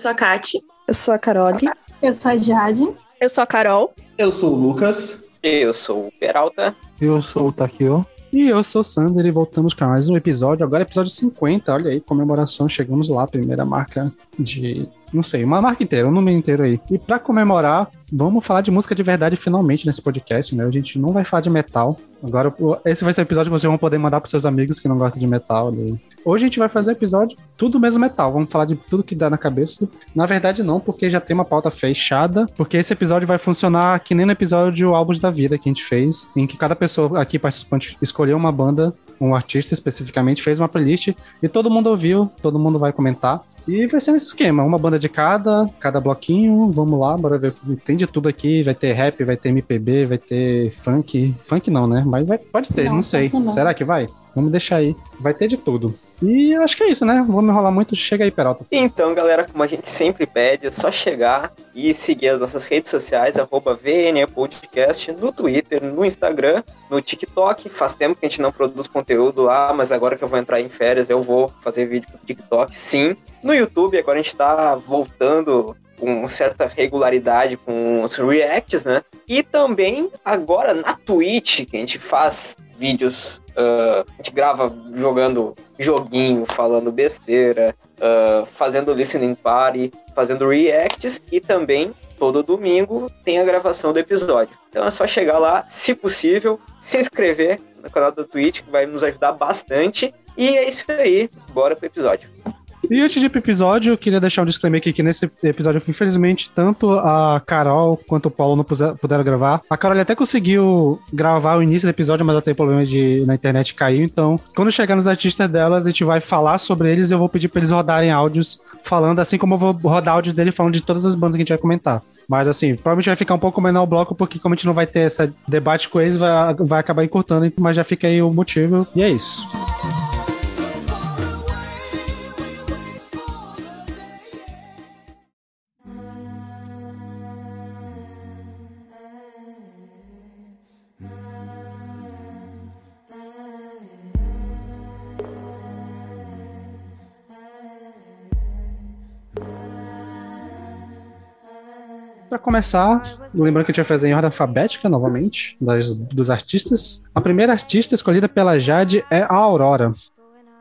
Sou a Kati. Eu sou a Carole. Eu sou a Jade. Eu sou a Carol. Eu sou o Lucas. Eu sou o Peralta. Eu sou o Takio. E eu sou o Sander e voltamos com mais um episódio. Agora é episódio 50, olha aí, comemoração, chegamos lá, primeira marca de não sei, uma marca inteira, um número inteiro aí. E para comemorar, vamos falar de música de verdade finalmente nesse podcast, né? A gente não vai falar de metal. Agora, esse vai ser o episódio que vocês vão poder mandar pros seus amigos que não gostam de metal. Né? Hoje a gente vai fazer episódio tudo mesmo metal. Vamos falar de tudo que dá na cabeça. Na verdade, não, porque já tem uma pauta fechada. Porque esse episódio vai funcionar que nem no episódio Álbuns da Vida que a gente fez, em que cada pessoa aqui participante escolheu uma banda, um artista especificamente, fez uma playlist e todo mundo ouviu, todo mundo vai comentar. E vai ser nesse esquema, uma banda de cada, cada bloquinho, vamos lá, bora ver. Tem de tudo aqui, vai ter rap, vai ter MPB, vai ter funk. Funk não, né? Mas vai, pode ter, não, não sei. Não. Será que vai? Vamos deixar aí. Vai ter de tudo. E acho que é isso, né? Me enrolar muito. Chega aí, Peralta. Então, galera, como a gente sempre pede, é só chegar e seguir as nossas redes sociais, arroba no Twitter, no Instagram, no TikTok. Faz tempo que a gente não produz conteúdo lá, mas agora que eu vou entrar em férias, eu vou fazer vídeo pro TikTok, sim. No YouTube, agora a gente tá voltando com certa regularidade com os reacts, né? E também agora na Twitch, que a gente faz vídeos, uh, a gente grava jogando joguinho, falando besteira, uh, fazendo listening party, fazendo reacts e também todo domingo tem a gravação do episódio. Então é só chegar lá, se possível, se inscrever no canal da Twitch, que vai nos ajudar bastante. E é isso aí, bora pro episódio. E antes de ir pro episódio, eu queria deixar um disclaimer aqui que nesse episódio, infelizmente, tanto a Carol quanto o Paulo não puderam gravar. A Carol até conseguiu gravar o início do episódio, mas ela tem problema de na internet caiu. Então, quando chegar nos artistas delas, a gente vai falar sobre eles e eu vou pedir pra eles rodarem áudios falando, assim como eu vou rodar áudios dele falando de todas as bandas que a gente vai comentar. Mas assim, provavelmente vai ficar um pouco menor o bloco, porque como a gente não vai ter esse debate com eles, vai, vai acabar encurtando, mas já fica aí o motivo. E é isso. Para começar, lembrando que a gente vai fazer em ordem alfabética novamente, das, dos artistas. A primeira artista escolhida pela Jade é a Aurora.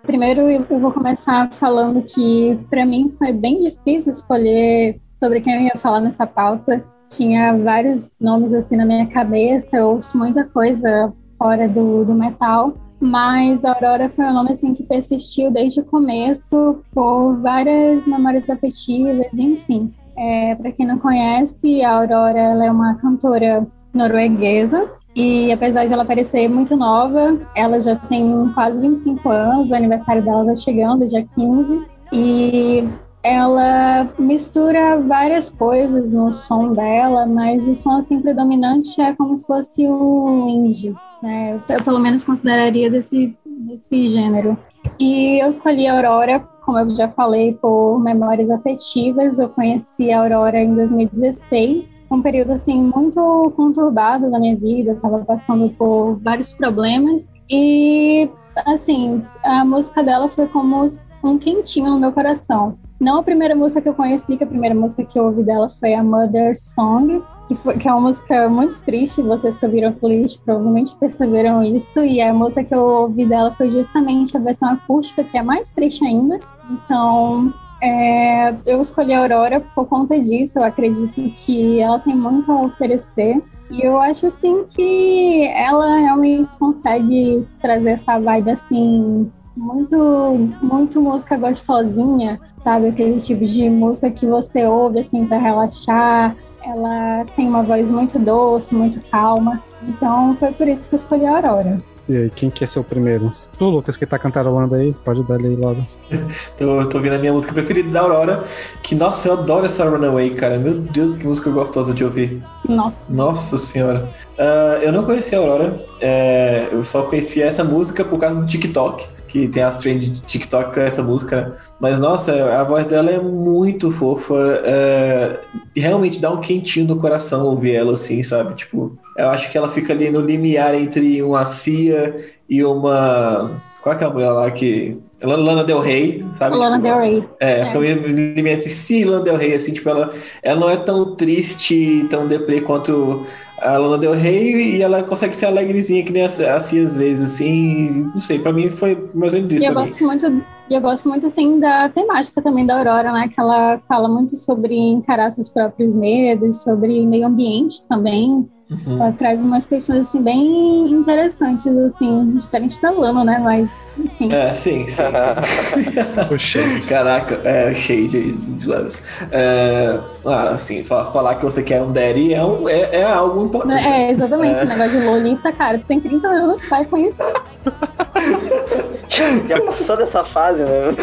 Primeiro, eu vou começar falando que para mim foi bem difícil escolher sobre quem eu ia falar nessa pauta. Tinha vários nomes assim na minha cabeça, eu ouço muita coisa fora do, do metal, mas a Aurora foi um nome assim que persistiu desde o começo por várias memórias afetivas, enfim. É, Para quem não conhece, a Aurora é uma cantora norueguesa e apesar de ela parecer muito nova, ela já tem quase 25 anos, o aniversário dela está chegando, dia 15, e ela mistura várias coisas no som dela, mas o som assim predominante é como se fosse um indie, né? Eu pelo menos consideraria desse, desse gênero. E eu escolhi a Aurora como eu já falei, por memórias afetivas. Eu conheci a Aurora em 2016, um período assim muito conturbado da minha vida, estava passando por vários problemas e assim, a música dela foi como um quentinho no meu coração. Não a primeira música que eu conheci, que a primeira música que eu ouvi dela foi a Mother Song, que, foi, que é uma música muito triste, vocês que ouviram a playlist provavelmente perceberam isso, e a música que eu ouvi dela foi justamente a versão acústica, que é mais triste ainda. Então, é, eu escolhi a Aurora por conta disso, eu acredito que ela tem muito a oferecer. E eu acho assim que ela realmente consegue trazer essa vibe assim muito, muito música gostosinha, sabe? Aquele tipo de música que você ouve assim para relaxar. Ela tem uma voz muito doce, muito calma. Então foi por isso que eu escolhi a Aurora. E aí, quem quer ser o primeiro? Tu, Lucas, que tá cantarolando aí, pode dar aí logo. Tô, tô ouvindo a minha música preferida da Aurora, que, nossa, eu adoro essa Runaway, cara. Meu Deus, que música gostosa de ouvir. Nossa. Nossa senhora. Uh, eu não conhecia a Aurora, é, eu só conhecia essa música por causa do TikTok, que tem as trends de TikTok com essa música? Mas, nossa, a voz dela é muito fofa, é, realmente dá um quentinho no coração ouvir ela assim, sabe? Tipo, eu acho que ela fica ali no limiar entre uma Cia e uma. Qual é aquela mulher lá que. Lana Del Rey, sabe? Lana Tipo, Del Rey. É, fica meio no limiar entre Cia e Lana Del Rey, assim, tipo, ela, ela não é tão triste, tão deprê quanto a Lana Del Rey e ela consegue ser alegrezinha que nem a, a Cia às vezes, assim. Não sei, pra mim foi mais ou menos E isso eu pra mim. gosto muito, e eu gosto muito assim da temática também da Aurora, né? Que ela fala muito sobre encarar seus próprios medos, sobre meio ambiente também. Uhum. Ela traz umas questões assim bem interessantes, assim, diferente da Lana, né? Mas, enfim. É, sim, sim, sim. O. Caraca, é shade aí dos lábios. É, ah, assim, fa- falar que você quer um daddy é, um, é, é algo importante. É, exatamente, o negócio de Lolita, cara, tu tem 30 anos, vai com isso. Já passou dessa fase, né?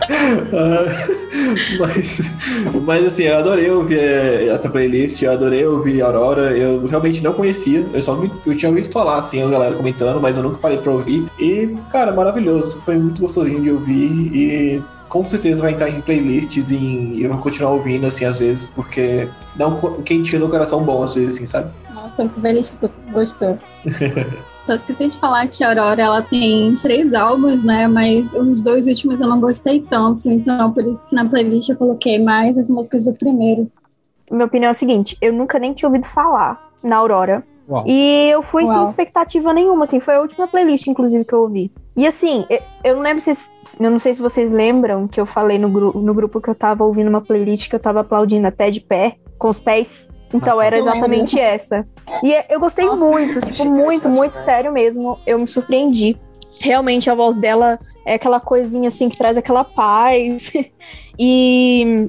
Ah, mas, mas assim, eu adorei ouvir eh, essa playlist, eu adorei ouvir Aurora, eu realmente não conhecia, eu só eu tinha ouvido falar assim, a galera comentando, mas eu nunca parei pra ouvir. E, cara, maravilhoso, foi muito gostosinho de ouvir e com certeza vai entrar em playlists e eu vou continuar ouvindo assim às vezes, porque dá um quentinho no coração bom às vezes, assim, sabe? Nossa, que tu gostou. Só esqueci de falar que a Aurora ela tem três álbuns, né? Mas os dois últimos eu não gostei tanto, então por isso que na playlist eu coloquei mais as músicas do primeiro. Minha opinião é a seguinte: eu nunca nem tinha ouvido falar na Aurora. Uau. E eu fui sem Uau. expectativa nenhuma, assim, foi a última playlist, inclusive, que eu ouvi. E assim, eu, eu não lembro se vocês, eu não sei se vocês lembram que eu falei no, gru- no grupo que eu tava ouvindo uma playlist que eu tava aplaudindo até de pé, com os pés. Então era eu exatamente essa. E é- eu gostei Nossa. muito, tipo, muito, muito sério mesmo. Eu me surpreendi. Realmente a voz dela é aquela coisinha assim que traz aquela paz. e,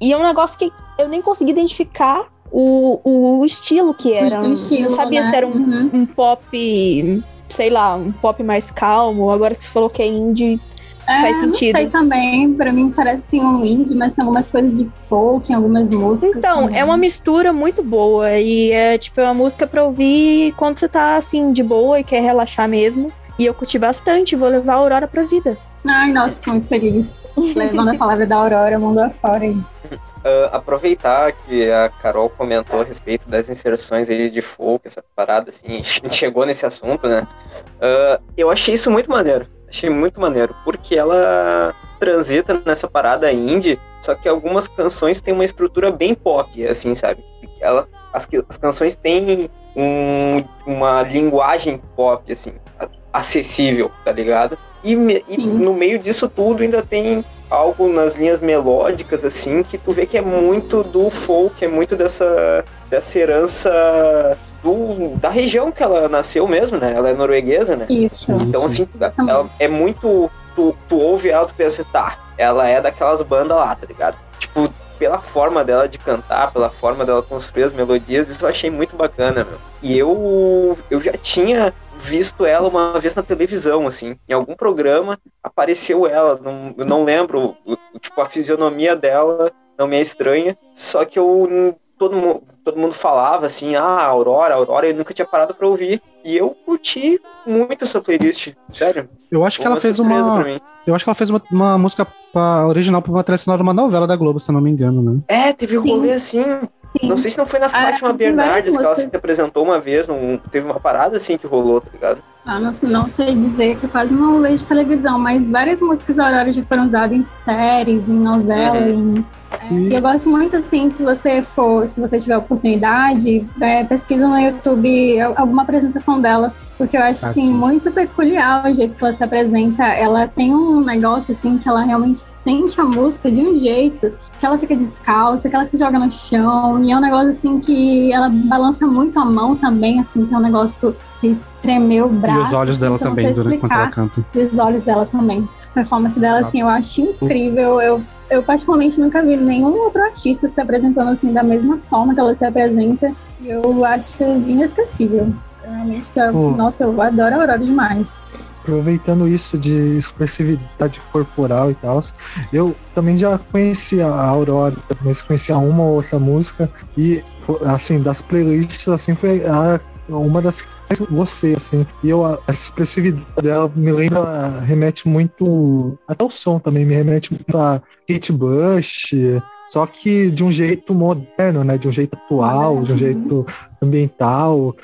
e, é um negócio que eu nem consegui identificar o, o estilo que era. O estilo, não sabia né? se era um, Uhum. um pop, sei lá, um pop mais calmo. Agora que você falou que é indie, É, faz sentido. Não sei também, pra mim parece assim, um indie, mas tem algumas coisas de folk, em algumas músicas. Então, também. é uma mistura muito boa. E é tipo é uma música pra ouvir quando você tá assim, de boa e quer relaxar mesmo. E eu curti bastante, vou levar a Aurora pra vida. Ai, nossa, tô muito feliz. Levando a palavra da Aurora, mundo afora aí. Ah, aproveitar que a Carol comentou a respeito das inserções aí de folk, essa parada, assim, a gente chegou nesse assunto, né? Ah, eu achei isso muito maneiro. Achei muito maneiro, porque ela transita nessa parada indie, só que algumas canções têm uma estrutura bem pop, assim, sabe? Ela, as, as canções têm um- uma linguagem pop, assim, acessível, tá ligado? E, e no meio disso tudo ainda tem algo nas linhas melódicas, assim, que tu vê que é muito do folk, é muito dessa, dessa herança do, da região que ela nasceu mesmo, né? Ela é norueguesa, né? Isso. Então, assim, ela é muito. Tu, tu ouve ela, tu pensa, tá, ela é daquelas bandas lá, tá ligado? Tipo, pela forma dela de cantar, pela forma dela construir as melodias, isso eu achei muito bacana, meu. E eu, eu já tinha visto ela uma vez na televisão, assim, em algum programa apareceu ela, não, eu não lembro, tipo, a fisionomia dela não me é estranha, só que eu todo mundo, todo mundo falava assim, ah, Aurora, Aurora, eu nunca tinha parado pra ouvir. E eu curti muito essa playlist, sério. Eu acho que ela fez uma. Eu acho que ela fez uma, uma música pra- original pra uma trilha sonora de uma novela da Globo, se eu não me engano, né? É, teve rolê assim. Sim. Não sei se não foi na Fátima tem várias Bernardes que ela se apresentou uma vez, num, teve uma parada assim que rolou, tá ligado? Ah, não, não sei dizer que eu quase não vejo televisão, mas várias músicas da Aurora já foram usadas em séries, em novela, em E eu gosto muito, assim, se você for, se você tiver oportunidade, é, pesquisa no YouTube alguma apresentação dela, porque eu acho, Ah, assim, sim. muito peculiar o jeito que ela se apresenta. Ela tem um negócio, assim, que ela realmente sente a música de um jeito, que ela fica descalça, que ela se joga no chão, e é um negócio, assim, que ela balança muito a mão também, assim, que é um negócio de tremer o braço. E os olhos dela que também, durante enquanto ela canta. e os olhos dela também. A performance dela, Tá. assim, eu acho incrível. Eu, eu particularmente nunca vi nenhum outro artista se apresentando assim da mesma forma que ela se apresenta. E eu acho inesquecível. Realmente, eu- Pô. nossa, eu adoro a Aurora demais. Aproveitando isso de expressividade corporal e tal, eu também já conhecia a Aurora, mas conhecia uma ou outra música e assim das playlists assim foi a, uma das que eu gostei assim. E eu a expressividade dela me lembra, remete muito até o som também me remete muito a Kate Bush, só que de um jeito moderno, né? De um jeito atual, de um jeito ambiental,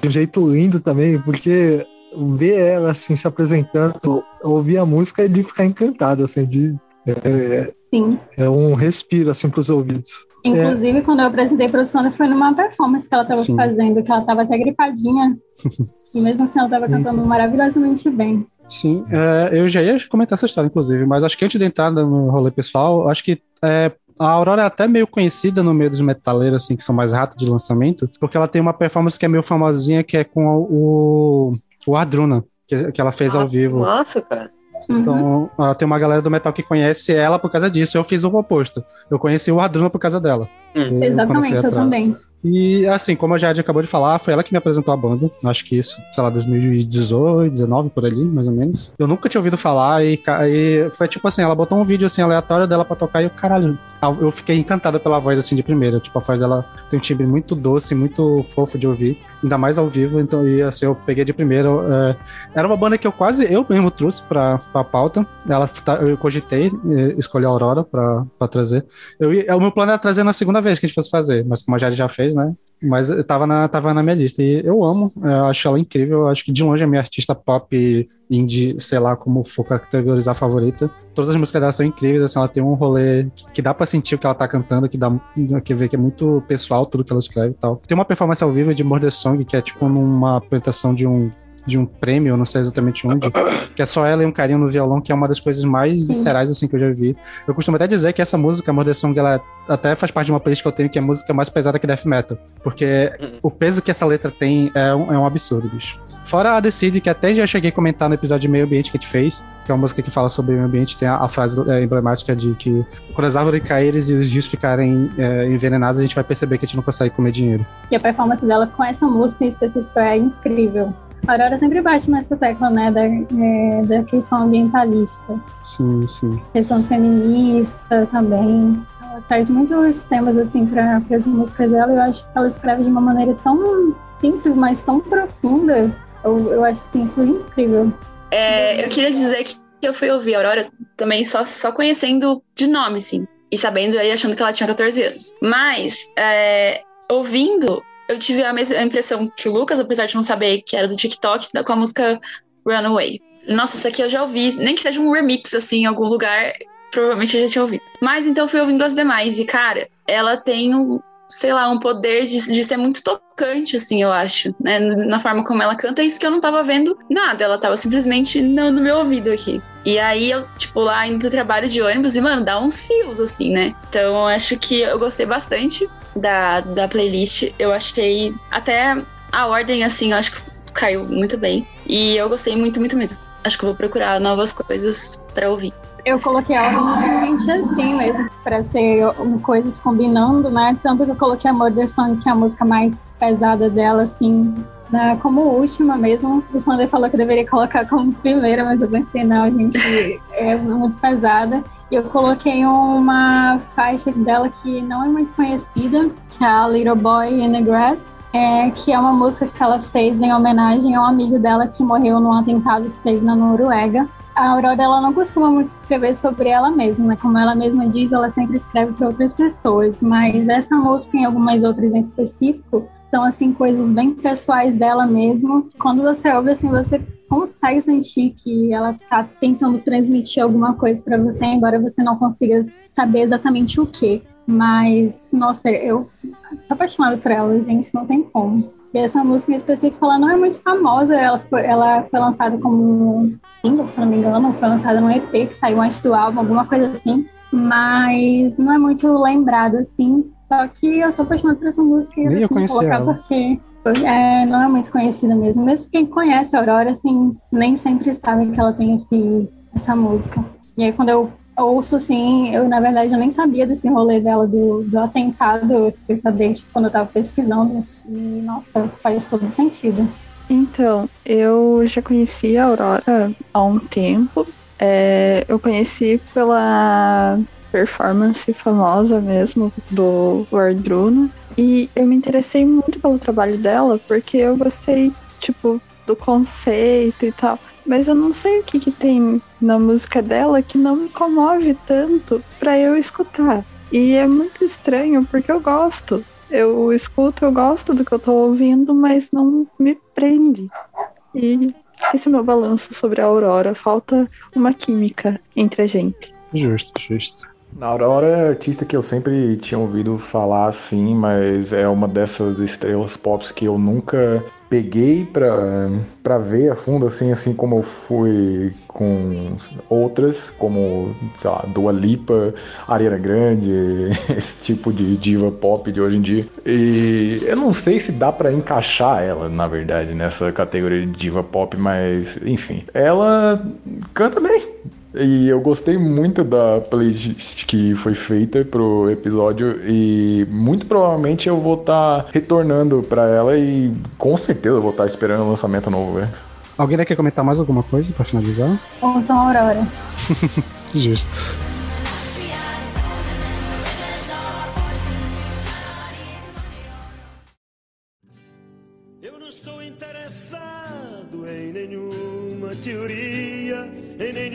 de um jeito lindo também, porque ver ela assim se apresentando, ouvir a música é de ficar encantado, assim, de é, Sim. é um respiro assim para os ouvidos. Inclusive, quando eu apresentei para o Sônia, foi numa performance que ela estava fazendo, que ela estava até gripadinha. e mesmo assim, ela estava cantando maravilhosamente bem. Sim, é, eu já ia comentar essa história, inclusive, mas acho que antes de entrar no rolê pessoal, acho que é, a Aurora é até meio conhecida no meio dos metaleiros, assim, que são mais ratos de lançamento, porque ela tem uma performance que é meio famosinha, que é com o, o Ardruna, que, que ela fez ao Nossa, vivo. Massa, cara. Uhum. Então, tem uma galera do metal que conhece ela por causa disso. Eu fiz o oposto. Eu conheci o Ardruna por causa dela. Hum. Eu- Exatamente, eu atrás. também. E assim, como a Jade acabou de falar, foi ela que me apresentou a banda. Acho que isso, sei lá, 2018, 19 por ali, mais ou menos. Eu nunca tinha ouvido falar e, e foi tipo assim, ela botou um vídeo assim aleatório dela pra tocar e eu, caralho, eu fiquei encantada pela voz assim de primeira. Tipo, a voz dela tem um timbre muito doce, muito fofo de ouvir, ainda mais ao vivo. Então, e assim, eu peguei de primeira. é, era uma banda que eu quase eu mesmo trouxe pra, pra pauta. Ela, tá- eu cogitei eh, escolher a Aurora pra, pra trazer. Eu, ia- o meu plano era trazer na segunda vez que a gente fosse fazer, mas como a Jade já fez, né? Mas tava na, tava na minha lista. E eu amo, eu acho ela incrível. Eu acho que de longe é minha artista pop indie, sei lá como for categorizar favorita. Todas as músicas dela são incríveis, assim, ela tem um rolê que, que dá pra sentir o que ela tá cantando, que dá que vê que é muito pessoal tudo que ela escreve e tal. Tem uma performance ao vivo de Murder Song, que é tipo numa apresentação de um de um prêmio, eu não sei exatamente onde, que é só ela e um carinho no violão, que é uma das coisas mais Sim. viscerais assim que eu já vi. Eu costumo até dizer que essa música, Murder Song, ela até faz parte de uma playlist que eu tenho que é a música mais pesada que death metal, porque Uhum. o peso que essa letra tem é um, é um absurdo, bicho. Fora a Decide, que até já cheguei a comentar no episódio de Meio Ambiente que a gente fez, que é uma música que fala sobre meio ambiente, tem a, a frase é, emblemática de que quando as árvores caírem e os rios ficarem é, envenenados, a gente vai perceber que a gente não consegue comer dinheiro. E a performance dela com essa música em específico é incrível. A Aurora sempre bate nessa tecla, né, da, é, da questão ambientalista, Sim, sim. questão feminista também. Ela traz muitos temas, assim, para as músicas dela e eu acho que ela escreve de uma maneira tão simples, mas tão profunda. Eu, eu acho, assim, isso incrível. É, eu queria dizer que eu fui ouvir a Aurora também só, só conhecendo de nome, sim. E sabendo aí, achando que ela tinha 14 anos. Mas, é, ouvindo, eu tive a mesma impressão que o Lucas, apesar de não saber que era do TikTok, da- com a música Runaway. Nossa, isso aqui eu já ouvi, nem que seja um remix, assim, em algum lugar, provavelmente eu já tinha ouvido. Mas então fui ouvindo as demais, e cara, ela tem um, sei lá, um poder de, de ser muito tocante, assim, eu acho, né? Na forma como ela canta, isso que eu não tava vendo nada, ela tava simplesmente no, no meu ouvido aqui. E aí eu, tipo, lá indo pro trabalho de ônibus e, mano, dá uns fios, assim, né? Então eu acho que eu gostei bastante da, da playlist. Eu achei até a ordem, assim, eu acho que caiu muito bem. E eu gostei muito, muito mesmo. Acho que eu vou procurar novas coisas pra ouvir. Eu coloquei a ordem justamente assim mesmo, para ser coisas combinando, né? Tanto que eu coloquei a Murder Song, que é a música mais pesada dela, assim, como última mesmo. O Sander falou que eu deveria colocar como primeira, mas eu pensei, não, gente, é muito pesada. E eu coloquei uma faixa dela que não é muito conhecida, que é a Little Boy in the Grass. É, que é uma música que ela fez em homenagem a um amigo dela que morreu num atentado que teve na Noruega a Aurora ela não costuma muito escrever sobre ela mesma, né? Como ela mesma diz, ela sempre escreve para outras pessoas. Mas essa música e algumas outras em específico são assim coisas bem pessoais dela mesmo. Quando você ouve assim, você consegue sentir que ela tá tentando transmitir alguma coisa para você, embora você não consiga saber exatamente o que. Mas, nossa, eu sou apaixonada por ela, gente, não tem como. E essa música em específico, ela não é muito famosa, ela foi, ela foi lançada como single, se não me engano, foi lançada no EP que saiu antes do álbum, alguma coisa assim. Mas não é muito lembrada, assim. Só que eu sou apaixonada por essa música e eu conheci colocar ela. porque é, não é muito conhecida mesmo. Mesmo quem conhece a Aurora, assim, nem sempre sabe que ela tem esse, essa música. E aí quando eu ouço, assim, eu na verdade eu nem sabia desse rolê dela, do, do atentado, fui saber tipo, quando eu tava pesquisando. E, nossa, faz todo sentido. Então, eu já conheci a Aurora há um tempo. É, eu conheci pela performance famosa mesmo do Wardruna. E eu me interessei muito pelo trabalho dela, porque eu gostei, tipo, do conceito e tal. Mas eu não sei o que, que tem na música dela que não me comove tanto pra eu escutar. E é muito estranho, porque eu gosto. Eu escuto, eu gosto do que eu tô ouvindo, mas não me prende. E esse é meu balanço sobre a Aurora. Falta uma química entre a gente. Justo, justo. A Aurora é artista que eu sempre tinha ouvido falar assim, mas é uma dessas estrelas pop que eu nunca peguei pra, pra ver a fundo, assim, assim como eu fui com outras, como, sei lá, Dua Lipa, Ariana Grande, esse tipo de diva pop de hoje em dia. E eu não sei se dá pra encaixar ela, na verdade, nessa categoria de diva pop, mas, enfim. Ela canta bem. E eu gostei muito da playlist que foi feita pro episódio e muito provavelmente eu vou estar retornando pra ela e com certeza eu vou estar esperando o lançamento novo, velho. Alguém quer comentar mais alguma coisa pra finalizar? Ouçam a Aurora. Justo.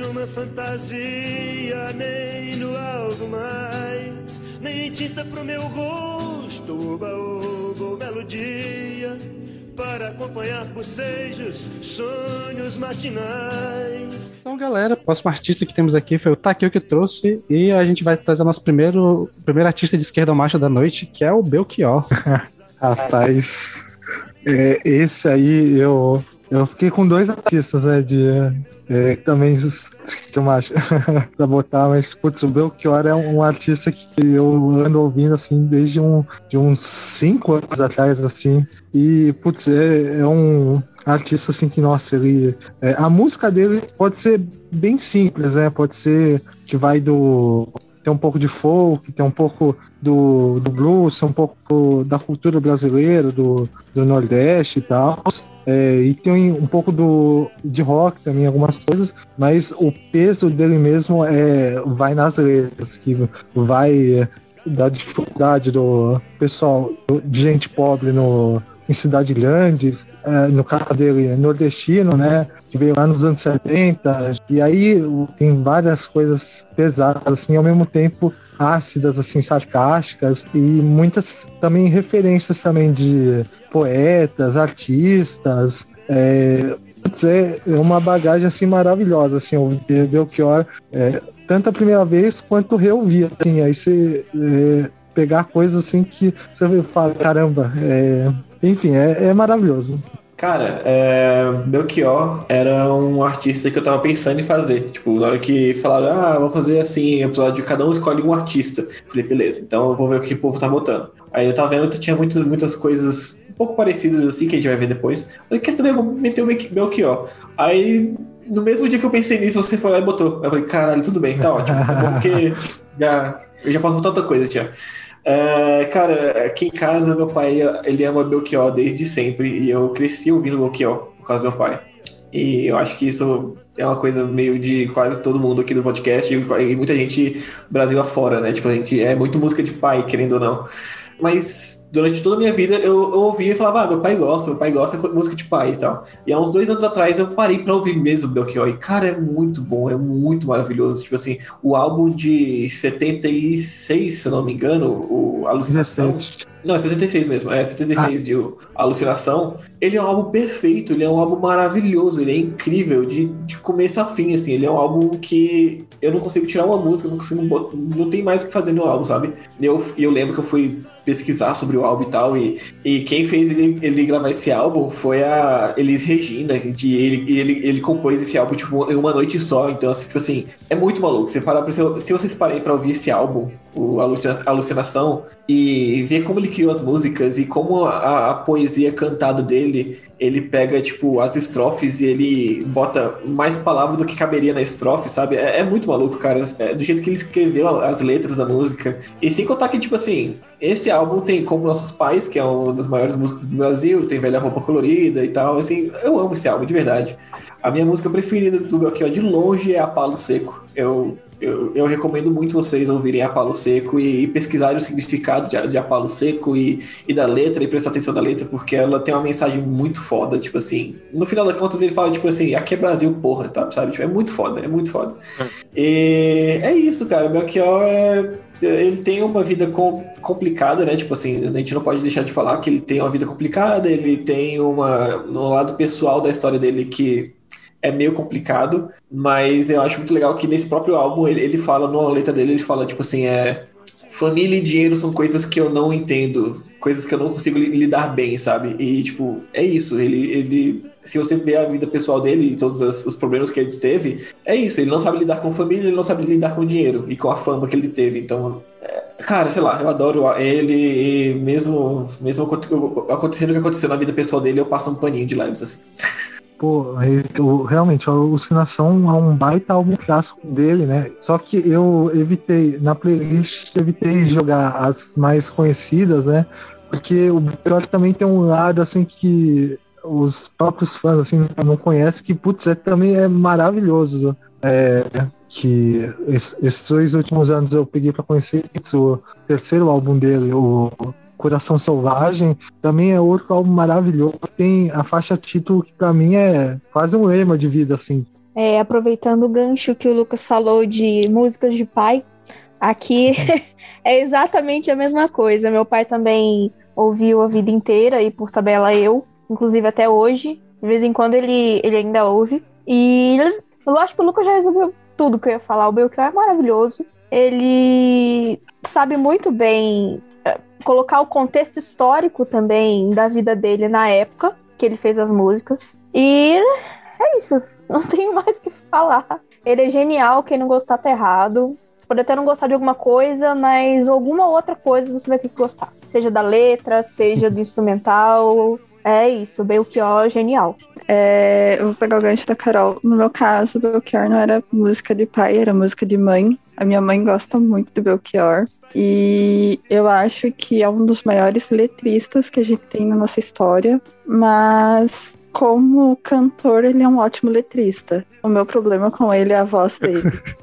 Nenhuma fantasia, nem no algo mais, nem em tinta pro meu rosto, oba, oba, o belo dia, para acompanhar bocejos, sonhos matinais. Então, galera, o próximo artista que temos aqui foi o Takeo que trouxe e a gente vai trazer o nosso primeiro, primeiro artista de esquerda marcha da noite, que é o Belchior. Rapaz, é, esse aí eu, eu fiquei com dois artistas, né? De, é, também que eu acho pra botar, mas putz, o Belchior é um artista que eu ando ouvindo assim desde um, de uns cinco anos atrás, assim. E putz, é, é um artista assim que, nossa, ele. é, a música dele pode ser bem simples, né? Pode ser que vai do tem um pouco de folk, tem um pouco do, do blues, um pouco da cultura brasileira, do, do Nordeste e tal. É, e tem um pouco do, de rock também, algumas coisas, mas o peso dele mesmo é, vai nas letras, que vai é, da dificuldade do pessoal, de gente pobre no, em cidade grande, é, no caso dele, é nordestino, né? Que veio lá nos anos 70. E aí tem várias coisas pesadas, assim, ao mesmo tempo ácidas, assim, sarcásticas, e muitas também referências também de poetas, artistas. É, é é uma bagagem assim maravilhosa, assim, ouvir Belchior, é, tanto a primeira vez quanto reouvir, assim, aí você é, pegar coisas assim que você fala, caramba, é, enfim, é, é maravilhoso. Cara, é, Belchior era um artista que eu tava pensando em fazer. Tipo, na hora que falaram, ah, vamos fazer assim, episódio, cada um escolhe um artista. Falei, beleza, então eu vou ver o que o povo tá botando. Aí eu tava vendo que tinha muito, muitas coisas um pouco parecidas assim, que a gente vai ver depois. Falei, quer saber, eu vou meter o Belch- Belchior. Aí, no mesmo dia que eu pensei nisso, você foi lá e botou. Aí eu falei, caralho, tudo bem, tá ótimo. É Porque já, eu já posso botar outra coisa, tia. É, cara, aqui em casa, meu pai, ele ama Belchior desde sempre e eu cresci ouvindo Belchior por causa do meu pai. E eu acho que isso é uma coisa meio de quase todo mundo aqui do podcast e muita gente Brasil afora, né? Tipo, a gente é muito música de pai, querendo ou não. Mas durante toda a minha vida eu, eu ouvia e falava, ah, meu pai gosta, meu pai gosta de música de pai e tal. E há uns dois anos atrás eu parei pra ouvir mesmo Belchior. E, cara, é muito bom, é muito maravilhoso. Tipo assim, o álbum de 76, se eu não me engano, o Alucinação. 17. Não, é 76 mesmo, é 76 de o- Alucinação. Ele é um álbum perfeito, ele é um álbum maravilhoso, ele é incrível de, de começo a fim, assim. Ele é um álbum que eu não consigo tirar uma música, não consigo não tem mais o que fazer no álbum, sabe? E eu, eu lembro que eu fui pesquisar sobre o álbum e tal, e, e quem fez ele, ele gravar esse álbum foi a Elis Regina, de, ele, ele, ele compôs esse álbum, tipo, em uma noite só, então, assim, tipo assim, é muito maluco. Você parar pra, se vocês pararem pra ouvir esse álbum, o Alucina- Alucinação, e ver como ele criou as músicas e como a, a poesia cantada dele, ele pega, tipo, as estrofes e ele bota mais palavras do que caberia na estrofe, sabe? É, é muito maluco, cara. É do jeito que ele escreveu as letras da música. E sem contar que, tipo assim, esse álbum tem Como Nossos Pais, que é uma das maiores músicas do Brasil, tem Velha Roupa Colorida e tal. Assim, eu amo esse álbum, de verdade. A minha música preferida do Belchior de longe é A Palo Seco. Eu, eu, eu recomendo muito vocês ouvirem A Palo Seco e, e pesquisarem o significado de, de A Palo Seco e, e da letra, e prestar atenção na letra, porque ela tem uma mensagem muito foda, tipo assim. No final das contas, ele fala, tipo assim, aqui é Brasil, porra, tá, sabe? Tipo, é muito foda, é muito foda. E é isso, cara. O Belchior é ele tem uma vida com- complicada, né? Tipo assim, a gente não pode deixar de falar que ele tem uma vida complicada, ele tem uma. no lado pessoal da história dele que é meio complicado, mas eu acho muito legal que nesse próprio álbum ele, ele fala, numa letra dele, ele fala, tipo assim, é. Família e dinheiro são coisas que eu não entendo, coisas que eu não consigo li- lidar bem, sabe? E, tipo, é isso. Ele, ele se você vê a vida pessoal dele e todos os problemas que ele teve, é isso. Ele não sabe lidar com família, ele não sabe lidar com dinheiro e com a fama que ele teve. Então, é, cara, sei lá, eu adoro ele e mesmo, mesmo aconte- acontecendo o que aconteceu na vida pessoal dele, eu passo um paninho de leves, assim. Pô, o- realmente, a Alucinação é um baita álbum clássico dele, né? Só que eu evitei, na playlist, evitei jogar as mais conhecidas, né? Porque o Belchior também tem um lado, assim, que os próprios fãs, assim, não conhecem, que, putz, é, também é maravilhoso. É, que es- esses dois últimos anos eu peguei pra conhecer o terceiro álbum dele, o Coração Selvagem, também é outro álbum maravilhoso. Tem a faixa título que pra mim é quase um lema de vida, assim. É, aproveitando o gancho que o Lucas falou de músicas de pai, aqui é exatamente a mesma coisa. Meu pai também ouviu a vida inteira e por tabela eu, inclusive até hoje. De vez em quando ele, ele ainda ouve. E eu acho que o Lucas já resolveu tudo que eu ia falar. O Belchior é maravilhoso. Ele sabe muito bem colocar o contexto histórico também da vida dele na época que ele fez as músicas. E é isso, não tenho mais o que falar. Ele é genial, quem não gostar tá errado. Você pode até não gostar de alguma coisa, mas alguma outra coisa você vai ter que gostar. Seja da letra, seja do instrumental. É isso, Belchior, genial. É, eu vou pegar o gancho da Carol. No meu caso, Belchior não era música de pai, era música de mãe. A minha mãe gosta muito do Belchior. E eu acho que é um dos maiores letristas que a gente tem na nossa história. Mas como cantor, ele é um ótimo letrista. O meu problema com ele é a voz dele.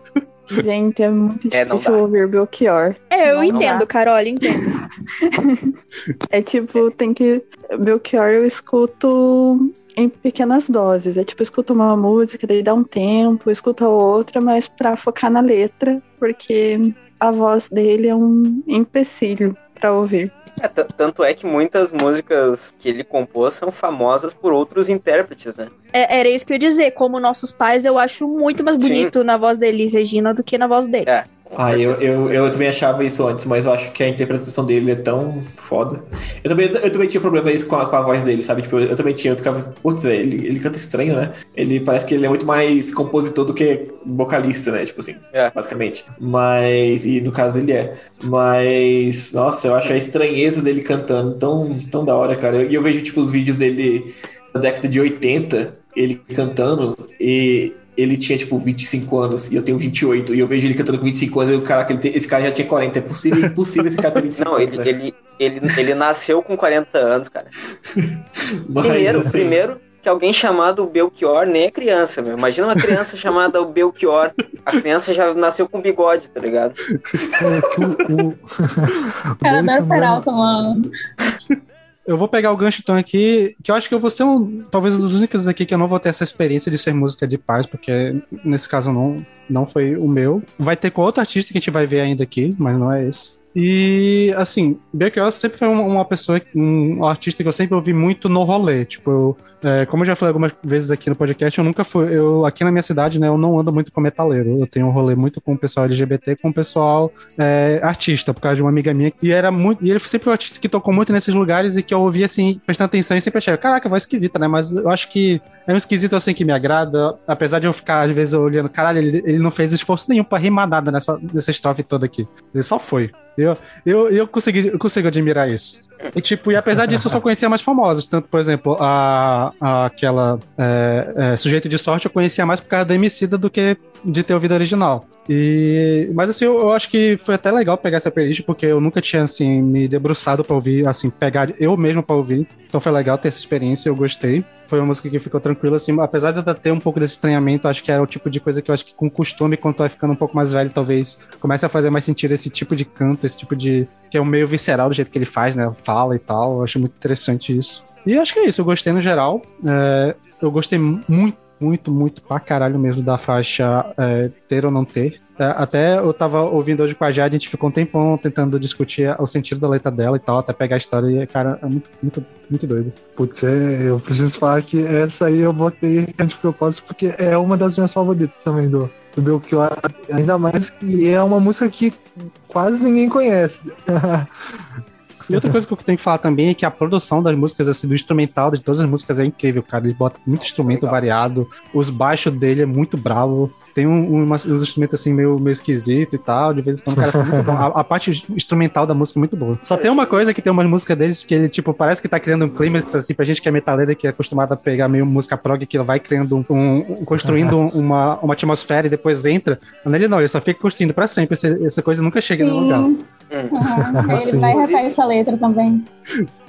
Gente, é muito É, não difícil ouvir Belchior. É, eu Não entendo, dá. Carol, entendo. É tipo, tem que. Belchior eu escuto em pequenas doses. É tipo, eu escuto uma música, daí dá um tempo, escuto a outra, mas pra focar na letra, porque a voz dele é um empecilho pra ouvir. É, tanto é que muitas músicas que ele compôs são famosas por outros intérpretes, né? É, era isso que eu ia dizer. Como nossos pais, eu acho muito mais bonito na voz da Elis Regina do que na voz dele. É. Ah, eu, eu, eu também achava isso antes, mas eu acho que a interpretação dele é tão foda. Eu também, eu também tinha problema isso com a, com a voz dele, sabe? Tipo, eu, eu também tinha, eu ficava, putz, é, ele, ele canta estranho, né? Ele parece que ele é muito mais compositor do que vocalista, né? Tipo assim, É. basicamente. Mas, e no caso ele é. Mas, nossa, eu acho a estranheza dele cantando tão, tão da hora, cara. E eu, vejo, tipo, os vídeos dele da década de 80, ele cantando, e ele tinha, tipo, 25 anos, e eu tenho 28, e eu vejo ele cantando com 25 anos, e eu, caraca, ele tem- esse cara já tinha 40, é possível, é impossível esse cara ter 25 Não, anos, ele, né? ele, ele, ele nasceu com 40 anos, cara. Mas, Primeiro, assim, primeiro que alguém chamado Belchior nem é criança, meu. Imagina uma criança chamada o Belchior. A criança já nasceu com bigode, tá ligado? É Cara, adoro Peralta, mano. Eu vou pegar o gancho então aqui, que eu acho que eu vou ser um, talvez um dos únicos aqui que eu não vou ter essa experiência de ser música de paz, porque nesse caso não, não foi o meu. Vai ter com outro artista que a gente vai ver ainda aqui, mas não é esse. E, assim, Belchior sempre foi uma, uma pessoa, um artista que eu sempre ouvi muito no rolê. Tipo, eu, é, como eu já falei algumas vezes aqui no podcast, eu nunca fui. Eu, aqui na minha cidade, né, eu não ando muito com metaleiro. Eu tenho um rolê muito com o pessoal LGBT, com o pessoal é, artista, por causa de uma amiga minha. E era muito. E ele sempre foi um artista que tocou muito nesses lugares e que eu ouvia assim, prestando atenção e sempre achei, caraca, voz esquisita, né? Mas eu acho que é um esquisito assim que me agrada. Apesar de eu ficar, às vezes, olhando, caralho, ele, ele não fez esforço nenhum pra rimar nada nessa, nessa estrofe toda aqui. Ele só foi. Eu, eu, eu, consegui, eu consigo admirar isso. E, tipo, e apesar disso, eu só conhecia mais famosas. Tanto, por exemplo, a, a aquela é, é, Sujeito de Sorte eu conhecia mais por causa da Emicida do que de ter ouvido a original. E, mas assim, eu, eu, acho que foi até legal pegar essa playlist, porque eu nunca tinha assim, me debruçado pra ouvir, assim, pegar eu mesmo pra ouvir. Então foi legal ter essa experiência, eu gostei. Foi uma música que ficou tranquila, assim, apesar de ter um pouco desse estranhamento, acho que é o tipo de coisa que eu acho que com costume, quando tu vai ficando um pouco mais velho, talvez comece a fazer mais sentido esse tipo de canto, esse tipo de. que é um meio visceral do jeito que ele faz, né? Fala e tal. Eu acho muito interessante isso. E acho que é isso, eu gostei no geral. É, eu gostei muito muito, muito pra caralho mesmo da faixa é, ter ou não ter. É, até eu tava ouvindo hoje com a Jade, a gente ficou um tempão tentando discutir o sentido da letra dela e tal, até pegar a história e, cara, é muito, muito, muito doido. Putz, é, eu preciso falar que essa aí eu botei de propósito porque é uma das minhas favoritas também do, do Belchior, ainda mais que é uma música que quase ninguém conhece. E outra coisa que eu tenho que falar também é que a produção das músicas, assim, do instrumental de todas as músicas é incrível, cara. Ele bota muito instrumento Legal. variado, os baixos dele é muito bravo. Tem um, um, uns instrumentos assim meio, meio esquisito e tal. De vez em quando o cara fica muito bom. A, a, parte instrumental da música é muito boa. Só tem uma coisa que tem umas músicas deles que ele, tipo, parece que tá criando um clímax, assim, pra gente que é metaleira, que é acostumada a pegar meio música prog, que ela vai criando um. um construindo uma, uma atmosfera e depois entra. Nele não, ele só fica construindo pra sempre. Essa, essa coisa nunca chega Sim. no lugar. Uhum. Ele vai e repete a letra também.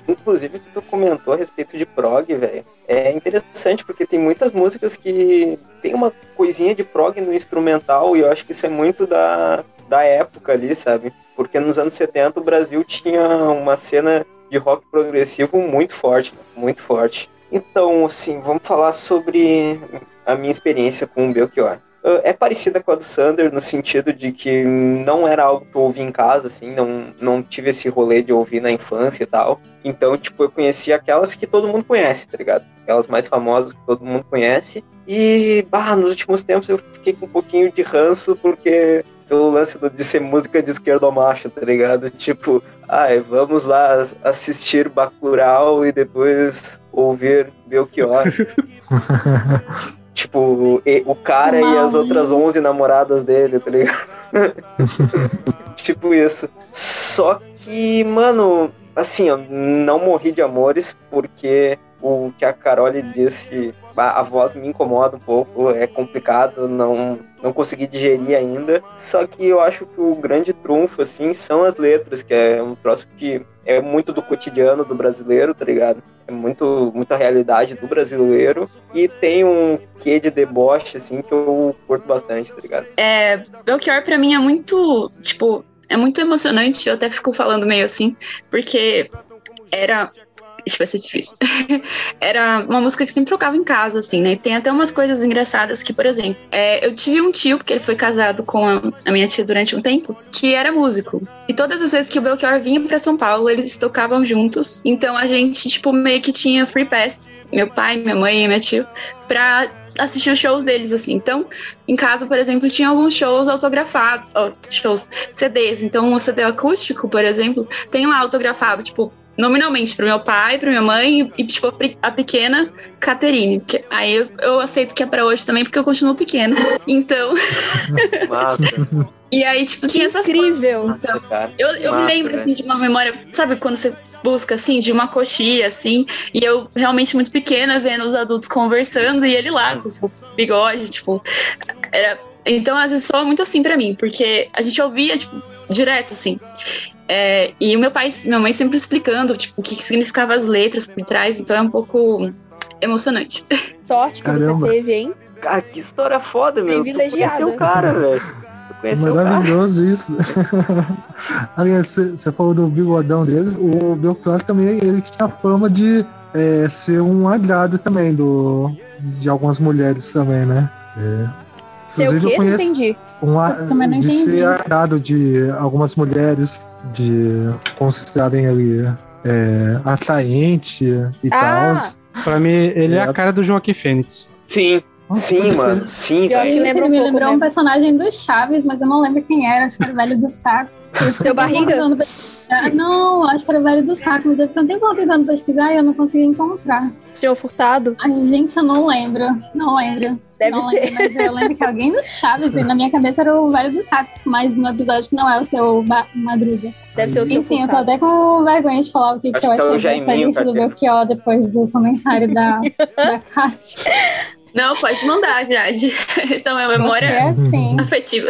Inclusive, que tu comentou a respeito de prog, velho, é interessante porque tem muitas músicas que tem uma coisinha de prog no instrumental e eu acho que isso é muito da, da época ali, sabe? Porque nos anos 70 o Brasil tinha uma cena de rock progressivo muito forte, muito forte. Então, assim, vamos falar sobre a minha experiência com o Belchior é parecida com a do Sander no sentido de que não era algo que eu ouvi em casa, assim, não, não tive esse rolê de ouvir na infância e tal. Então, tipo, eu conheci aquelas que todo mundo conhece, tá ligado? Aquelas mais famosas que todo mundo conhece. E, bah, nos últimos tempos eu fiquei com um pouquinho de ranço porque pelo lance de ser música de esquerdo macho, tá ligado? Tipo, ai, vamos lá assistir Bacurau e depois ouvir Belchior. Tipo, o cara e as outras 11 namoradas dele, tá ligado? tipo isso. Só que, mano, assim, eu não morri de amores porque o que a Carole disse, a, a, voz me incomoda um pouco, é complicado, não, não consegui digerir ainda. Só que eu acho que o grande trunfo, assim, são as letras, que é um troço que é muito do cotidiano do brasileiro, tá ligado? É muito, muita realidade do brasileiro. E tem um quê de deboche, assim, que eu curto bastante, tá ligado? É, Belchior pra mim é muito, tipo, é muito emocionante, eu até fico falando meio assim, porque era isso vai ser difícil. Era uma música que sempre tocava em casa, assim, né? Tem até umas coisas engraçadas que, por exemplo, é, eu tive um tio, porque ele foi casado com a, a, minha tia durante um tempo, que era músico. E todas as vezes que o Belchior vinha pra São Paulo, eles tocavam juntos. Então a gente, tipo, meio que tinha free pass, meu pai, minha mãe e meu tio, pra assistir os shows deles, assim. Então, em casa, por exemplo, tinha alguns shows autografados, shows CDs. Então, o CD acústico, por exemplo, tem lá autografado, tipo, nominalmente pro meu pai, pra minha mãe e, tipo, a pequena Caterine. Aí eu, eu aceito que é pra hoje também, porque eu continuo pequena. Então. e aí, tipo, tinha essas Incrível. Então, eu eu Massa, lembro, assim, de uma memória. Sabe quando você busca, assim, de uma coxia, assim, e eu realmente muito pequena vendo os adultos conversando e ele lá com o seu bigode, tipo. Era. Então, às vezes, soa muito assim para mim, porque a gente ouvia, tipo, direto, assim. É, e o meu pai, minha mãe sempre explicando, tipo, o que, que significava as letras por trás, então é um pouco emocionante. Sorte que Caramba. você teve, hein? Cara, que história foda, meu. Privilegiada. o cara, velho. Maravilhoso isso. Aliás, você falou do bigodão dele. O Belchior também ele tinha fama de é, ser um agrado também do, de algumas mulheres também, né? É. Sei o quê? eu Não entendi. Um a- Eu também não de entendi. ser agrado de algumas mulheres de considerarem ele é, atraente e Ah, tal. Pra mim, ele é a É. cara do Joaquim Fênix. Sim, sim, mano. Sim, Pior que Isso, lembra ele um me pouco lembrou um mesmo. personagem do Chaves, mas eu não lembro quem era. Acho que era o velho do saco. Eu Seu barriga? Pesquisar. Não, acho que era o velho do saco, mas eu fiquei um tempo tentando pesquisar e eu não consegui encontrar. Senhor Furtado? Ai, gente, eu não lembro. Não lembro. Deve não ser. Lembro, mas eu lembro que alguém do Chaves, na minha cabeça era o velho do saco, mas no episódio que não é o seu Madruga. Deve ser o seu Enfim, eu tô Furtado. até com vergonha de falar o que, Acho que eu é achei da Jaiminho, playlist do. Belchior depois do comentário da, da Kátia. Não, pode mandar, Jade. Essa é uma memória assim, afetiva.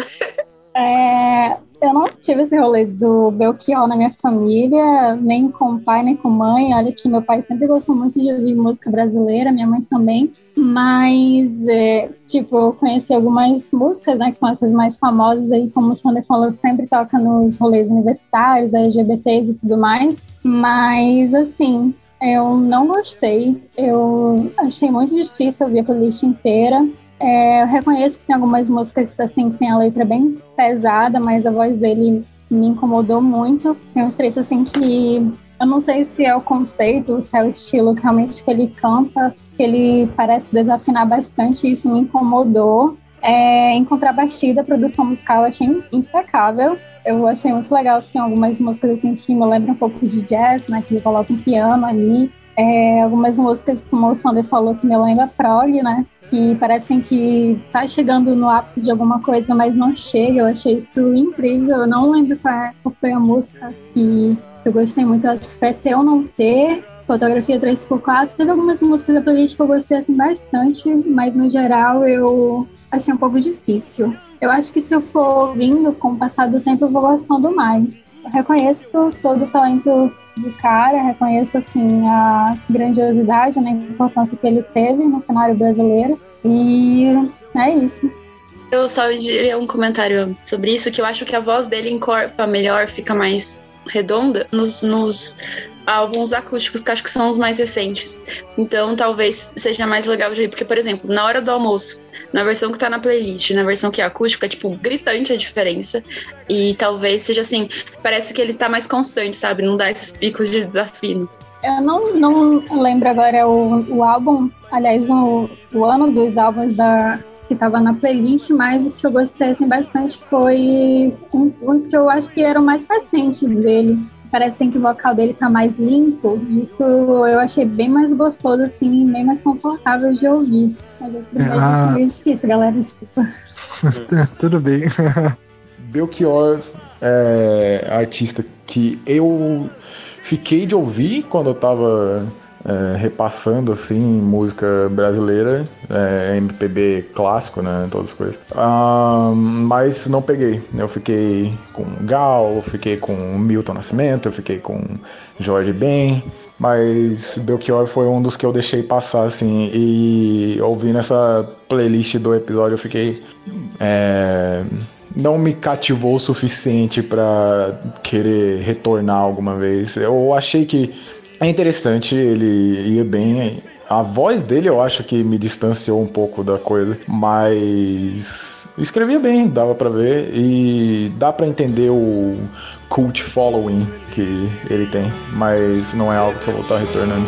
É, eu não tive esse rolê do Belchior na minha família, nem com pai, nem com mãe. Olha que meu pai sempre gostou muito de ouvir música brasileira, minha mãe também. Mas, é, tipo, eu conheci algumas músicas, né, que são essas mais famosas aí, como o Sander falou, que sempre toca nos rolês universitários, LGBTs e tudo mais. Mas, assim, eu não gostei. Eu achei muito difícil ouvir a playlist inteira. É, eu reconheço que tem algumas músicas assim que tem a letra bem pesada, mas a voz dele me incomodou muito. Tem uns trechos assim que eu não sei se é o conceito, se é o estilo que realmente que ele canta, que ele parece desafinar bastante, e isso me incomodou. É, em contrapartida, a produção musical eu achei impecável. Eu achei muito legal tem algumas músicas assim que me lembram um pouco de jazz, né? Que ele coloca um piano ali. É, algumas músicas, como o Sander falou, que me lembra prog, né? Que parecem que tá chegando no ápice de alguma coisa, mas não chega. Eu achei isso incrível. Eu não lembro qual, é- qual foi a música que, que eu gostei muito. Eu acho que foi Ter ou Não Ter, Fotografia 3x4. Teve algumas músicas da playlist que eu gostei assim bastante, mas no geral eu achei um pouco difícil. Eu acho que se eu for ouvindo com o passar do tempo, eu vou gostando mais. Reconheço todo o talento do cara, reconheço assim a grandiosidade, né, a importância que ele teve no cenário brasileiro. E é isso. Eu só diria um comentário sobre isso, que eu acho que a voz dele encorpa melhor, fica mais redonda nos, nos álbuns acústicos, que acho que são os mais recentes. Então talvez seja mais legal de ouvir, porque, por exemplo, na hora do almoço, na versão que tá na playlist, na versão que é acústica, é tipo gritante a diferença. E talvez seja assim, parece que ele tá mais constante, sabe? Não dá esses picos de desafio. Eu não, não lembro agora o, o álbum, aliás, o, o ano dos álbuns da, que tava na playlist, mas o que eu gostei assim, bastante foi um- uns que eu acho que eram mais recentes dele. Parece assim, que o vocal dele tá mais limpo, e isso eu achei bem mais gostoso, assim, bem mais confortável de ouvir. Mas os primeiros eu Ah. achei meio difícil, galera, desculpa. Tudo bem. Belchior é artista que eu fiquei de ouvir quando eu tava é, repassando assim música brasileira, é, MPB clássico, né, todas as coisas. Ah, mas não peguei. Eu fiquei com Gal, eu fiquei com Milton Nascimento, eu fiquei com Jorge Ben. Mas Belchior foi um dos que eu deixei passar, assim, e ouvindo essa playlist do episódio eu fiquei. é, não me cativou o suficiente pra querer retornar alguma vez. Eu achei que é interessante, ele ia bem. A voz dele eu acho que me distanciou um pouco da coisa, mas escrevia bem, dava pra ver e dá pra entender o cult following que ele tem, mas não é algo que eu vou estar retornando.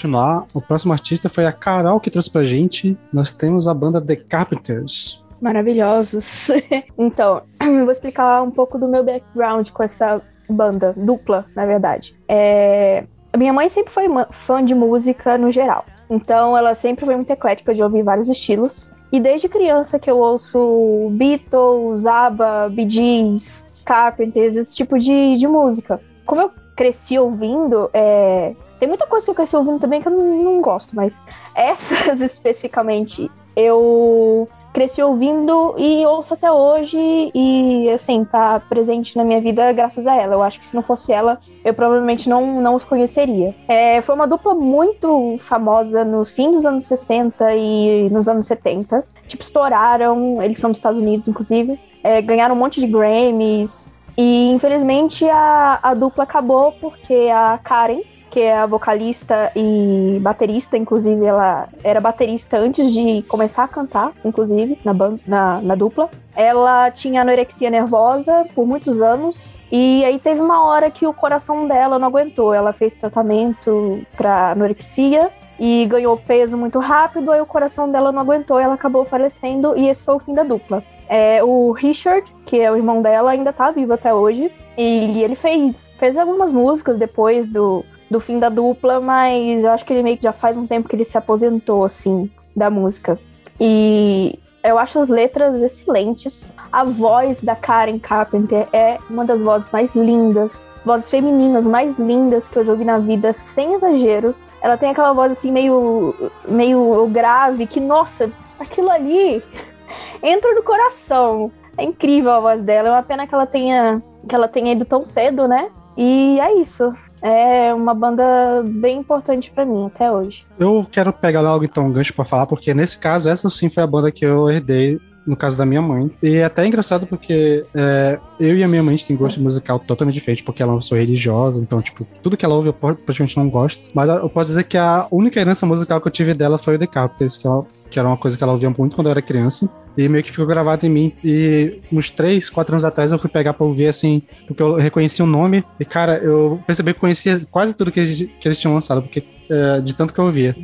Continuar. O próximo artista foi a Carol que trouxe pra gente. Nós temos a banda The Carpenters. Maravilhosos. então, eu vou explicar um pouco do meu background com essa banda, dupla, na verdade. É, a minha mãe sempre foi fã de música no geral. Então, ela sempre foi muito eclética de ouvir vários estilos. E desde criança que eu ouço Beatles, ABBA, Bee Gees, Carpenters, esse tipo de, de música. Como eu cresci ouvindo, é, tem muita coisa que eu cresci ouvindo também que eu não, gosto, mas essas especificamente eu cresci ouvindo e ouço até hoje e assim, tá presente na minha vida graças a ela. Eu acho que se não fosse ela, eu provavelmente não, não os conheceria. É, foi uma dupla muito famosa no fim dos anos 60 e nos anos 70. Tipo, estouraram, eles são dos Estados Unidos, inclusive. É, ganharam um monte de Grammys. E infelizmente a, a dupla acabou porque a Karen, que é a vocalista e baterista, inclusive ela era baterista antes de começar a cantar, inclusive, na, na, na dupla. Ela tinha anorexia nervosa por muitos anos. E aí teve uma hora que o coração dela não aguentou. Ela fez tratamento para anorexia e ganhou peso muito rápido. Aí o coração dela não aguentou ela acabou falecendo. E esse foi o fim da dupla. É, o Richard, que é o irmão dela, ainda tá vivo até hoje. E ele fez, fez algumas músicas depois do, do fim da dupla, mas eu acho que ele meio que já faz um tempo que ele se aposentou, assim, da música. E eu acho as letras excelentes. A voz da Karen Carpenter é uma das vozes mais lindas, vozes femininas mais lindas que eu já ouvi na vida, sem exagero. Ela tem aquela voz assim meio meio grave que nossa, aquilo ali entra no coração. É incrível a voz dela. É uma pena que ela tenha que ela tenha ido tão cedo, né? E é isso. É uma banda bem importante pra mim até hoje. Eu quero pegar logo então um gancho pra falar, porque nesse caso, essa sim foi a banda que eu herdei no caso da minha mãe. E é até engraçado porque é, eu e a minha mãe a gente tem gosto musical totalmente diferente, porque ela é uma pessoa religiosa, então, tipo, tudo que ela ouve eu praticamente não gosto. Mas eu posso dizer que a única herança musical que eu tive dela foi o The Carpenters, que, ela, que era uma coisa que ela ouvia muito quando eu era criança. E meio que ficou gravado em mim. E uns 3, 4 anos atrás eu fui pegar pra ouvir assim, porque eu reconheci o nome. E, cara, eu percebi que conhecia quase tudo que eles, que eles tinham lançado, porque é, de tanto que eu ouvia.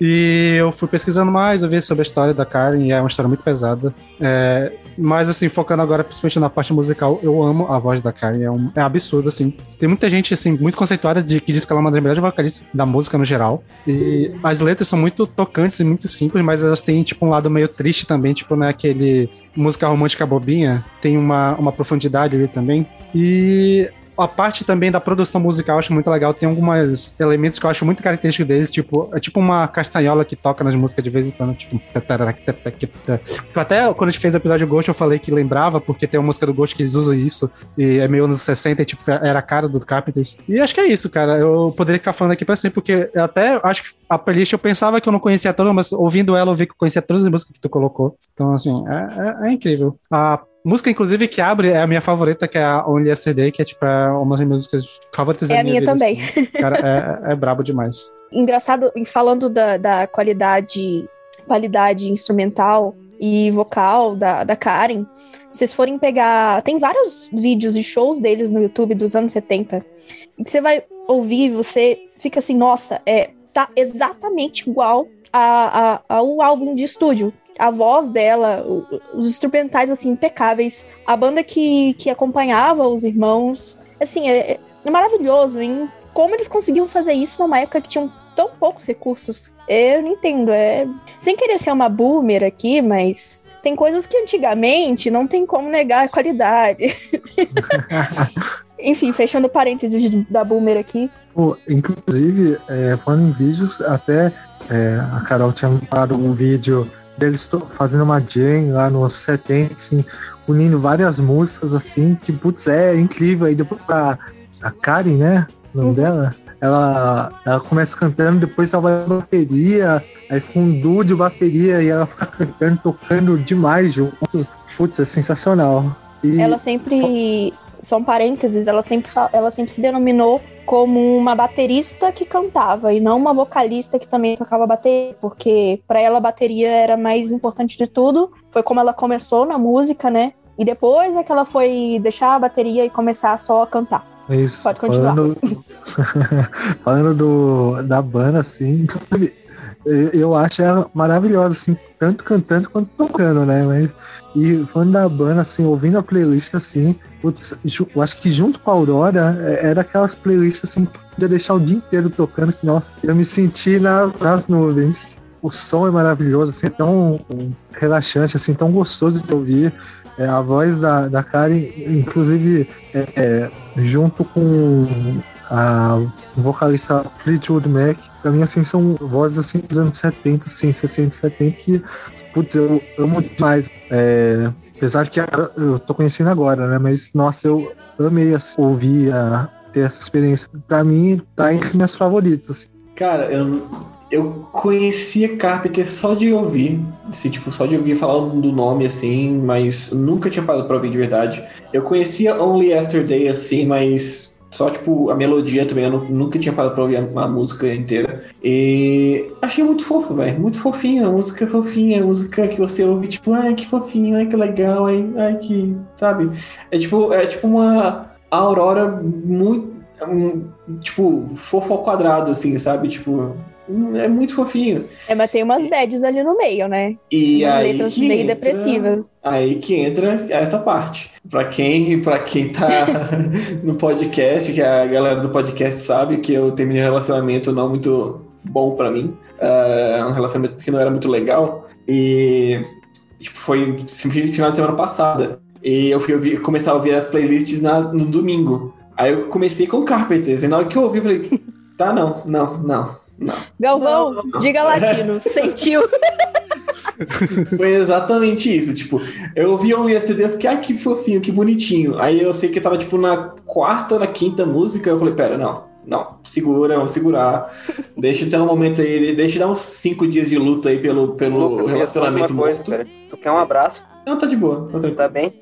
E eu fui pesquisando mais, eu vi sobre a história da Karen, e é uma história muito pesada. É, mas, assim, focando agora principalmente na parte musical, eu amo a voz da Karen, é, um, é absurdo, assim. Tem muita gente, assim, muito conceituada de, que diz que ela é uma das melhores vocalistas da música no geral. E as letras são muito tocantes e muito simples, mas elas têm, tipo, um lado meio triste também, tipo, não é aquele música romântica bobinha, tem uma, uma profundidade ali também. E a parte também da produção musical eu acho muito legal. Tem alguns elementos que eu acho muito característicos deles, tipo, é tipo uma castanhola que toca nas músicas de vez em quando, tipo. Até quando a gente fez o episódio Ghost, eu falei que lembrava, porque tem uma música do Ghost que eles usam isso, e é meio anos 60, e, tipo, era a cara do Carpenters. E acho que é isso, cara. Eu poderia ficar falando aqui pra sempre, porque até acho que a playlist eu pensava que eu não conhecia toda, mas ouvindo ela eu vi que eu conhecia todas as músicas que tu colocou. Então, assim, é, é, é incrível. A Música, inclusive, que abre é a minha favorita, que é a Only Yesterday, que é tipo é uma das minhas músicas favoritas É da a minha, minha vida, também. assim. Cara, é, é brabo demais. Engraçado, falando da, da qualidade, qualidade instrumental e vocal da, da Karen, se vocês forem pegar. Tem vários vídeos e shows deles no YouTube dos anos 70. E que você vai ouvir, você fica assim, nossa, é, tá exatamente igual a, a, ao álbum de estúdio. A voz dela, os instrumentais, assim, impecáveis. A banda que, que acompanhava os irmãos. Assim, é, é maravilhoso como eles conseguiam fazer isso numa época que tinham tão poucos recursos. Eu não entendo. É... Sem querer ser uma boomer aqui, mas tem coisas que antigamente não tem como negar a qualidade. Enfim, fechando parênteses da boomer aqui. Pô, inclusive, é, falando em vídeos, até é, a Carol tinha mandado um vídeo deles to- fazendo uma jam lá nos 70, assim, unindo várias músicas, assim, que, putz, é incrível. Aí depois a, a Karen, né, o nome dela, ela, ela começa cantando, depois ela vai na bateria, aí fica um duo de bateria e ela fica cantando, tocando demais junto. Putz, é sensacional. E, Ela sempre. Só um parênteses, ela sempre, ela sempre se denominou como uma baterista que cantava e não uma vocalista que também tocava bateria, porque pra ela a bateria era mais importante de tudo. Foi como ela começou na música, né? E depois é que ela foi deixar a bateria e começar só a cantar. É isso. Pode continuar. Falando, falando do, da banda, assim, eu acho ela maravilhosa, assim, tanto cantando quanto tocando, né? Mas, e falando da banda, assim, ouvindo a playlist, assim, putz, eu acho que junto com a Aurora, é- era aquelas playlists, assim, que podia deixar o dia inteiro tocando, que, nossa, eu me senti nas, nas nuvens. O som é maravilhoso, assim, é tão relaxante, assim, tão gostoso de ouvir. É, a voz da, da Karen, inclusive, é, é, junto com a vocalista Fleetwood Mac, pra mim, assim, são vozes, assim, dos anos 70, assim, 60, 70, que putz, eu amo demais. É, apesar que eu tô conhecendo agora, né? Mas, nossa, eu amei assim, ouvir, a, ter essa experiência. Pra mim, tá entre minhas favoritas. Assim. Cara, eu, eu conhecia Carpenter só de ouvir, assim, tipo, só de ouvir falar do nome, assim, mas nunca tinha parado pra ouvir de verdade. Eu conhecia Only Yesterday, assim, mas só, tipo, a melodia também, eu nu- nunca tinha parado pra ouvir a, a música inteira. E achei muito fofo, velho, muito fofinho, a música é fofinha, a música que você ouve, tipo, ai, que fofinho, ai, que legal, ai, ai que, sabe? É tipo, é tipo uma Aurora muito, um, tipo, fofo ao quadrado, assim, sabe? Tipo, é muito fofinho. É, mas tem umas bads ali no meio, né? E umas aí letras meio entra- depressivas. Aí que entra essa parte. Pra quem, pra quem tá no podcast, que a galera do podcast sabe que eu terminei um relacionamento não muito bom pra mim. Ah, um relacionamento que não era muito legal. E tipo, foi final de semana passada. E eu fui ouvir, começar a ouvir as playlists na- no domingo. Aí eu comecei com Carpenters. E na hora que eu ouvi, eu falei, tá, não, não, não, não. Galvão, diga latino. Sentiu? Foi exatamente isso, tipo, eu ouvi Only Yesterday, eu fiquei, ah, que fofinho, que bonitinho. Aí eu sei que eu tava, tipo, na quarta ou na quinta música, eu falei, pera, não, não, segura, vamos segurar. Deixa eu ter um momento aí, deixa eu dar uns cinco dias de luta aí pelo, pelo Lucas, relacionamento coisa, morto. Tu quer um abraço? Não, tá de boa, tá. Tá bem?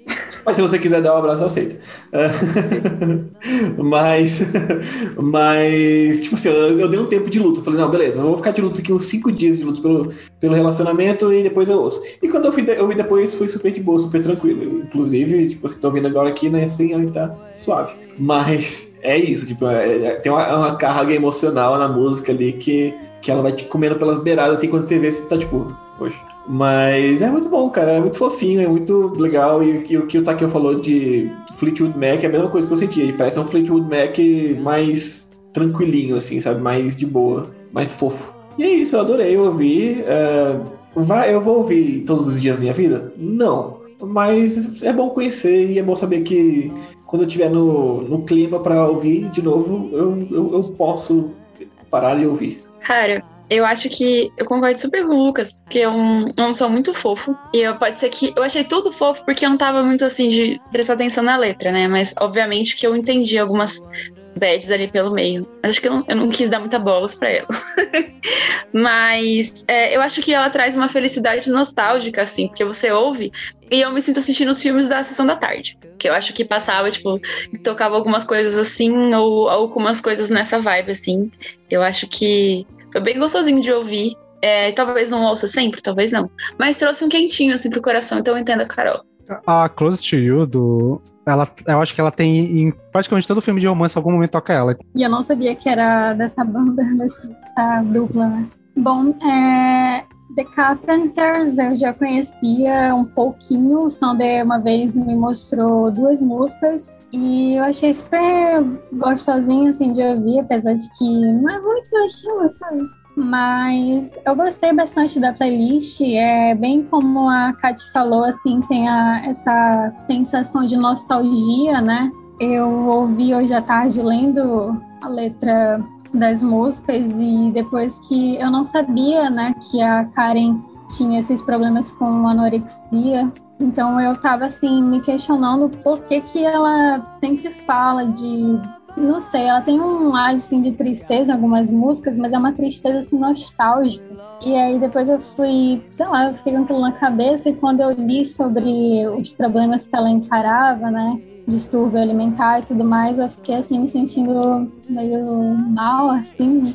Mas se você quiser dar um abraço, eu aceito. mas, mas, tipo assim, eu, eu dei um tempo de luto. Falei, não, beleza, eu vou ficar de luto aqui uns cinco dias de luto pelo, pelo relacionamento e depois eu ouço. E quando eu fui, eu vi depois, foi super de boa, super tranquilo. Inclusive, tipo, você tá ouvindo agora aqui na stream, aí tá suave. Mas é isso, tipo, é- é- tem uma, uma carga emocional na música ali que, que ela vai te comendo pelas beiradas, assim, quando você vê, você tá tipo, poxa. Mas é muito bom, cara. É muito fofinho, é muito legal. E, e o que o Takeo falou de Fleetwood Mac é a mesma coisa que eu senti. Ele parece um Fleetwood Mac mais tranquilinho, assim, sabe? Mais de boa, mais fofo. E é isso, eu adorei ouvir. É, vai, eu vou ouvir todos os dias da minha vida? Não. Mas é bom conhecer e é bom saber que quando eu estiver no, no clima pra ouvir de novo, eu, eu, eu posso parar e ouvir. Cara, eu acho que eu concordo super com o Lucas, que é um, é som muito fofo. E eu, pode ser que eu achei tudo fofo porque eu não tava muito assim de prestar atenção na letra, né? Mas obviamente que eu entendi algumas bads ali pelo meio. Mas acho que eu não, eu não quis dar muita bolas pra ela. Mas é, eu acho que ela traz uma felicidade nostálgica, assim, porque você ouve e eu me sinto assistindo os filmes da sessão da tarde. Que eu acho que passava, tipo, tocava algumas coisas assim, ou algumas coisas nessa vibe, assim. Eu acho que foi bem gostosinho de ouvir. É, talvez não ouça sempre, talvez não. Mas trouxe um quentinho, assim, pro coração, então eu entendo a Carol. A Close to You, do. Ela, eu acho que ela tem em praticamente todo filme de romance, em algum momento toca ela. E eu não sabia que era dessa banda, dessa dupla, né? Bom, é, The Carpenters eu já conhecia um pouquinho. O Sander uma vez me mostrou duas músicas e eu achei super gostosinho assim, de ouvir, apesar de que não é muito meu estilo, sabe? Mas eu gostei bastante da playlist. É bem como a Kat falou, assim, tem a, essa sensação de nostalgia, né? Eu ouvi hoje à tarde lendo a letra das músicas e depois que eu não sabia, né, que a Karen tinha esses problemas com anorexia, então eu tava assim me questionando por que que ela sempre fala de não sei, ela tem um ar assim de tristeza em algumas músicas, mas é uma tristeza assim nostálgica. E aí depois eu fui, sei lá, eu fiquei com aquilo na cabeça e quando eu li sobre os problemas que ela encarava, né, distúrbio alimentar e tudo mais, eu fiquei assim me sentindo meio mal, assim.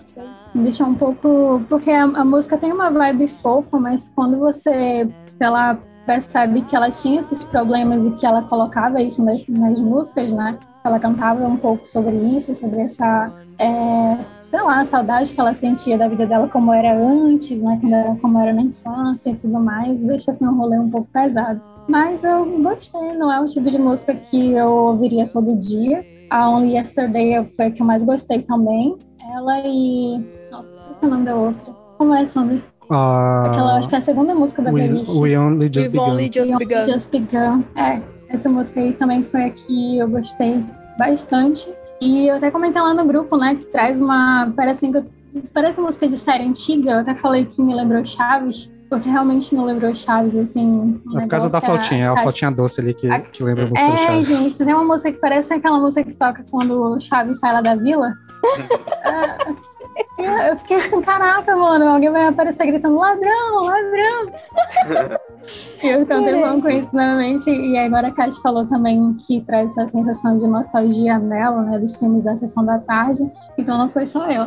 Me deixou um pouco. Porque a, a música tem uma vibe fofa, mas quando você, sei lá, percebe que ela tinha esses problemas e que ela colocava isso nas, nas músicas, né? Ela cantava um pouco sobre isso, sobre essa. É, sei lá, saudade que ela sentia da vida dela como era antes, né? Como era na infância e tudo mais, deixa assim um rolê um pouco pesado. Mas eu gostei, não é o tipo de música que eu ouviria todo dia. A Only Yesterday foi a que eu mais gostei também. Ela e. Nossa, esqueci o nome da outra. Como é, Sandra? Ah, Aquela, acho que é a segunda música da We, playlist. we Only Just We've Begun. only just We begun. Just Begun. É, essa música aí também foi a que eu gostei bastante. E eu até comentei lá no grupo, né, que traz uma. Parece, que eu- parece música de série antiga. Eu até falei que me lembrou Chaves. Porque realmente me lembrou Chaves, assim. um É por causa da flautinha, é a flautinha doce ali que, que lembra a música do É, Chaves. gente, tem uma música que parece aquela música que toca quando o Chaves sai lá da vila. Ah, eu- eu fiquei assim, caraca, mano, alguém vai aparecer gritando ladrão, ladrão. E eu fiquei um com isso na minha mente. E agora a Kate falou também que traz essa sensação de nostalgia nela, né, dos filmes da Sessão da Tarde. Então não foi só eu.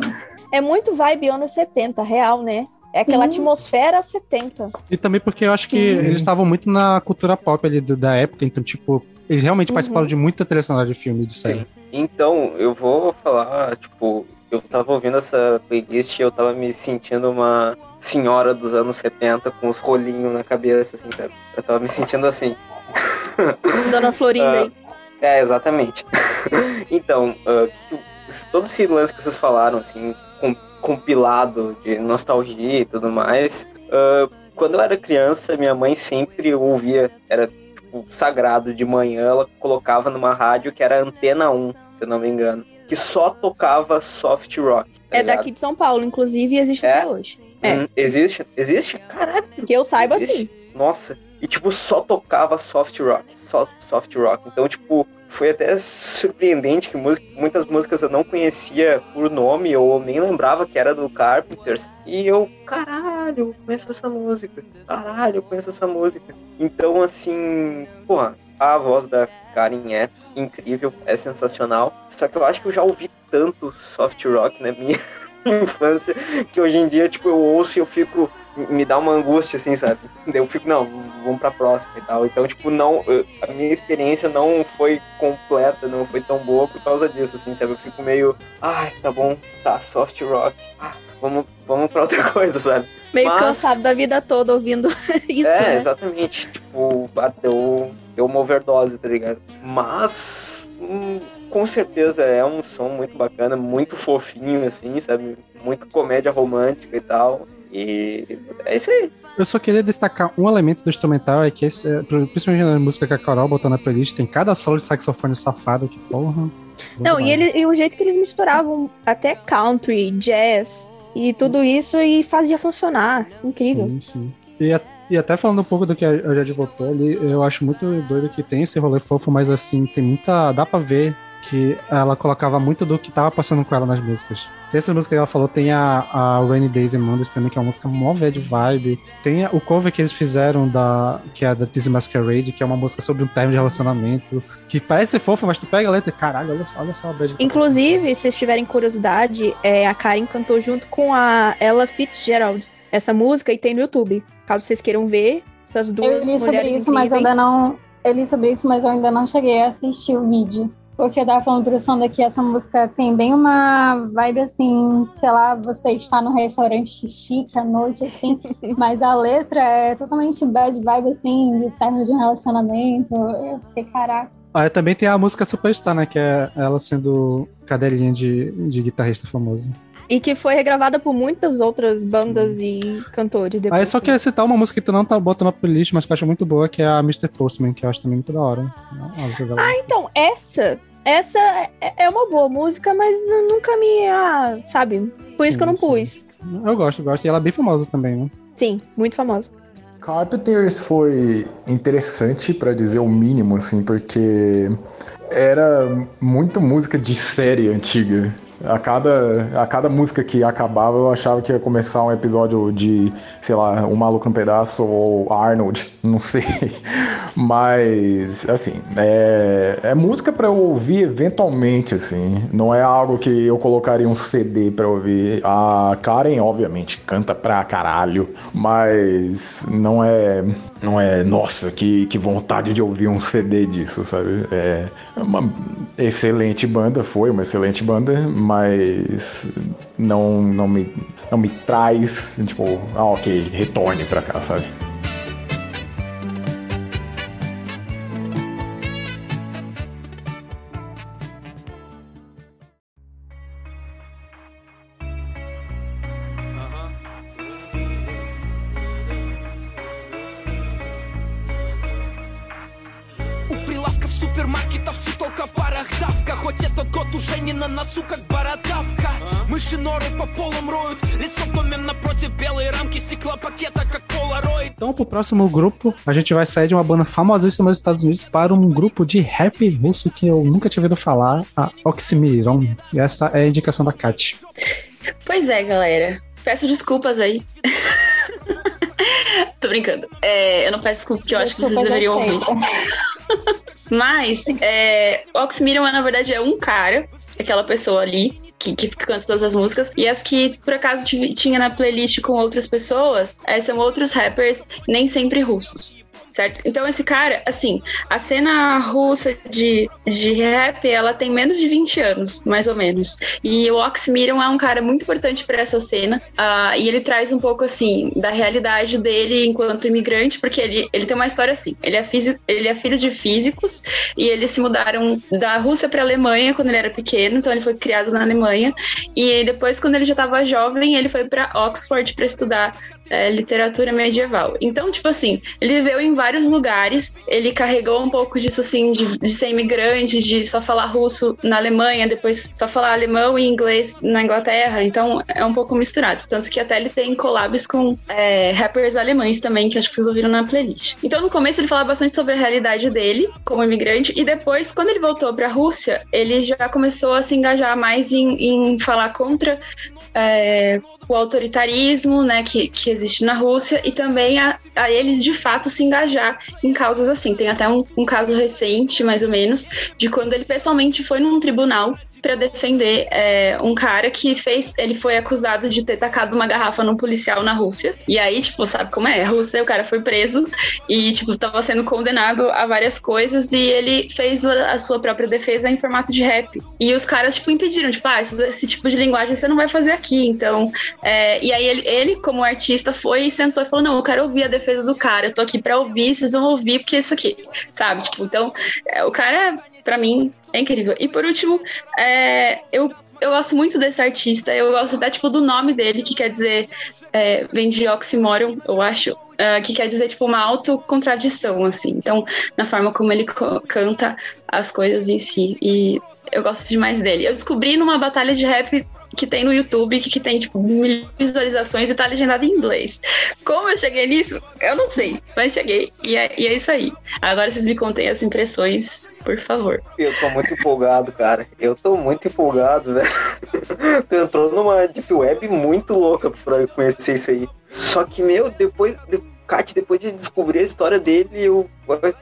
É muito vibe anos 70, real, né? É aquela Sim. atmosfera 70. E também porque eu acho que Sim. eles estavam muito na cultura pop ali do- da época, então, tipo, eles realmente Uhum. participaram de muita trilha sonora de filme e de série. Então, eu vou falar, tipo, eu tava ouvindo essa playlist e eu tava me sentindo uma senhora dos anos 70 com os rolinhos na cabeça, assim, sabe? Eu tava me sentindo assim. Dona Florinda aí. É, exatamente. então, ah, que- todo esse lance que vocês falaram, assim, compilado de nostalgia e tudo mais, ah, quando eu era criança, minha mãe sempre ouvia, era tipo, sagrado de manhã, ela colocava numa rádio que era Antena 1, se eu não me engano, que só tocava soft rock. tá É ligado? daqui de São Paulo, inclusive, e existe É? até hoje. É. Hum, existe? Existe? Caralho. Que eu saiba, Existe? sim. Nossa. E, tipo, só tocava soft rock. Só soft rock. Então, tipo, foi até surpreendente que música, muitas músicas eu não conhecia por nome ou nem lembrava que era do Carpenters. E eu, caralho, eu conheço essa música. Caralho, eu conheço essa música. Então, assim, porra, a voz da Karen é incrível, é sensacional. Só que eu acho que eu já ouvi tanto soft rock na minha infância que hoje em dia, tipo, eu ouço e eu fico. Me dá uma angústia, assim, sabe? Eu fico, não, vamos pra próxima e tal. Então, tipo, não. A minha experiência não foi completa, não foi tão boa por causa disso, assim, sabe? Eu fico meio. Ai, tá bom, tá, soft rock. Ah, vamos, vamos pra outra coisa, sabe? Meio Mas- cansado da vida toda ouvindo isso, é, né? exatamente. Tipo, bateu, deu uma overdose, tá ligado? Mas, hum, com certeza é um som muito bacana, muito fofinho, assim, sabe? Muito comédia romântica e tal. E é isso aí. Eu só queria destacar um elemento do instrumental, é que esse, é, principalmente na música que a Carol botou na playlist, tem cada solo de saxofone safado, que porra. Não, e, ele, e o jeito que eles misturavam até country, jazz e tudo isso e fazia funcionar. Incrível. Sim, sim. E, a- e até falando um pouco do que a Jade votou ali, eu acho muito doido que tem esse rolê fofo, mas assim, tem muita. dá pra ver que ela colocava muito do que tava passando com ela nas músicas. Tem essa música que ela falou, tem a, a Rainy Days and Mondays também, que é uma música mó bad vibe. Tem o cover que eles fizeram da. que é da Tizzy Masquerade, que é uma música sobre um término de relacionamento. Que parece fofo, mas tu pega a letra e caralho, olha, só- olha só a bad que tá Inclusive, se vocês tiverem curiosidade, é, a Karen cantou junto com a Ella Fitzgerald essa música e tem no YouTube. Caso vocês queiram ver, essas duas Eu li sobre mulheres isso, mas eu incríveis. ainda não. Eu li sobre isso, mas eu ainda não cheguei a assistir o vídeo. Porque eu tava falando pro Sandra que essa música tem bem uma vibe assim, sei lá, você está no restaurante chique à noite, assim, mas a letra é totalmente bad vibe, assim, de término de um relacionamento. Eu fiquei, caraca. Ah, também tem a música Superstar, né? Que é ela sendo cadelinha de, de guitarrista famoso. E que foi regravada por muitas outras bandas e cantores depois. Aí eu só queria citar uma música que tu não tá botando na playlist, mas que eu acho muito boa, que é a Mr. Postman, que eu acho também muito da hora. A letra dela. Ah, então, essa. Essa é- é uma boa música, mas eu nunca me. Ah, sabe? Por isso que eu não Sim, pus. Eu gosto, gosto. E ela é bem famosa também, né? Sim, muito famosa. Carpenters foi interessante pra dizer o mínimo, assim, porque era muito música de série antiga. A cada, a cada música que acabava, eu achava que ia começar um episódio de, sei lá, Um Maluco no Pedaço ou Arnold, não sei. Mas, assim, é, é música pra eu ouvir eventualmente, assim. Não é algo que eu colocaria um CD pra ouvir. A Karen, obviamente, canta pra caralho, mas não é, não é, nossa, que, que vontade de ouvir um CD disso, sabe? É uma excelente banda, foi uma excelente banda, mas não, não, me, não me traz, tipo, ah, ok, retorne pra cá, sabe? Próximo grupo, a gente vai sair de uma banda famosíssima dos Estados Unidos para um grupo de rap russo que eu nunca tinha ouvido falar, a Oxymiron. E essa é a indicação da Kat. Pois é, galera. Peço desculpas aí. Tô brincando. É, eu não peço desculpa, porque eu acho que vocês deveriam ouvir. Mas, é, na verdade, é um cara, aquela pessoa ali, que, que canta todas as músicas. E as que, por acaso, tinha na playlist com outras pessoas, é, são outros rappers, nem sempre russos. Certo? Então, esse cara, assim, a cena russa de, de rap, ela tem menos de 20 anos, mais ou menos. E o Oxymiron é um cara muito importante para essa cena. ah, e ele traz um pouco, assim, da realidade dele enquanto imigrante, porque ele, ele tem uma história assim. Ele é, físico, ele é filho de físicos e eles se mudaram da Rússia para Alemanha quando ele era pequeno, então ele foi criado na Alemanha. E depois, quando ele já estava jovem, ele foi para Oxford para estudar é, literatura medieval. Então, tipo assim, ele viveu em vários lugares, ele carregou um pouco disso, assim, de, de ser imigrante, de só falar russo na Alemanha, depois só falar alemão e inglês na Inglaterra. Então, é um pouco misturado. Tanto que até ele tem collabs com é, rappers alemães também, que acho que vocês ouviram na playlist. Então, no começo, ele falava bastante sobre a realidade dele como imigrante, e depois, quando ele voltou para a Rússia, ele já começou a se engajar mais em, em falar contra é, o autoritarismo né, que, que existe na Rússia e também a, a ele de fato se engajar em causas assim. Tem até um, um caso recente, mais ou menos, de quando ele pessoalmente foi num tribunal para defender é, um cara que fez. Ele foi acusado de ter tacado uma garrafa num policial na Rússia. E aí, tipo, sabe como é? A Rússia, o cara foi preso e, tipo, tava sendo condenado a várias coisas e ele fez a, sua própria defesa em formato de rap. E os caras, tipo, impediram, tipo, ah, esse, esse tipo de linguagem você não vai fazer aqui. Então, é, e aí ele, ele, como artista, foi e sentou e falou: não, eu quero ouvir a defesa do cara, eu tô aqui pra ouvir, vocês vão ouvir, porque é isso aqui, sabe? Tipo, então, é, o cara, pra mim, é incrível. E por último, é, eu, eu gosto muito desse artista, eu gosto até, tipo, do nome dele, que quer dizer, é, vem de oxymoron, eu acho, ah, que quer dizer, tipo, uma autocontradição, assim. Então, na forma como ele canta as coisas em si. E eu gosto demais dele. Eu descobri numa batalha de rap que tem no YouTube, que, que tem, tipo, de visualizações e tá legendado em inglês. Como eu cheguei nisso, eu não sei, mas cheguei. E é, e é isso aí. Agora vocês me contem as impressões, por favor. Eu tô muito empolgado, cara. Eu tô muito empolgado, velho. tu entrou numa deep web muito louca pra conhecer isso aí. Só que, meu, depois. De... Kat, depois de descobrir a história dele, eu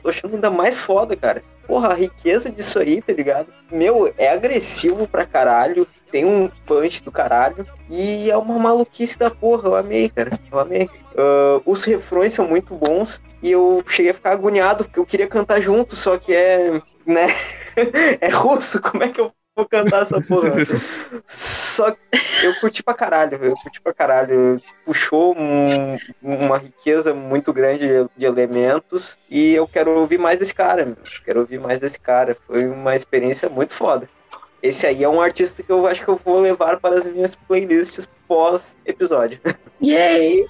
tô achando ainda mais foda, cara. Porra, a riqueza disso aí, tá ligado? Meu, é agressivo pra caralho. Tem um punch do caralho. E é uma maluquice da porra. Eu amei, cara. Eu amei. Ah, os refrões são muito bons. E eu cheguei a ficar agoniado, porque eu queria cantar junto, só que é. né? é russo, como é que eu vou cantar essa porra? Só que eu curti pra caralho, eu curti pra caralho. Puxou um- uma riqueza muito grande de, de elementos e eu quero ouvir mais desse cara, meu. Quero ouvir mais desse cara. Foi uma experiência muito foda. Esse aí é um artista que eu acho que eu vou levar para as minhas playlists pós-episódio. Yay!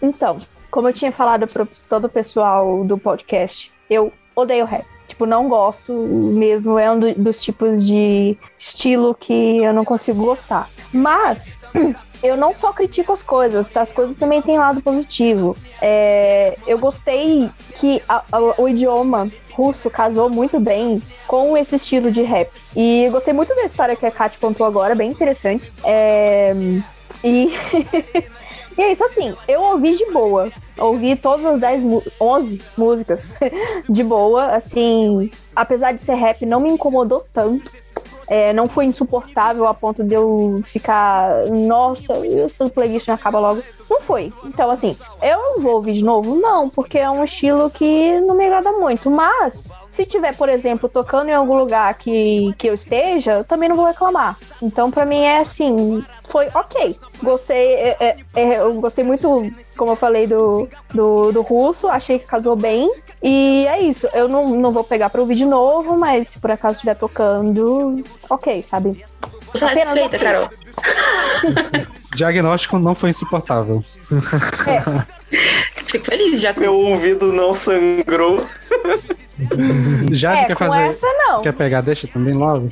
Então, como eu tinha falado para todo o pessoal do podcast, eu odeio rap. Tipo, não gosto mesmo, é um do- dos tipos de estilo que eu não consigo gostar. Mas eu não só critico as coisas, tá? As coisas também têm lado positivo. É, eu gostei que a- a- o idioma russo casou muito bem com esse estilo de rap. E eu gostei muito da história que a Kat contou agora, bem interessante. É, e E é isso, assim, eu ouvi de boa. Ouvi todas as 10, mu- 11 músicas de boa, assim, apesar de ser rap, não me incomodou tanto. É, não foi insuportável a ponto de eu ficar, nossa, essa playlist não acaba logo. Não foi. Então, assim, eu vou ouvir de novo? Não, porque é um estilo que não me agrada muito. Mas, se tiver, por exemplo, tocando em algum lugar que, que eu esteja, eu também não vou reclamar. Então, pra mim, é assim, foi ok. Gostei, é- é- é, eu gostei muito, como eu falei, do, do, do russo, achei que casou bem. E é isso, eu não, não vou pegar pra ouvir de novo, mas se por acaso estiver tocando, ok, sabe? Satisfeita, Carol. Diagnóstico não foi insuportável. Fico feliz já com Meu isso. ouvido não sangrou. Jade É, quer fazer. essa não. Quer pegar, deixa também logo?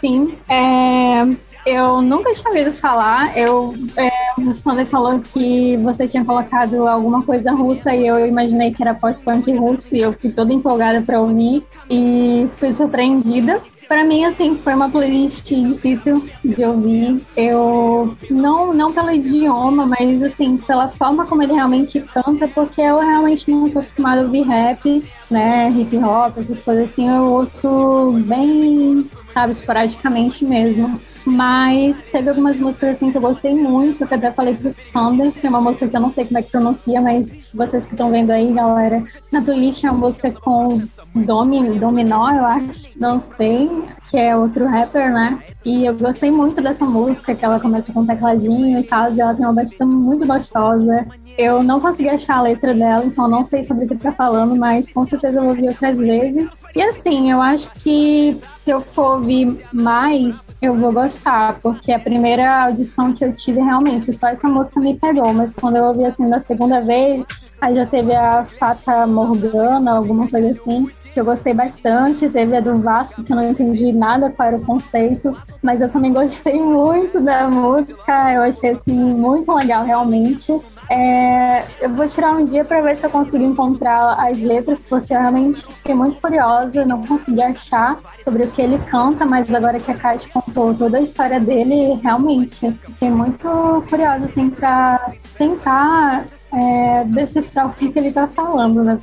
Sim, é, Eu nunca tinha ouvido falar. Eu, é, o Sander falou que você tinha colocado alguma coisa russa e eu imaginei que era pós-punk russo e eu fiquei toda empolgada para ouvir e fui surpreendida. Para mim, assim, foi uma playlist difícil de ouvir. Eu não não pelo idioma, mas assim pela forma como ele realmente canta, porque eu realmente não sou acostumada a ouvir rap, né, hip hop, essas coisas assim. Eu ouço bem, sabe, esporadicamente mesmo. Mas teve algumas músicas assim que eu gostei muito, que eu até falei pro Sander. Tem uma música que eu não sei como é que pronuncia, mas vocês que estão vendo aí, galera, na playlist é uma música com Domi, Dominó, eu acho, não sei, que é outro rapper, né? E eu gostei muito dessa música, que ela começa com um tecladinho e tal, e ela tem uma batida muito gostosa. Eu não consegui achar a letra dela, então não sei sobre o que tá falando, mas com certeza eu vou ouvir outras vezes. E assim, eu acho que se eu for ouvir mais, eu vou gostar, porque a primeira audição que eu tive realmente, só essa música me pegou, mas quando eu ouvi assim da segunda vez, aí já teve a Fata Morgana, alguma coisa assim, que eu gostei bastante. Teve a do Vasco, que eu não entendi nada qual era o conceito, mas eu também gostei muito da música, eu achei assim muito legal realmente. É, eu vou tirar um dia para ver se eu consigo encontrar as letras, porque eu realmente fiquei muito curiosa, não consegui achar sobre o que ele canta, mas agora que a Kate contou toda a história dele, realmente fiquei muito curiosa assim para tentar é, decifrar o que, que ele tá falando, né?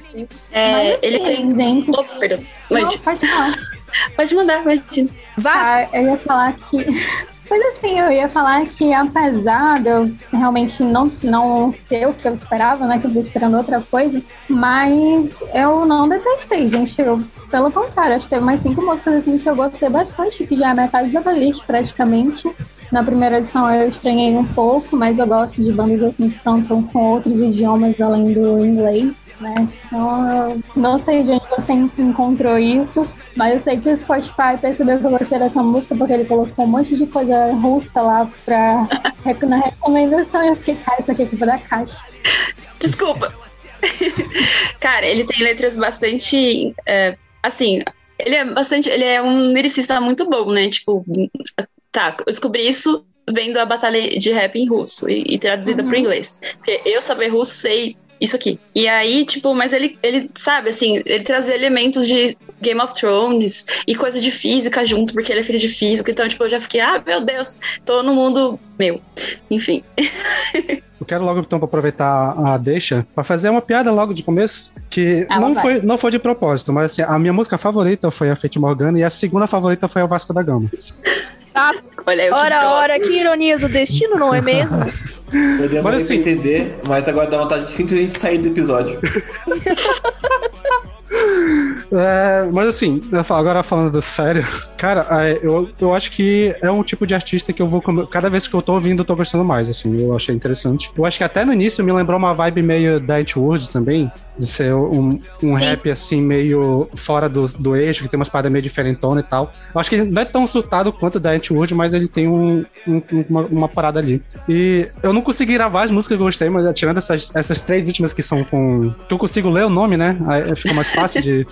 É, mas, ele assim, tem. gente. Não, pode falar. Pode mandar, imagina. Ah, eu ia falar que. Mas assim, eu ia falar que apesar de eu realmente não, não ser o que eu esperava, né? Que eu tô esperando outra coisa, mas eu não detestei, gente. Eu, pelo contrário, acho que teve mais cinco músicas assim que eu gostei bastante, que já é metade da playlist praticamente. Na primeira edição eu estranhei um pouco, mas eu gosto de bandas assim que cantam com outros idiomas além do inglês, né? Então eu não sei de onde você encontrou isso, mas eu sei que o Spotify percebeu que eu gostei dessa música porque ele colocou um monte de coisa russa lá pra, na recomendação e eu fiquei, cara, isso aqui é culpa da caixa. Desculpa. Cara, ele tem letras bastante. é, assim, ele é bastante. Ele é um lyricista muito bom, né? Tipo, tá, eu descobri isso vendo a batalha de rap em russo e, e traduzida Uhum. pro inglês. Porque eu saber russo sei isso aqui. E aí, tipo, mas ele, ele sabe, assim, ele trazia elementos de Game of Thrones e coisa de física junto, porque ele é filho de físico. Então, tipo, eu já fiquei, ah, meu Deus, tô no mundo meu. Enfim. Eu quero logo, então, aproveitar a deixa, pra fazer uma piada logo de começo, que Ela não vai. foi, não foi de propósito, mas assim, a minha música favorita foi a Fate Morgana e a segunda favorita foi a Vasco da Gama. Olha, eu que Ora, ora, que ironia do destino, não é mesmo? Eu demorei Mas assim- pra entender, mas agora dá vontade de simplesmente sair do episódio. É, mas assim, agora falando do sério, cara, é, eu, eu acho que é um tipo de artista que eu vou. Cada vez que eu tô ouvindo, eu tô gostando mais, assim, eu achei interessante. Eu acho que até no início me lembrou uma vibe meio Diet Woods também, de ser um, um rap assim, meio fora do, do eixo, que tem umas paradas meio diferentona e tal. Eu acho que ele não é tão surtado quanto o Diet mas ele tem um, um- uma, uma parada ali. E eu não consegui gravar as músicas que eu gostei, mas tirando essas, essas três últimas que são com. que eu consigo ler o nome, né? Aí fica mais fácil de,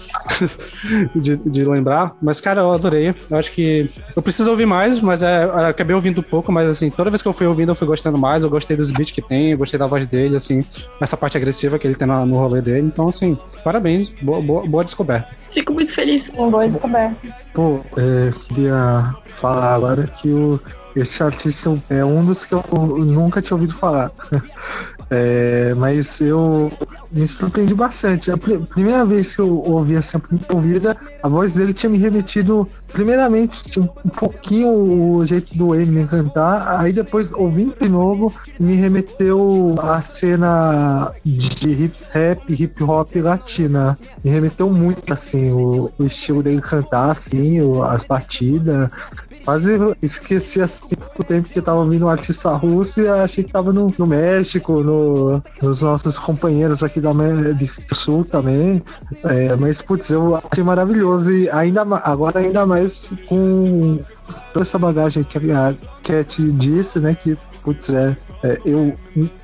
de, de lembrar. Mas, cara, eu adorei. Eu acho que. Eu preciso ouvir mais, mas é, eu acabei ouvindo pouco, mas assim, toda vez que eu fui ouvindo, eu fui gostando mais. Eu gostei dos beats que tem, eu gostei da voz dele, assim, essa parte agressiva que ele tem no, no rolê dele. Então, assim, parabéns, boa, boa, boa descoberta. Fico muito feliz. Sim, boa descoberta. Pô, é, queria falar agora que o, esse artista é um dos que eu nunca tinha ouvido falar. É, mas eu me surpreendi bastante. A pri- primeira vez que eu ouvi essa ouvida, a voz dele tinha me remetido, primeiramente, um pouquinho o jeito do Eminem cantar, aí depois, ouvindo de novo, me remeteu à cena de hip rap, hip hop latina. Me remeteu muito, assim, o, o estilo dele cantar, assim, o- as batidas. Quase esqueci assim o tempo que tava ouvindo um artista russo e achei que tava no, no México, no, nos nossos companheiros aqui da América do Sul também. É, mas, putz, eu achei maravilhoso e ainda, agora ainda mais com toda essa bagagem que a Cat disse, né? Que putz, é, é, eu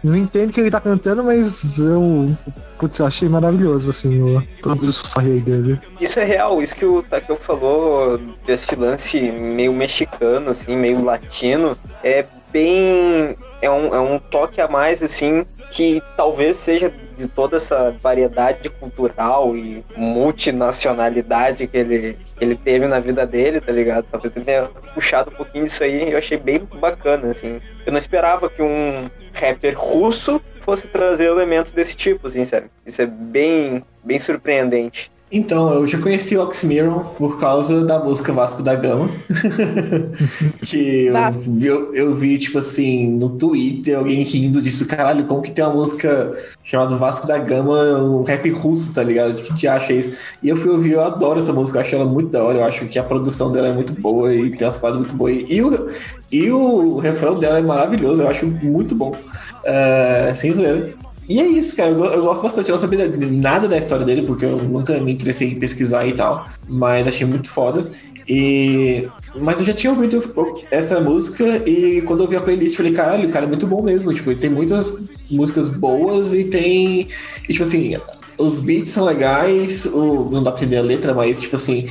não entendo o que ele tá cantando, mas eu, putz, eu achei maravilhoso, assim, o, todos os sorriei dele. Isso é real, isso que o Takeo falou desse lance meio mexicano, assim, meio latino, é bem. É um, é um toque a mais, assim, que talvez seja de toda essa variedade cultural e multinacionalidade que ele, que ele teve na vida dele, tá ligado? Talvez ele tenha puxado um pouquinho disso aí eu achei bem bacana, assim. Eu não esperava que um rapper russo fosse trazer elementos desse tipo, assim, sério. Isso é bem, bem surpreendente. Então, eu já conheci o Oxymiron por causa da música Vasco da Gama. que eu vi, eu, vi, tipo assim, no Twitter, alguém rindo disso. Caralho, como que tem uma música chamada Vasco da Gama, um rap russo, tá ligado? De que te acha isso? E eu fui ouvir, eu adoro essa música, eu acho ela muito da hora. Eu acho que a produção dela é muito boa e tem umas paradas muito boas. E o, e o refrão dela é maravilhoso, eu acho muito bom. É, sem zoeira. E é isso, cara. Eu, eu gosto bastante. Eu não sabia nada da história dele, porque eu nunca me interessei em pesquisar e tal. Mas achei muito foda. E... Mas eu já tinha ouvido essa música e quando eu vi a playlist, eu falei, caralho, o cara é muito bom mesmo. Tipo, tem muitas músicas boas e tem. E, tipo assim, os beats são legais, o... não dá pra entender a letra, mas, tipo assim,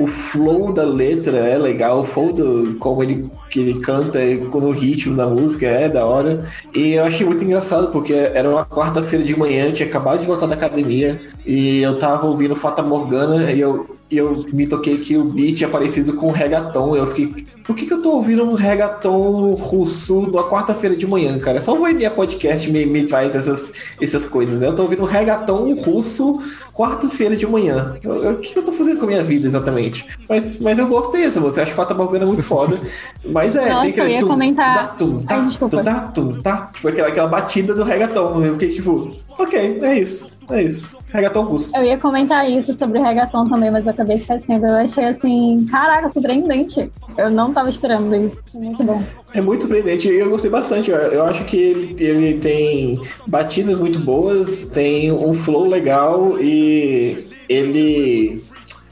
o flow da letra é legal, o flow do como ele, que ele canta, quando o ritmo da música é da hora. E eu achei muito engraçado, porque era uma quarta-feira de manhã, eu tinha acabado de voltar da academia, e eu tava ouvindo Fata Morgana, e eu, e eu me toquei que o beat é parecido com reggaeton. Eu fiquei, por que, que eu tô ouvindo um reggaeton russo numa quarta-feira de manhã, cara? Só o Voinia Podcast me, me traz essas, essas coisas. Eu tô ouvindo um reggaeton russo quarta-feira de manhã. O que, eu tô fazendo com a minha vida exatamente? Mas, mas eu gostei dessa. Eu acho Fata Morgana muito foda. Mas é, Nossa, tem que eu ia tum, comentar- tum, tá, Ai, desculpa. tum, tá, tum, tá. Tipo aquela, aquela batida do reggaeton. Eu fiquei tipo, ok, é isso. É isso. Reggaeton russo. Eu ia comentar isso sobre reggaeton também, mas eu acabei esquecendo. Eu achei assim, caraca, surpreendente. Eu não tava esperando isso. Muito bom. É muito surpreendente e eu gostei bastante. Eu, acho que ele, ele tem batidas muito boas, tem um flow legal e ele.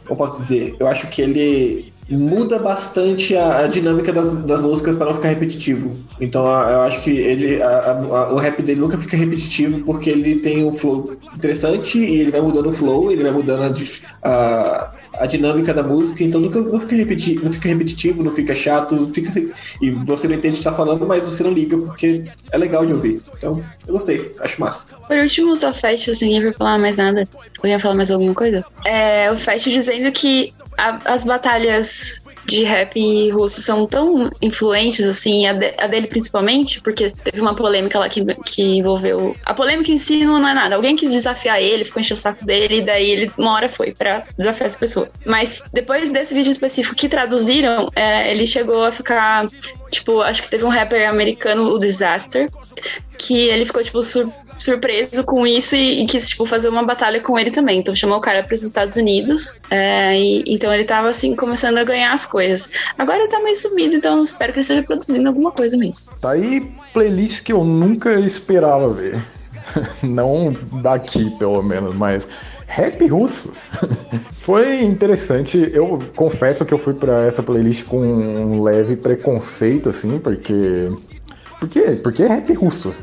Como posso dizer? Eu acho que ele muda bastante a, a dinâmica das, das músicas para não ficar repetitivo. Então a- eu acho que ele, a- o rap dele nunca fica repetitivo porque ele tem um flow interessante e ele vai mudando o flow, ele vai mudando a, a, dinâmica da música, então nunca não fica, repeti, não fica repetitivo, não fica chato, fica assim, e você não entende o que está falando, mas você não liga porque é legal de ouvir. Então eu gostei, acho massa. Por último, só Fast, você ninguém vai falar mais nada. Ou ia falar mais alguma coisa? É, o Fast dizendo que a- as batalhas de rap russo são tão influentes, assim, a, de- a dele principalmente, porque teve uma polêmica lá que, que envolveu. A polêmica em si não é nada. Alguém quis desafiar ele, ficou enchendo o saco dele, e daí ele, uma hora foi pra desafiar essa pessoa. Mas depois desse vídeo específico que traduziram, é, ele chegou a ficar. Tipo, acho que teve um rapper americano, o Disaster, que ele ficou, tipo, sur- surpreso com isso e, e quis, tipo, fazer uma batalha com ele também. Então chamou o cara para os Estados Unidos. é, e, então ele tava, assim, começando a ganhar as coisas. Agora tá meio sumido, então espero que ele esteja produzindo alguma coisa mesmo. Tá aí playlist que eu nunca esperava ver. Não daqui, pelo menos, mas rap russo. Foi interessante. Eu confesso que eu fui pra essa playlist com um leve preconceito, assim, porque. Por quê? Porque é rap russo.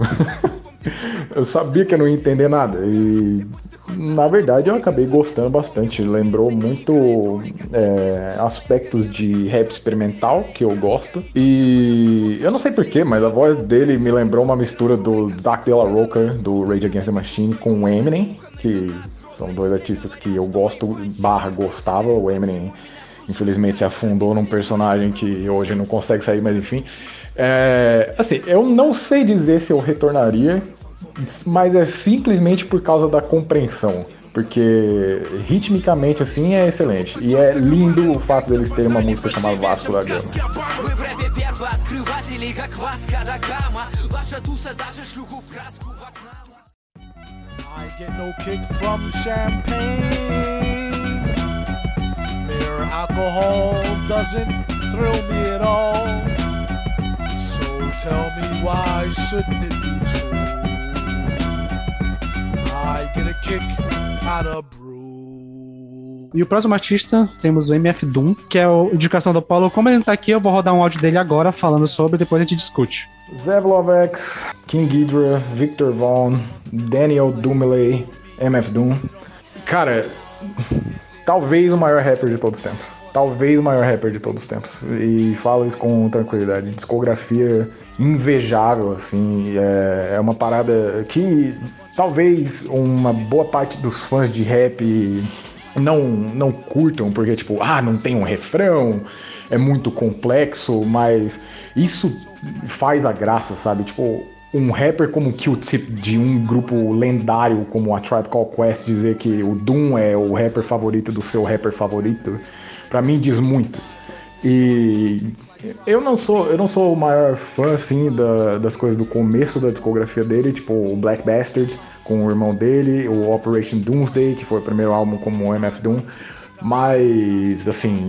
eu sabia que eu não ia entender nada. E na verdade eu acabei gostando bastante. Lembrou muito é, aspectos de rap experimental que eu gosto. E eu não sei porquê, mas a voz dele me lembrou uma mistura do Zach De La Roca, do Rage Against the Machine, com o Eminem, que são dois artistas que eu gosto, barra gostava. O Eminem infelizmente se afundou num personagem que hoje não consegue sair, mas enfim. É, assim, eu não sei dizer se eu retornaria, mas é simplesmente por causa da compreensão. Porque ritmicamente assim é excelente. E é lindo o fato deles terem uma música chamada Vasco da Gama. Вы в рэпе первые открыватели, как вас, когда гамма Ваша туса даже шлюху в краску в окна I get no kick from champagne. Mere alcohol doesn't thrill me at all. So tell me why shouldn't it be true? I get a kick out of brew. E o próximo artista temos o MF Doom, que é a indicação do Paulo. Como ele não tá aqui, eu vou rodar um áudio dele agora falando sobre, depois a gente discute. Zevlovex, King Ghidra, Victor Vaughn, Daniel Dumoulin, MF Doom. Cara, talvez o maior rapper de todos os tempos. Talvez o maior rapper de todos os tempos. E falo isso com tranquilidade. Discografia invejável, assim. É, é uma parada que talvez uma boa parte dos fãs de rap não, não curtam, porque, tipo, ah, não tem um refrão, é muito complexo, mas isso faz a graça, sabe? Tipo, um rapper como Q-Tip de um grupo lendário como a Tribe Called Quest dizer que o Doom é o rapper favorito do seu rapper favorito, pra mim diz muito. E eu não sou, eu não sou o maior fã assim da- das coisas do começo da discografia dele, tipo o Black Bastards com o irmão dele, o Operation Doomsday, que foi o primeiro álbum como MF Doom, mas assim,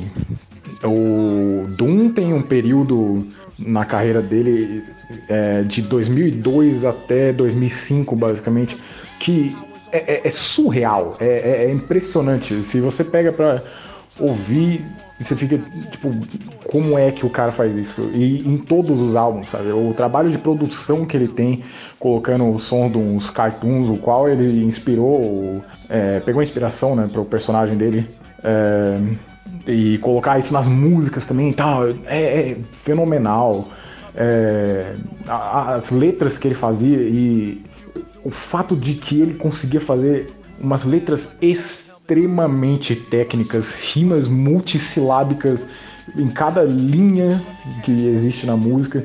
o Doom tem um período na carreira dele é, de 2002 até 2005, basicamente, que é, é- é surreal, é, é- é impressionante. Se você pega pra ouvir, você fica tipo, como é que o cara faz isso? E em todos os álbuns, sabe? O trabalho de produção que ele tem, colocando o som de uns cartoons, o qual ele inspirou, é, pegou inspiração, né, pro personagem dele. é, e colocar isso nas músicas também e tal, é, é fenomenal. É, as letras que ele fazia e o fato de que ele conseguia fazer umas letras extremamente técnicas, rimas multissilábicas em cada linha que existe na música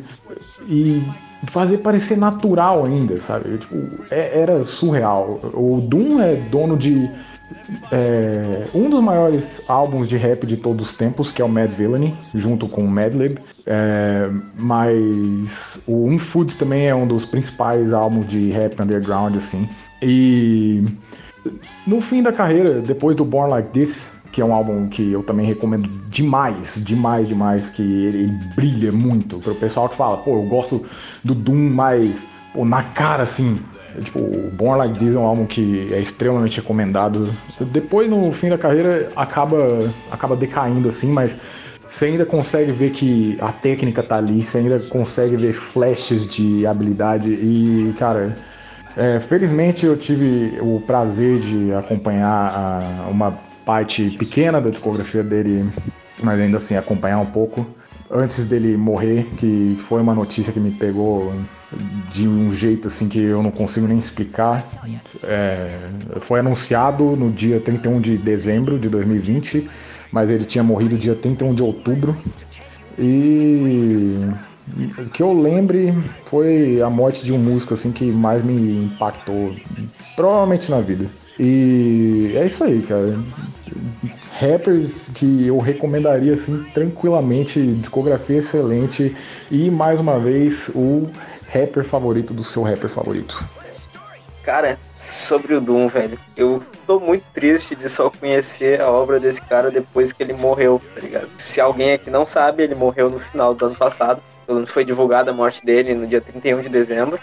e fazer parecer natural ainda, sabe? Tipo, é- era surreal. O Doom é dono de é, um dos maiores álbuns de rap de todos os tempos, que é o Mad Villainy, junto com o Madlib. É, mas o Unfood também é um dos principais álbuns de rap underground, assim. E no fim da carreira, depois do Born Like This, que é um álbum que eu também recomendo demais, demais, demais, que ele, ele brilha muito. Pro pessoal que fala, pô, eu gosto do Doom mais pô, na cara, assim. Tipo, o Born Like This é um álbum que é extremamente recomendado. Depois, no fim da carreira, acaba, acaba decaindo, assim, mas você ainda consegue ver que a técnica tá ali, você ainda consegue ver flashes de habilidade e, cara, é, felizmente eu tive o prazer de acompanhar a- uma parte pequena da discografia dele, mas ainda assim acompanhar um pouco antes dele morrer, que foi uma notícia que me pegou de um jeito assim que eu não consigo nem explicar. É, foi anunciado no dia 31 de dezembro de 2020, mas ele tinha morrido dia 31 de outubro. E que eu lembre foi a morte de um músico assim que mais me impactou, provavelmente na vida. E é isso aí, cara. Rappers que eu recomendaria assim tranquilamente, discografia excelente e mais uma vez o rapper favorito do seu rapper favorito. Cara, sobre o Doom, velho, eu tô muito triste de só conhecer a obra desse cara depois que ele morreu, tá ligado? Se alguém aqui não sabe, ele morreu no final do ano passado. Pelo menos foi divulgada a morte dele no dia 31 de dezembro.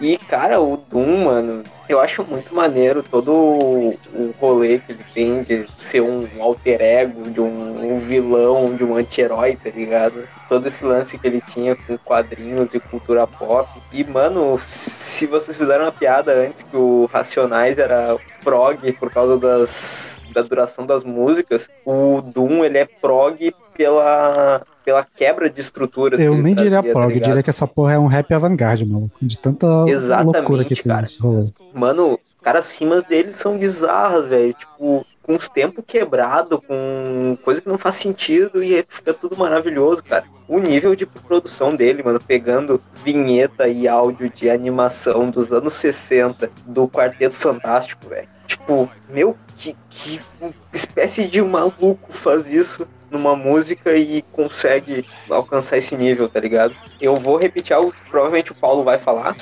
E, cara, o Doom, mano, eu acho muito maneiro todo o rolê que ele tem de ser um alter ego, de um, um vilão, de um anti-herói, tá ligado? Todo esse lance que ele tinha com quadrinhos e cultura pop. E, mano, se vocês fizeram uma piada antes que o Racionais era prog por causa das, da duração das músicas, o Doom, ele é prog pela, pela quebra de estruturas. Eu ele nem diria tá prog, eu ligado? diria que essa porra é um rap avant-garde, maluco. De tanta Exatamente, loucura que tem nesse rolê. Mano, cara, as rimas dele são bizarras, velho. Tipo, com os tempos quebrados, com coisa que não faz sentido e fica tudo maravilhoso, cara. O nível de produção dele, mano, pegando vinheta e áudio de animação dos anos 60 do Quarteto Fantástico, velho. Tipo, meu, que, que espécie de maluco faz isso numa música e consegue alcançar esse nível, tá ligado? Eu vou repetir algo que provavelmente o Paulo vai falar,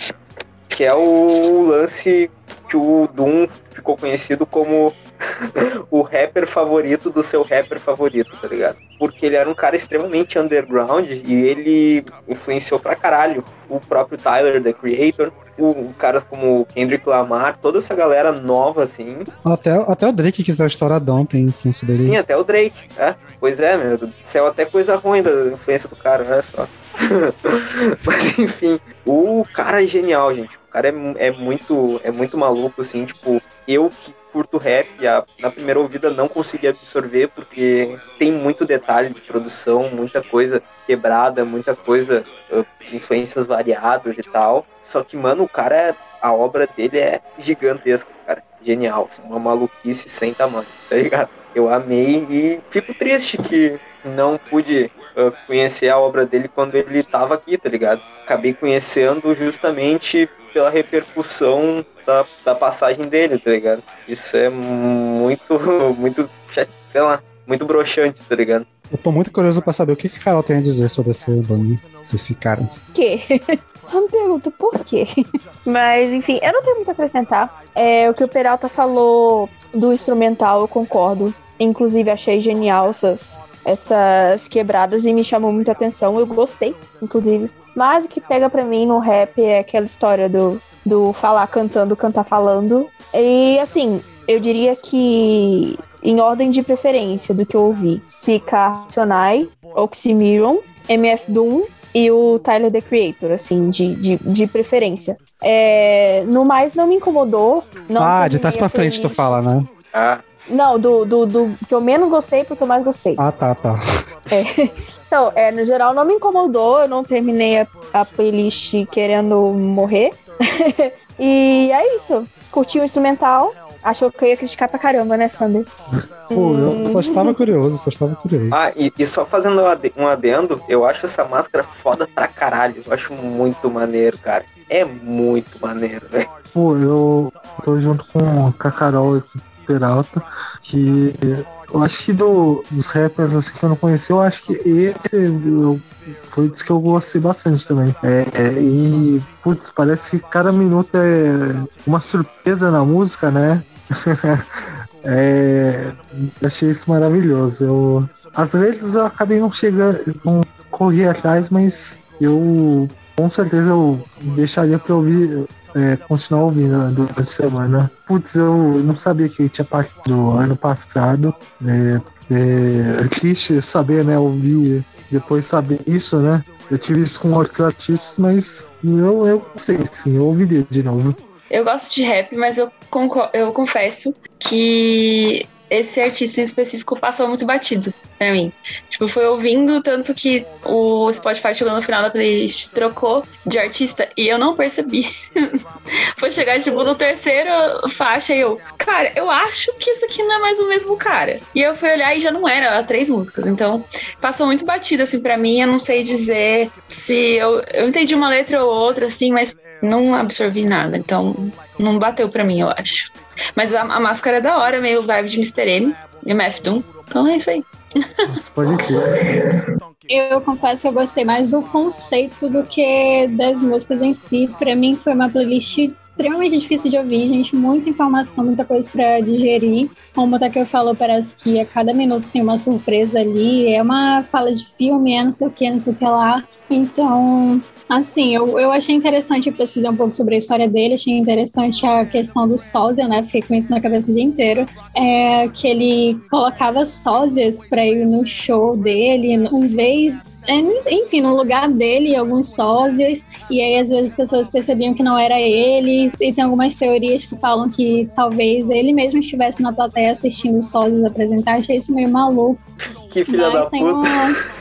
que é o lance que o Doom ficou conhecido como o rapper favorito do seu rapper favorito, tá ligado? Porque ele era um cara extremamente underground e ele influenciou pra caralho o próprio Tyler, The Creator, o, cara como Kendrick Lamar, toda essa galera nova, assim. Até, até o Drake, que é estouradão, tem influência dele. Sim, até o Drake, é. Pois é, meu Deus do céu, até coisa ruim da influência do cara, olha só. Mas enfim, o cara é genial, gente. O cara é, é muito é muito maluco, assim, tipo, eu que curto rap, a- na primeira ouvida não consegui absorver, porque tem muito detalhe de produção, muita coisa quebrada, muita coisa uh, de influências variadas e tal. Só que, mano, o cara, a obra dele é gigantesca, cara. Genial, uma maluquice sem tamanho, tá ligado? Eu amei e fico triste que não pude uh, conhecer a obra dele quando ele tava aqui, tá ligado? Acabei conhecendo justamente pela repercussão da, da passagem dele, tá ligado? Isso é muito, muito, sei lá, muito broxante, tá ligado? Eu tô muito curioso pra saber o que que a Carol tem a dizer sobre esse Bunny, esse cara. quê? Só me pergunto por quê. Mas, enfim, eu não tenho muito a acrescentar. É, o que o Peralta falou do instrumental, eu concordo. Inclusive, achei genial essas, essas quebradas e me chamou muita atenção. Eu gostei, inclusive. Mas o que pega pra mim no rap é aquela história do, do falar cantando, cantar falando. E, assim, eu diria que em ordem de preferência do que eu ouvi, fica Sonai, Oxymiron, MF Doom e o Tyler the Creator, assim, de, de, de preferência. É, no mais, não me incomodou. Não ah, de trás pra frente tu fala, né? Ah, Não, do, do, do que eu menos gostei porque eu mais gostei. Ah, tá, tá. É. Então, é, no geral, não me incomodou. Eu não terminei a, a playlist querendo morrer. e é isso. Curti o instrumental. Achou que eu ia criticar pra caramba, né, Sander? Pô, eu só estava curioso, só estava curioso. Ah, e, e só fazendo um ade- um adendo, eu acho essa máscara foda pra caralho. Eu acho muito maneiro, cara. É muito maneiro, velho. Pô, eu tô junto com a Carol e com o Peralta, que eu acho que do, dos rappers assim, que eu não conheci, eu acho que esse eu, foi dos que eu gostei bastante também. É, é, e, putz, parece que cada minuto é uma surpresa na música, né? É, achei isso maravilhoso. Eu, as letras eu acabei não chegando, não corri atrás, mas eu com certeza eu deixaria pra ouvir, é, continuar ouvindo durante a semana. Putz, eu não sabia que tinha partido ano passado. É, é, é triste saber, né? Ouvir depois saber isso, né? Eu tive isso com outros artistas, mas eu, eu sei, sim, eu ouviria de novo. Eu gosto de rap, mas eu, eu confesso que esse artista em específico passou muito batido pra mim. Tipo, foi ouvindo tanto que o Spotify chegou no final da playlist, trocou de artista e eu não percebi. foi chegar, tipo, no terceiro faixa e eu, cara, eu acho que esse aqui não é mais o mesmo cara. E eu fui olhar e já não era, era três músicas. Então, passou muito batido, assim, pra mim. Eu não sei dizer se eu, eu entendi uma letra ou outra, assim, mas não absorvi nada. Então, não bateu pra mim, eu acho. Mas a, a máscara é da hora, meio vibe de Mr. M, MF Doom. Então é isso aí. Pode ser. Eu confesso que eu gostei mais do conceito do que das músicas em si. Pra mim foi uma playlist extremamente difícil de ouvir, gente. Muita informação, muita coisa pra digerir. Como até que eu falou, parece que a cada minuto tem uma surpresa ali. É uma fala de filme, é não sei o que, não sei o que lá. Então, assim, eu, eu achei interessante, eu pesquisei um pouco sobre a história dele, achei interessante a questão do sósia, né? Fiquei com isso na cabeça o dia inteiro. É, que ele colocava sósias pra ir no show dele, em vez, é, enfim, no lugar dele, alguns sósias, e aí às vezes as pessoas percebiam que não era ele, e tem algumas teorias que falam que talvez ele mesmo estivesse na plateia assistindo os sósias apresentar, achei isso meio maluco. Que filha Mas da tem puta. um-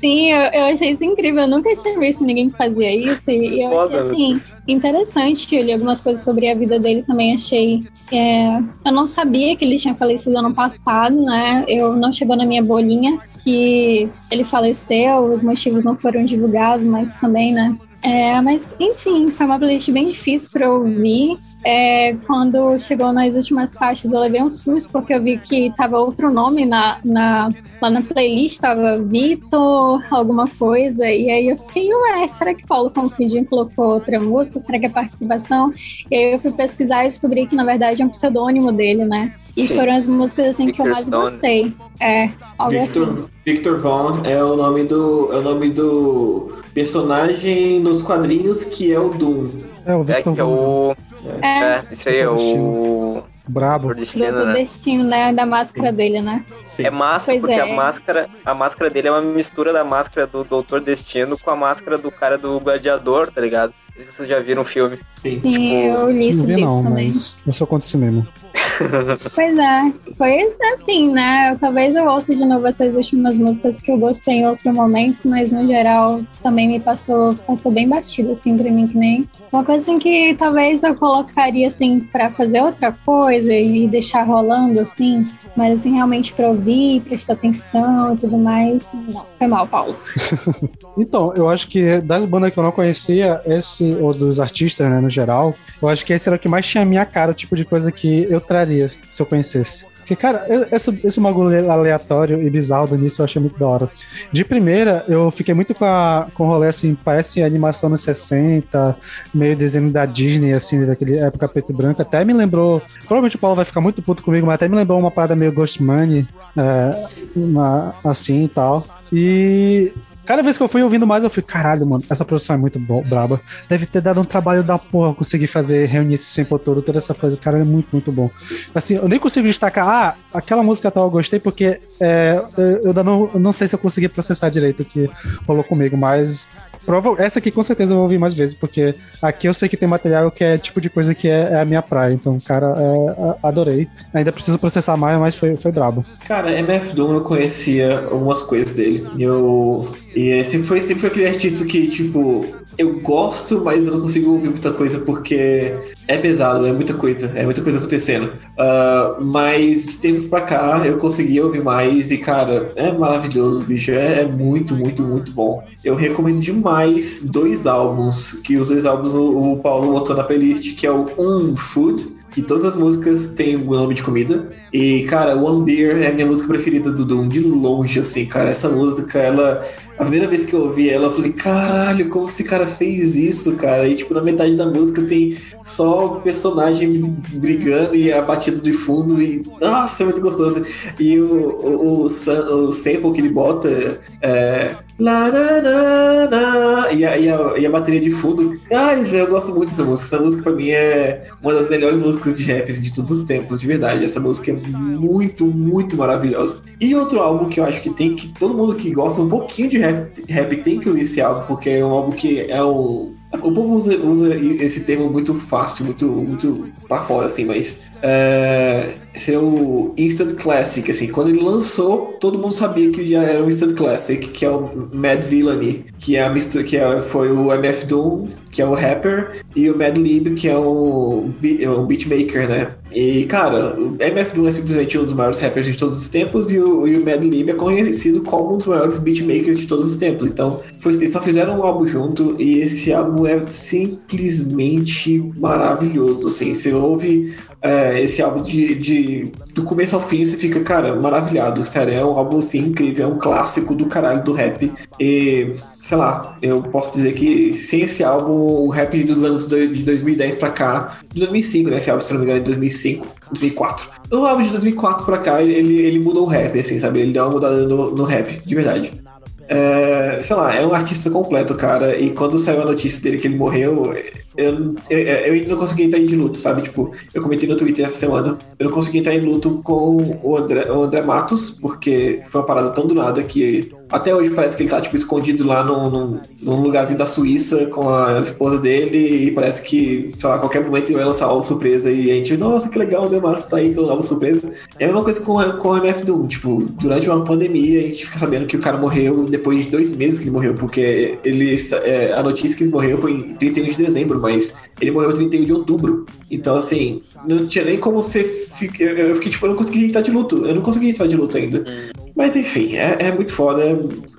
Sim, eu, eu achei isso incrível. Eu nunca tinha visto ninguém que fazia isso. E eu Foda, achei, assim, interessante. Eu li algumas coisas sobre a vida dele também. Achei. é, Eu não sabia que ele tinha falecido ano passado, né? Eu não chegou na minha bolinha que ele faleceu. Os motivos não foram divulgados, mas também, né? É, mas, enfim, foi uma playlist bem difícil para ouvir. É, quando chegou nas últimas faixas, eu levei um susto, porque eu vi que tava outro nome na, na, lá na playlist, tava Vitor, alguma coisa, e aí eu fiquei, ué, será que Paulo confundiu e colocou outra música? Será que é participação? E aí eu fui pesquisar e descobri que, na verdade, é um pseudônimo dele, né? E Sim. foram as músicas, assim, que eu Victor mais Stone. gostei. É, algo assim. Victor, Victor Vaughn é o nome do é o nome do personagem nos quadrinhos que é o Doom. É o É que é o. É, isso aí é o. Brabo. Doutor Destino, Doutor né? Destino, né? Da máscara dele, né? É massa Pois porque é. a máscara, a máscara dele é uma mistura da máscara do Doutor Destino com a máscara do cara do Gladiador, tá ligado? Não sei se vocês já viram o filme. Sim. Sim, eu li Não isso vi desse não, também. mas eu sou contra o cinema. Pois é, foi assim, né? Eu, talvez eu ouça de novo essas últimas músicas que eu gostei em outro momento, mas no geral também me passou, passou bem batido, assim, pra mim, que nem. Uma coisa assim que talvez eu colocaria, assim, pra fazer outra coisa e deixar rolando, assim, mas assim, realmente pra ouvir, prestar atenção e tudo mais. Não, foi mal, Paulo. Então, eu acho que das bandas que eu não conhecia, esse, ou dos artistas, né, no geral, eu acho que esse era o que mais tinha a minha cara, o tipo de coisa que eu traria se eu conhecesse. Porque, cara, esse, esse bagulho aleatório e bizarro do início eu achei muito da hora. De primeira, eu fiquei muito com, a, com o rolê, assim, parece animação nos 60, meio desenho da Disney, assim, daquele época preto e branco. Até me lembrou, provavelmente o Paulo vai ficar muito puto comigo, mas até me lembrou uma parada meio Ghost Money, é, uma- assim e tal. E Cada vez que eu fui ouvindo mais, eu fui, caralho, mano, essa produção é muito braba. Deve ter dado um trabalho da porra conseguir fazer, reunir esse sample todo, toda essa coisa. Cara, é muito, muito bom. Assim, eu nem consigo destacar, ah, aquela música tal eu gostei, porque é, eu ainda não, eu não sei se eu consegui processar direito o que rolou comigo, mas. Prova, essa aqui com certeza eu vou ouvir mais vezes, porque aqui eu sei que tem material que é tipo de coisa que é, é a minha praia. Então, cara, é, a- adorei. Ainda preciso processar mais, mas foi, foi brabo. Cara, MF Doom eu conhecia algumas coisas dele. Eu. E é, sempre foi, sempre foi aquele artista que, tipo, eu gosto, mas eu não consigo ouvir muita coisa porque é pesado, é muita coisa, é muita coisa acontecendo. Ah, mas de tempos pra cá eu consegui ouvir mais e, cara, é maravilhoso, bicho. É, é muito, muito, muito bom. Eu recomendo demais dois álbuns, que os dois álbuns o, o Paulo botou na playlist, que é o Um Food que todas as músicas têm o nome de comida. E, cara, One Beer é a minha música preferida do Doom, de longe, assim, cara. Essa música, ela. A primeira vez que eu ouvi ela, eu falei, caralho, como esse cara fez isso, cara? E, tipo, na metade da música tem só o personagem brigando e a batida de fundo. E, nossa, é muito gostoso. E o, o, o, o sample que ele bota é. Lá, e, a, e, a, e a bateria de fundo. Ai, velho, eu gosto muito dessa música. Essa música, pra mim, é uma das melhores músicas de rap de todos os tempos, de verdade. Essa música é muito, muito maravilhosa. E outro álbum que eu acho que tem que todo mundo que gosta um pouquinho de rap, rap tem que ouvir esse álbum, porque é um álbum que é um. O povo usa, usa esse termo muito fácil, muito, muito pra fora, assim, mas é, esse é Instant Classic, assim. Quando ele lançou, todo mundo sabia que já era um Instant Classic, que é o Mad Villainy, que é a mistura, que é, foi o MF Doom, que é o rapper, e o Mad Lib, que é o, be- é beatmaker, né? E, cara, o MF Doom é simplesmente um dos maiores rappers de todos os tempos, e o, e o Mad Lib é conhecido como um dos maiores beatmakers de todos os tempos. Então, foi, eles só fizeram um álbum junto, e esse álbum é simplesmente maravilhoso, assim. Você ouve é, esse álbum de, de- do começo ao fim, você fica, cara, maravilhado. Sério, é um álbum assim, incrível, é um clássico do caralho do rap. E, sei lá, eu posso dizer que sem esse álbum, o rap dos anos de 2010 pra cá, de 2005, né? Esse álbum, se não me engano, é de 2005, 2004. O álbum de 2004 pra cá, ele, ele mudou o rap, assim, sabe? Ele deu uma mudada no, no rap, de verdade. É, sei lá, é um artista completo, cara. E quando saiu a notícia dele que ele morreu, eu, eu, eu ainda não consegui entrar de luto, sabe? Tipo, eu comentei no Twitter essa semana. Eu não consegui entrar em luto com o André, o André Matos, porque foi uma parada tão do nada que até hoje parece que ele tá, tipo, escondido lá num, num, num lugarzinho da Suíça com a esposa dele. E parece que, sei lá, a qualquer momento ele vai lançar algo surpresa. E a gente, nossa, que legal, o André Matos tá aí com algo surpresa. É a mesma coisa com, com o MF Doom. Tipo, durante uma pandemia, a gente fica sabendo que o cara morreu depois de dois meses que ele morreu, porque ele, é, a notícia que ele morreu foi em 31 de dezembro, mas ele morreu em 31 de outubro. Então, assim, não tinha nem como você. Eu fiquei, tipo, eu não consegui entrar de luto. Eu não consegui entrar de luto ainda. Mas enfim, é, é muito foda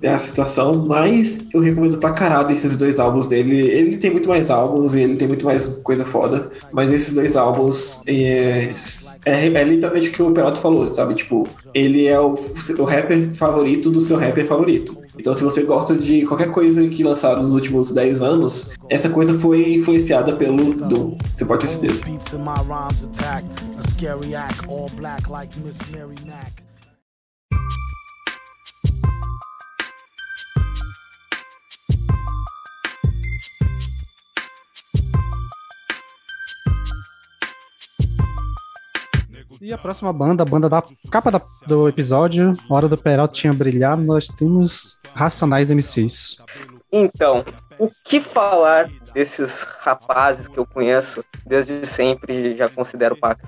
é a situação, mas eu recomendo pra caralho esses dois álbuns dele. Ele tem muito mais álbuns e ele tem muito mais coisa foda, mas esses dois álbuns é, é, é literalmente o que o Perato falou, sabe? Tipo, ele é o, o rapper favorito do seu rapper favorito. Então, se você gosta de qualquer coisa que lançaram nos últimos 10 anos, essa coisa foi influenciada pelo Doom. Você pode ter certeza. E a próxima banda, a banda da capa da- do episódio, Hora do Peralta tinha brilhado, nós temos Racionais MCs. Então, o que falar desses rapazes que eu conheço desde sempre, já considero pacto?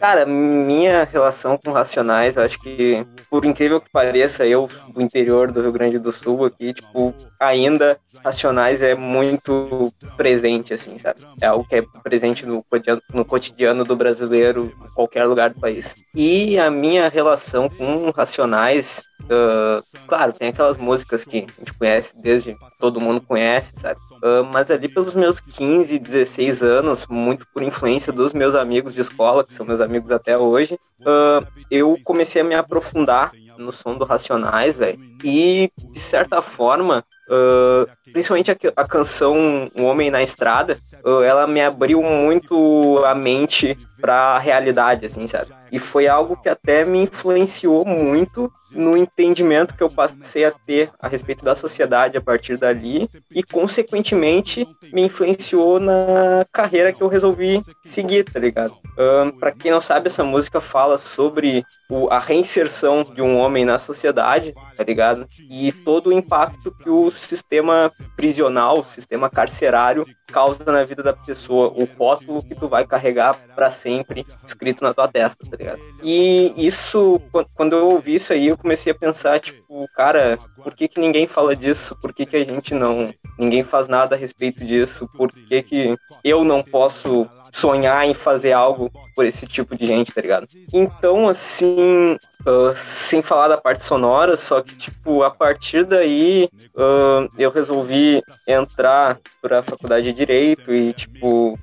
Cara, minha relação com Racionais, eu acho que, por incrível que pareça, eu do interior do Rio Grande do Sul aqui, tipo, ainda Racionais é muito presente, assim, sabe? É algo que é presente no cotidiano, no cotidiano do brasileiro, em qualquer lugar do país. E a minha relação com Racionais, ah, claro, tem aquelas músicas que a gente conhece desde todo mundo conhece, sabe? Ah, mas ali pelos meus 15, 16 anos, muito por influência dos meus amigos de escola, que são meus amigos até hoje, ah, eu comecei a me aprofundar no som do Racionais, velho. E, de certa forma, ah, principalmente a, a canção Um Homem na Estrada, ela me abriu muito a mente pra realidade, assim, sabe? E foi algo que até me influenciou muito no entendimento que eu passei a ter a respeito da sociedade a partir dali e, consequentemente, me influenciou na carreira que eu resolvi seguir, tá ligado? Ahn, pra quem não sabe, essa música fala sobre o- a reinserção de um homem na sociedade, tá ligado? E todo o impacto que o sistema prisional, o sistema carcerário causa na vida da pessoa, o rótulo que tu vai carregar pra sempre escrito na tua testa, tá ligado? E isso, quan- quando eu ouvi isso aí, eu comecei a pensar, tipo, cara, por que que ninguém fala disso? Por que que a gente não, ninguém faz nada a respeito disso? Por que que eu não posso sonhar em fazer algo por esse tipo de gente, tá ligado? Então, assim, ah, sem falar da parte sonora, só que, tipo, a partir daí ah, eu resolvi entrar pra faculdade de Direito e, tipo,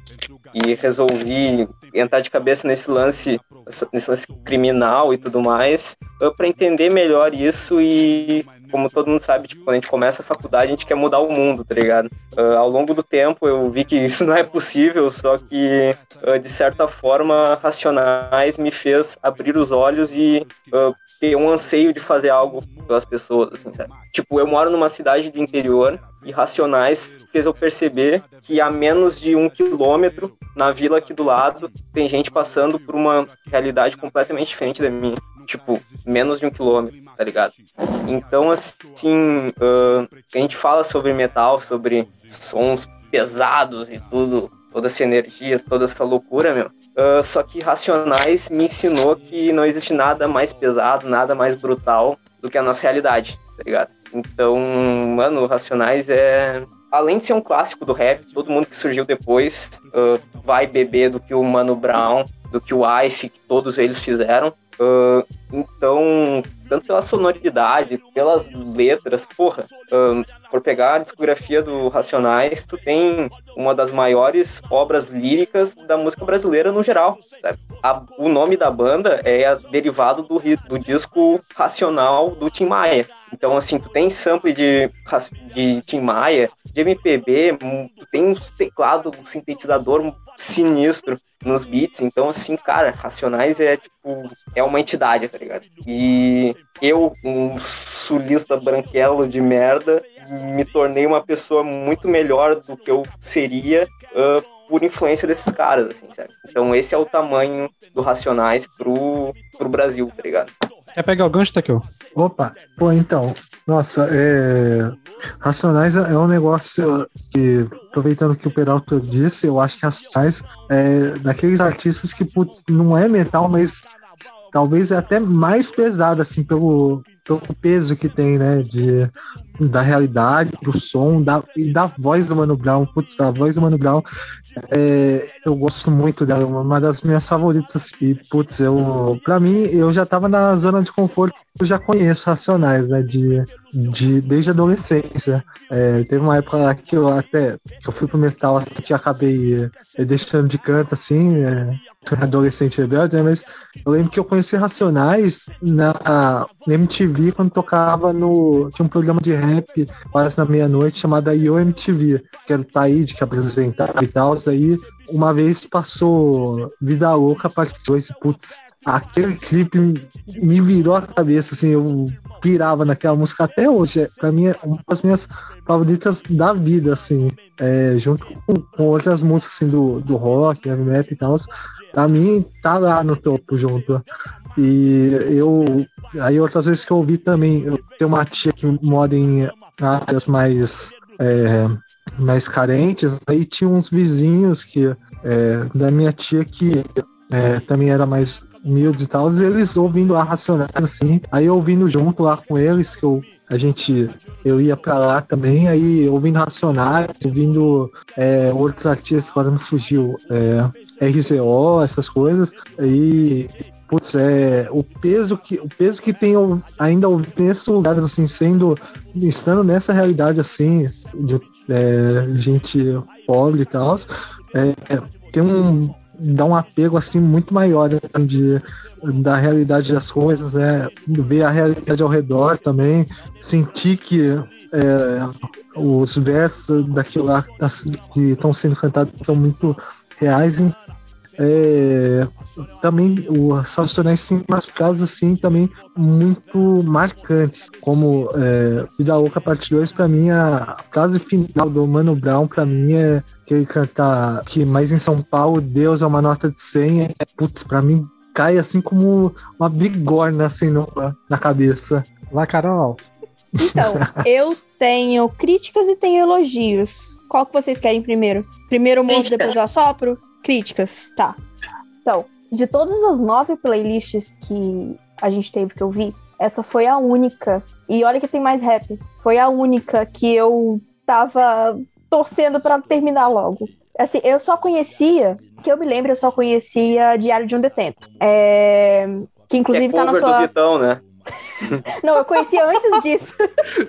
e resolvi entrar de cabeça nesse lance, nesse lance criminal e tudo mais, uh, para entender melhor isso e como todo mundo sabe, tipo, quando a gente começa a faculdade, a gente quer mudar o mundo, tá ligado? Uh, ao longo do tempo eu vi que isso não é possível, só que uh, de certa forma Racionais me fez abrir os olhos e uh, ter um anseio de fazer algo pelas pessoas, assim? Tipo, eu moro numa cidade do interior e Racionais fez eu perceber que a menos de um quilômetro na vila aqui do lado tem gente passando por uma realidade completamente diferente da minha. Tipo, menos de um quilômetro, tá ligado? Então, assim, ah, a gente fala sobre metal, sobre sons pesados e tudo, toda essa energia, toda essa loucura, meu. Ah, só que Racionais me ensinou que não existe nada mais pesado, nada mais brutal do que a nossa realidade, tá ligado? Então, mano, Racionais é. Além de ser um clássico do rap, todo mundo que surgiu depois ah, vai beber do que o Mano Brown, do que o Ice, que todos eles fizeram. Ah, então, tanto pela sonoridade, pelas letras, porra, por pegar a discografia do Racionais, tu tem uma das maiores obras líricas da música brasileira no geral. A- o nome da banda é derivado do, do disco Racional do Tim Maia. Então, assim, tu tem sample de, de Tim Maia, de MPB, tu tem um teclado, um sintetizador sinistro nos beats. Então, assim, cara, Racionais é, tipo, é uma entidade, tá ligado? E eu, um sulista branquelo de merda, me tornei uma pessoa muito melhor do que eu seria ah, por influência desses caras, assim, sabe? Então esse é o tamanho do Racionais pro, pro Brasil, tá ligado? Quer pegar o gancho, Takeo? Opa, pô, então, nossa, é... Racionais é um negócio que, aproveitando o que o Peralta disse, eu acho que Racionais é daqueles artistas que, putz, não é metal, mas talvez é até mais pesado, assim, pelo, pelo peso que tem, né, de, da realidade, do som, da, e da voz do Mano Brown, putz, a voz do Mano Brown, é, eu gosto muito dela, uma das minhas favoritas, e, putz, eu, pra mim, eu já tava na zona de conforto, eu já conheço Racionais, né, de, de, desde a adolescência, é, teve uma época lá que eu até, que eu fui pro metal, assim, que acabei é, deixando de canto, assim, é, adolescente rebelde, né, mas eu lembro que eu conheci Racionais na, na MTV, MTV quando tocava no. Tinha um programa de rap quase na meia-noite chamado Yo MTV, que era o Taíde que apresentava e tal. Aí uma vez passou Vida Louca parte 2 e putz, aquele clipe me virou a cabeça, assim, eu pirava naquela música até hoje. É, pra mim é uma das minhas favoritas da vida, assim, é, junto com, com outras músicas assim, do, do rock, heavy metal e tal. Pra mim tá lá no topo junto. E eu. Aí outras vezes que eu ouvi também, eu tenho uma tia que mora em áreas mais. É, mais carentes, aí tinha uns vizinhos que é, da minha tia que é, também era mais humildes e tal, eles ouvindo lá Racionais, assim, aí eu ouvindo junto lá com eles, que eu, a gente, eu ia pra lá também, aí ouvindo Racionais, ouvindo é, outros artistas, agora me fugiu, é, RZO, essas coisas, aí putz, é, o peso que o peso que tem ainda nesses lugares assim sendo estando nessa realidade assim de é, gente pobre e tal é, tem um dá um apego assim muito maior assim, de, da realidade das coisas é ver a realidade ao redor também sentir que é, os versos daquilo lá que estão sendo cantados são muito reais é, também os Racionais tem umas frases assim também muito marcantes, como é, Vida Louca Parte 2, pra mim, a frase final do Mano Brown, pra mim, é que ele canta que mais em São Paulo, Deus é uma nota de 100, é, putz, pra mim cai assim como uma bigorna assim no, na cabeça. Lá, Carol. Então, eu tenho críticas e tenho elogios. Qual que vocês querem primeiro? Primeiro o mundo, depois eu assopro? Críticas, tá. Então, de todas as nove playlists que a gente teve que eu vi, essa foi a única. E olha que tem mais rap. Foi a única que eu tava torcendo para terminar logo. Assim, eu só conhecia, que eu me lembro, eu só conhecia Diário de um Detento. É, que inclusive é tá na sua. do Vitão, né? Não, eu conhecia antes disso.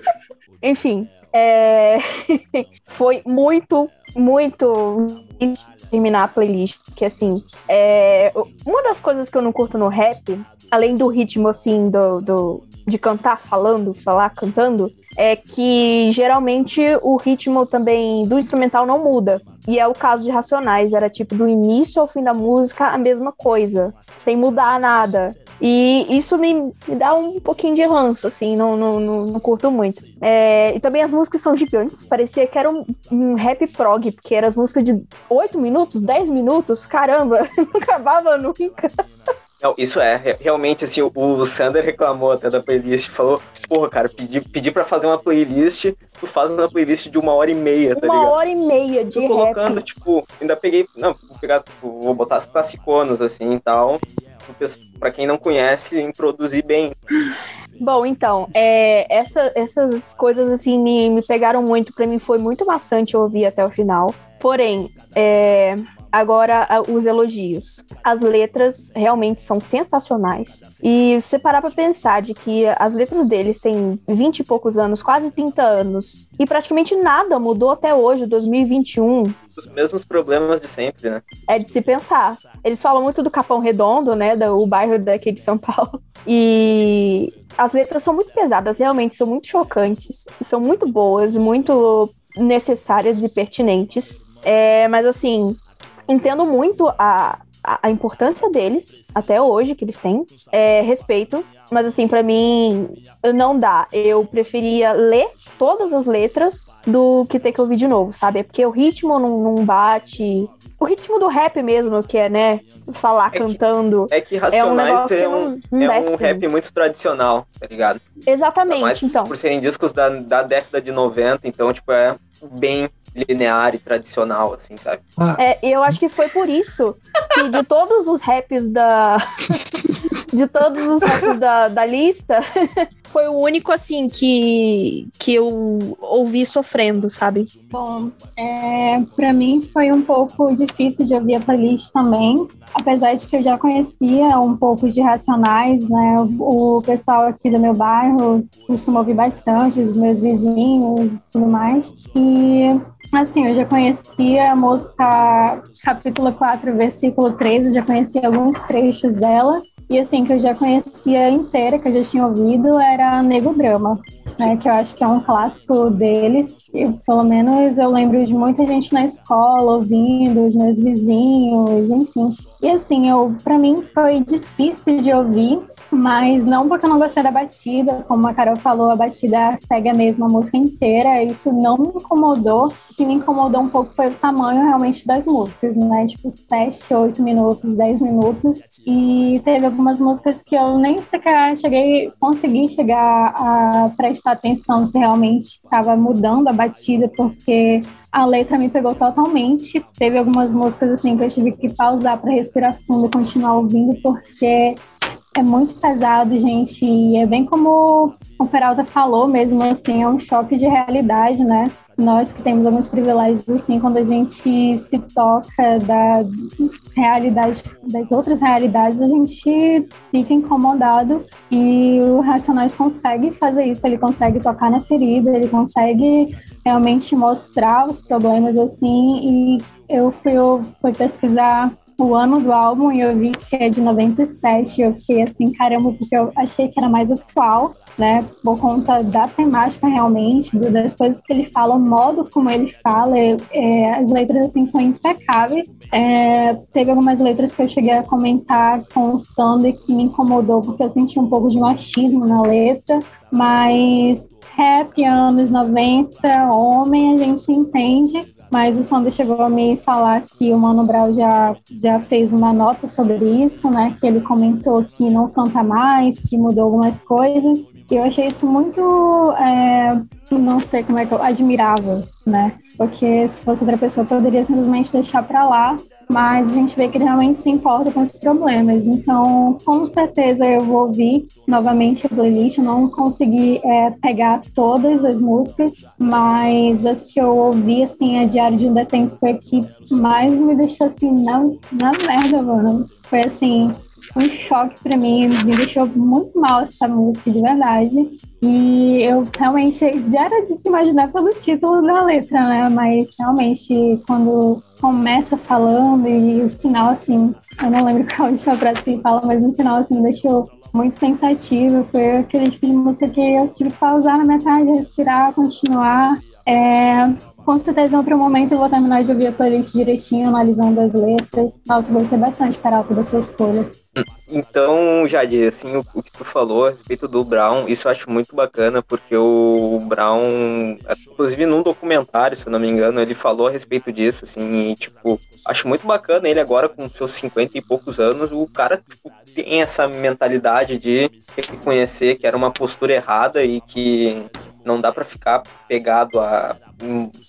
Enfim, é... foi muito, muito terminar a playlist, que assim, é... uma das coisas que eu não curto no rap, além do ritmo assim do, do de cantar falando, falar cantando, é que geralmente o ritmo também do instrumental não muda. E é o caso de Racionais, era tipo do início ao fim da música a mesma coisa, sem mudar nada. E isso me, me dá um pouquinho de ranço, assim, não, não, não, não curto muito. É, e também as músicas são gigantes, parecia que era um, um rap prog, porque eram as músicas de 8 minutos, 10 minutos, caramba, não acabava nunca. Não, isso é, re- realmente, assim, o, Sander reclamou até da playlist, falou, porra, cara, pedi, pedi pra fazer uma playlist, tu faz uma playlist de uma hora e meia, tá Uma ligado? hora e meia de Tô colocando, rap. tipo, ainda peguei, não, vou pegar, tipo, vou botar as classiconas, assim, e tal, pra quem não conhece, introduzir bem. Bom, então, é, essa- essas coisas assim me, me pegaram muito. Pra mim foi muito maçante ouvir até o final. Porém, é, agora os elogios. As letras realmente são sensacionais. E você parar pra pensar de que as letras deles têm 20 e poucos anos, quase 30 anos, e praticamente nada mudou até hoje, 2021 Os mesmos problemas de sempre, né? é de se pensar. Eles falam muito do Capão Redondo, né? Do, o bairro daqui de São Paulo. E as letras são muito pesadas, realmente, são muito chocantes. São muito boas, muito necessárias e pertinentes. É, mas assim, entendo muito a, a, importância deles, até hoje, que eles têm. É, respeito. Mas assim, pra mim, não dá. Eu preferia ler todas as letras do que ter que ouvir de novo, sabe? É porque o ritmo não, não bate. O ritmo do rap mesmo, que é, né? Falar cantando. É que É um Racionais negócio é, que um, não, não é um rap muito tradicional, tá ligado? Exatamente, mais então. Por serem discos da, da década de 90, então, tipo, é bem linear e tradicional, assim, sabe? É, e eu acho que foi por isso que de todos os raps da. de todos os raps da, da lista, foi o único, assim, que, que eu ouvi sofrendo, sabe? Bom, é, para mim foi um pouco difícil de ouvir a playlist também, apesar de que eu já conhecia um pouco de Racionais, né? O, o pessoal aqui do meu bairro costuma ouvir bastante, os meus vizinhos e tudo mais. E assim, eu já conhecia a música capítulo 4, versículo 3, eu já conhecia alguns trechos dela. E assim, que eu já conhecia inteira, que eu já tinha ouvido, era Nego Drama, né? Que eu acho que é um clássico deles. E, pelo menos eu lembro de muita gente na escola ouvindo, os meus vizinhos, enfim. E assim, eu, para mim foi difícil de ouvir, mas não porque eu não gostei da batida, como a Carol falou, a batida segue a mesma música inteira, isso não me incomodou. O que me incomodou um pouco foi o tamanho realmente das músicas, né? Tipo, 7, 8 minutos, 10 minutos. E teve algumas músicas que eu nem sequer cheguei, consegui chegar a prestar atenção se realmente estava mudando a batida, porque a letra me pegou totalmente. Teve algumas músicas assim que eu tive que pausar para respirar fundo e continuar ouvindo, porque é muito pesado, gente. E é bem como o Peralta falou mesmo, assim, é um choque de realidade, né? Nós que temos alguns privilégios, assim, quando a gente se toca da realidade, das outras realidades, a gente fica incomodado e o Racionais consegue fazer isso, ele consegue tocar na ferida, ele consegue realmente mostrar os problemas, assim, e eu fui, eu fui pesquisar o ano do álbum e eu vi que é de 97. Eu fiquei assim, caramba, porque eu achei que era mais atual, né? Por conta da temática realmente, das coisas que ele fala, o modo como ele fala. é, é, as letras assim são impecáveis. É, teve algumas letras que eu cheguei a comentar com o Sander que me incomodou porque eu senti um pouco de machismo na letra, mas rap anos 90, homem, a gente entende. Mas o Sander chegou a me falar que o Mano Brown já, já fez uma nota sobre isso, né? Que ele comentou que não canta mais, que mudou algumas coisas. E eu achei isso muito, é, não sei como é que eu, admirável, né? Porque se fosse outra pessoa, poderia simplesmente deixar pra lá. Mas a gente vê que ele realmente se importa com os problemas. Então, com certeza eu vou ouvir novamente a playlist. Eu não consegui é, pegar todas as músicas, mas as que eu ouvi, assim, a Diário de um Detento foi a que mais me deixou, assim, na, na merda, mano. Foi, assim, um choque pra mim, me deixou muito mal essa música, de verdade. E eu realmente, já era de se imaginar pelo título da letra, né? Mas realmente, quando começa falando e o final, assim, eu não lembro qual a última frase que ele fala, mas no final, assim, me deixou muito pensativa. Foi aquele tipo de música que eu tive que pausar na metade, respirar, continuar. É, com certeza, em outro momento, eu vou terminar de ouvir a playlist direitinho, analisando as letras. Nossa, gostei bastante, Caralto, da sua escolha. Então, Jade, assim, o, o que tu falou a respeito do Brown, isso eu acho muito bacana, porque o Brown, inclusive num documentário, se eu não me engano, ele falou a respeito disso, assim, e, tipo, acho muito bacana ele agora com seus 50 e poucos anos, o cara tipo, tem essa mentalidade de reconhecer que era uma postura errada e que não dá pra ficar pegado a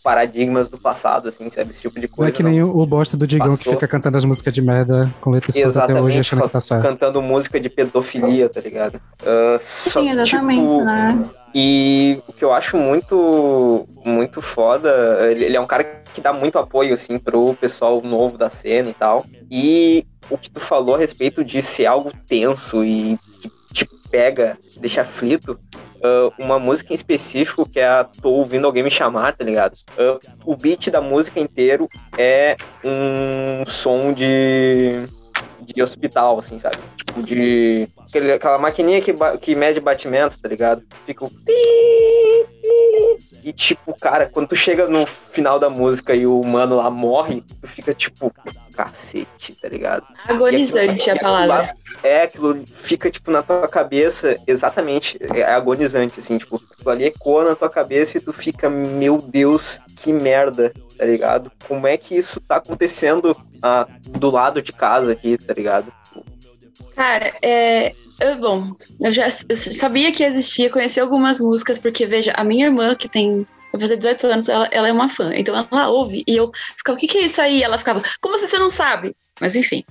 paradigmas do passado, assim, sabe? Esse tipo de Não coisa. é que nem o, o bosta do Digão que Passou. fica cantando as músicas de merda com letras escutas até hoje achando que tá certo. cantando música de pedofilia, tá ligado? Ah, só Sim, que, exatamente, tipo, né? E o que eu acho muito, muito foda, ele, ele é um cara que dá muito apoio, assim, pro pessoal novo da cena e tal. E o que tu falou a respeito de ser algo tenso e que te pega, deixa aflito, ah, uma música em específico que é a Tô Ouvindo Alguém Me Chamar, tá ligado? Ah, o beat da música inteiro é um som de de hospital, assim, sabe? Tipo, de. aquela maquininha que, que mede batimento, tá ligado? Fica o. E, tipo, cara, quando tu chega no final da música e o mano lá morre, tu fica tipo, cacete, tá ligado? Agonizante E a aquilo palavra. É, aquilo fica, tipo, na tua cabeça, exatamente, é agonizante, assim, tipo, aquilo ali ecoa na tua cabeça e tu fica, meu Deus, que merda, tá ligado? Como é que isso tá acontecendo ah, do lado de casa aqui, tá ligado? Cara, é. eu- bom, eu já eu sabia que existia, conheci algumas músicas, porque, veja, a minha irmã, que tem. Vai fazer 18 anos, ela, ela é uma fã. Então ela ouve e eu ficava, o que, que é isso aí? Ela ficava, como se você não sabe? Mas enfim.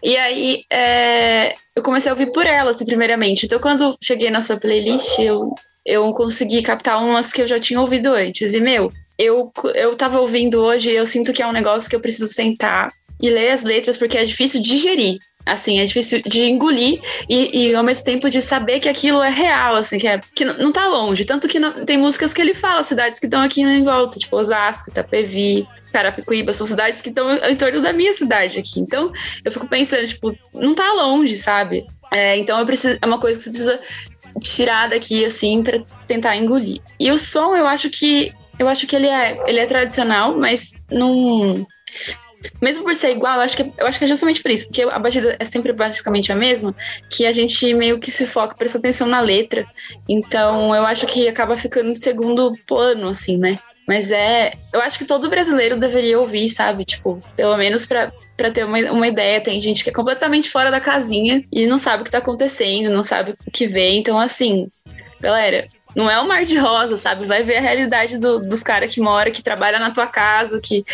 E aí é, eu comecei a ouvir por ela, assim, primeiramente. Então quando cheguei na sua playlist, eu, eu consegui captar umas que eu já tinha ouvido antes. E, meu, eu, eu tava ouvindo hoje e eu sinto que é um negócio que eu preciso sentar e ler as letras, porque é difícil digerir. Assim, é difícil de engolir e, e ao mesmo tempo de saber que aquilo é real, assim, que, é, que não, tá longe. Tanto que não- tem músicas que ele fala, cidades que estão aqui em volta, tipo Osasco, Itapevi, Carapicuíba, são cidades que estão em torno da minha cidade aqui. Então, eu fico pensando, tipo, não tá longe, sabe? É, então preciso, é uma coisa que você precisa tirar daqui, assim, pra tentar engolir. E o som, eu acho que. Eu acho que ele é, ele é tradicional, mas não. Mesmo por ser igual, eu acho, que, eu acho que é justamente por isso, porque a batida é sempre basicamente a mesma, que a gente meio que se foca, presta atenção na letra. Então eu acho que acaba ficando em segundo plano, assim, né? Mas é. Eu acho que todo brasileiro deveria ouvir, sabe? Tipo, pelo menos pra, pra ter uma, uma ideia. Tem gente que é completamente fora da casinha e não sabe o que tá acontecendo, não sabe o que vê. Então, assim, galera, não é um mar de rosa, sabe? Vai ver a realidade do- dos caras que moram, que trabalham na tua casa, que.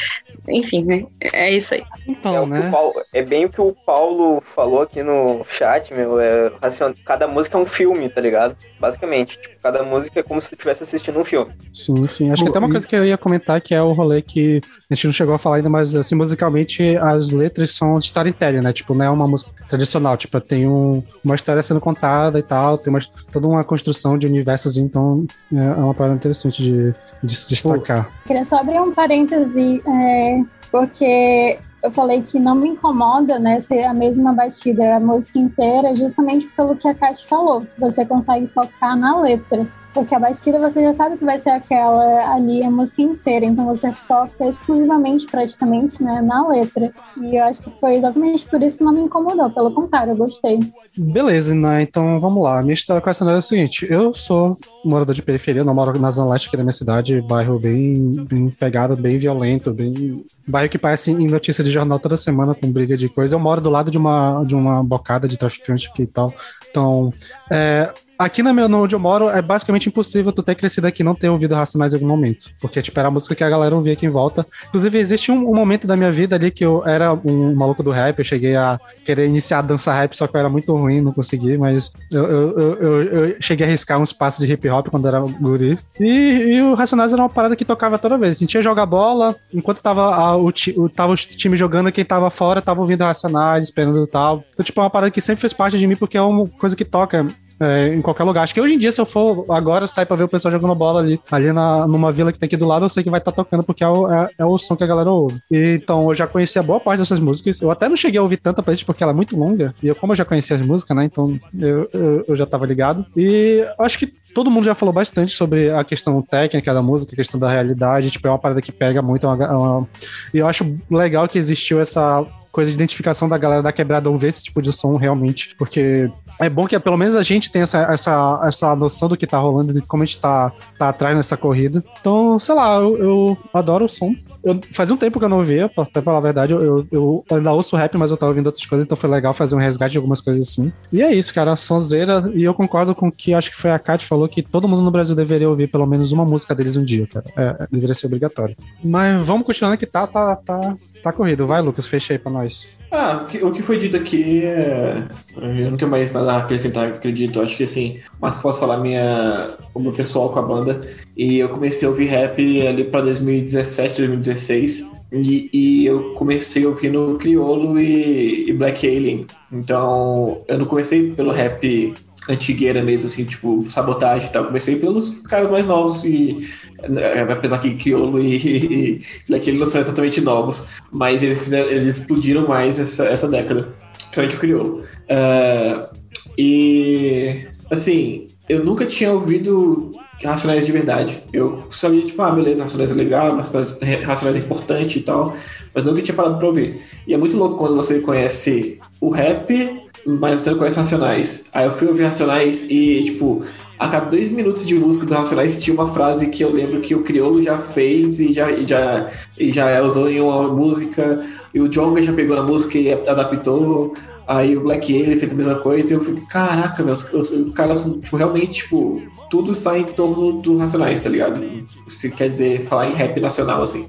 Enfim, né? É isso aí. Então, é, o o Paulo- é bem o que o Paulo falou aqui no chat, meu. É, assim, cada música é um filme, tá ligado? Basicamente. Tipo, cada música é como se tu estivesse assistindo um filme. Sim, sim. Acho que até uma coisa que eu ia comentar que é o rolê que a gente não chegou a falar ainda, mas assim, musicalmente as letras são de storytelling, né? Tipo, não é uma música tradicional, tipo, tem um- uma história sendo contada e tal, tem uma, toda uma construção de universos, então é é uma parada interessante de, de se destacar. Queria só abrir um parêntese, é, porque eu falei que não me incomoda, né, ser a mesma batida a música inteira, justamente pelo que a Kátia falou, que você consegue focar na letra. Porque a batida você já sabe que vai ser aquela ali a música inteira, então você foca exclusivamente, praticamente, né, na letra. E eu acho que foi exatamente por isso que não me incomodou, pelo contrário, eu gostei. Beleza, né? Então vamos lá. Minha história com essa é a seguinte: eu sou morador de periferia, não moro na Zona Leste aqui da minha cidade, bairro bem, bem pegado, bem violento, bem. Bairro que parece em notícia de jornal toda semana com briga de coisa. Eu moro do lado de uma, de uma bocada de traficante aqui e tal. Então, é, aqui na meu, onde eu moro, é basicamente impossível tu ter crescido aqui e não ter ouvido Racionais em algum momento. Porque, tipo, era a música que a galera ouvia aqui em volta. Inclusive, existe um, um momento da minha vida ali que eu era um maluco do rap, eu cheguei a querer iniciar a dança rap, só que eu era muito ruim, não consegui, mas eu, eu, eu, eu- cheguei a arriscar uns passos de hip hop quando era guri. E, e o Racionais era uma parada que tocava toda vez. A gente ia jogar bola, enquanto tava, a, o, o, tava o time jogando, quem tava fora tava ouvindo Racionais, esperando tal. Então, tipo, é uma parada que sempre fez parte de mim, porque é uma coisa que toca é, em qualquer lugar. Acho que hoje em dia, se eu for agora, sair pra ver o pessoal jogando bola ali, ali na, numa vila que tem aqui do lado, eu sei que vai estar tocando, porque é o, é, é o som que a galera ouve. E, então, eu já conhecia boa parte dessas músicas. Eu até não cheguei a ouvir tanta playlist, porque ela é muito longa. E eu, como eu já conhecia as músicas, né, então eu, eu, eu já tava ligado. E acho que todo mundo já falou bastante sobre a questão técnica da música, a questão da realidade. Tipo, é uma parada que pega muito. é uma- é uma- E eu acho legal que existiu essa coisa de identificação da galera da quebrada ouvir esse tipo de som realmente, porque é bom que pelo menos a gente tenha essa, essa, essa noção do que tá rolando, de como a gente tá, tá atrás nessa corrida. Então, sei lá, eu, eu adoro o som. Eu, faz um tempo que eu não ouvia, posso até falar a verdade, eu, eu, eu ainda ouço rap, mas eu tava ouvindo outras coisas, então foi legal fazer um resgate de algumas coisas assim. E é isso, cara, sonzeira, e eu concordo com o que acho que foi a Kat falou, que todo mundo no Brasil deveria ouvir pelo menos uma música deles um dia, cara. É, deveria ser obrigatório. Mas vamos continuando que tá, tá, tá, tá corrido. Vai, Lucas, fecha aí pra nós. Ah, o que, foi dito aqui é. Eu não tenho mais nada a acrescentar, acredito. Acho que assim, mas posso falar minha, o meu pessoal com a banda. E eu comecei a ouvir rap ali pra 2017, 2016. E, e eu comecei ouvindo Criolo e, e Black Alien. Então, eu não comecei pelo rap antigueira mesmo, assim, tipo, sabotagem e tal. Eu comecei pelos caras mais novos e. eh, Apesar que Criolo e, Alien não são exatamente novos, mas eles, fizeram, eles explodiram mais essa, essa década, principalmente o Criolo. Ah, e, assim, eu nunca tinha ouvido Racionais de verdade. Eu sabia, tipo, ah, beleza, Racionais é legal, Racionais é importante e tal, mas nunca tinha parado pra ouvir. E é muito louco quando você conhece o rap, mas você não conhece Racionais. Aí eu fui ouvir Racionais e, tipo, a cada dois minutos de música do Racionais tinha uma frase que eu lembro que o Criolo já fez e já, e já, e já usou em uma música, e o Jonga já pegou na música e adaptou. Aí o Black Alien fez a mesma coisa e eu fico, caraca, meus, os, os caras tipo, realmente, tipo, tudo está em torno do Racionais, tá ligado? Se quer dizer, falar em rap nacional, assim.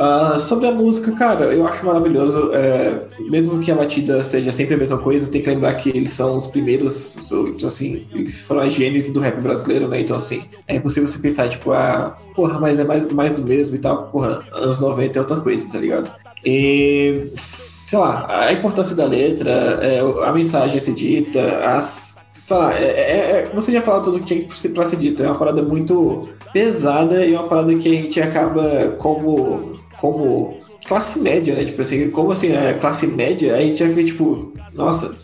Ah, sobre a música, cara, eu acho maravilhoso. é, mesmo que a batida seja sempre a mesma coisa, tem que lembrar que eles são os primeiros, então, assim, eles foram a gênese do rap brasileiro, né? Então, assim, é impossível você pensar, tipo, ah, porra, mas é mais, mais do mesmo e tal. Porra, anos 90 é outra coisa, tá ligado? E, sei lá, a importância da letra, é, a mensagem a ser dita, as. Sei lá, é, é- é- você já falou tudo que tinha pra ser dito. É uma parada muito pesada e uma parada que a gente acaba, como como classe média, né? Tipo assim, como assim, é classe média, a gente já fica tipo, nossa,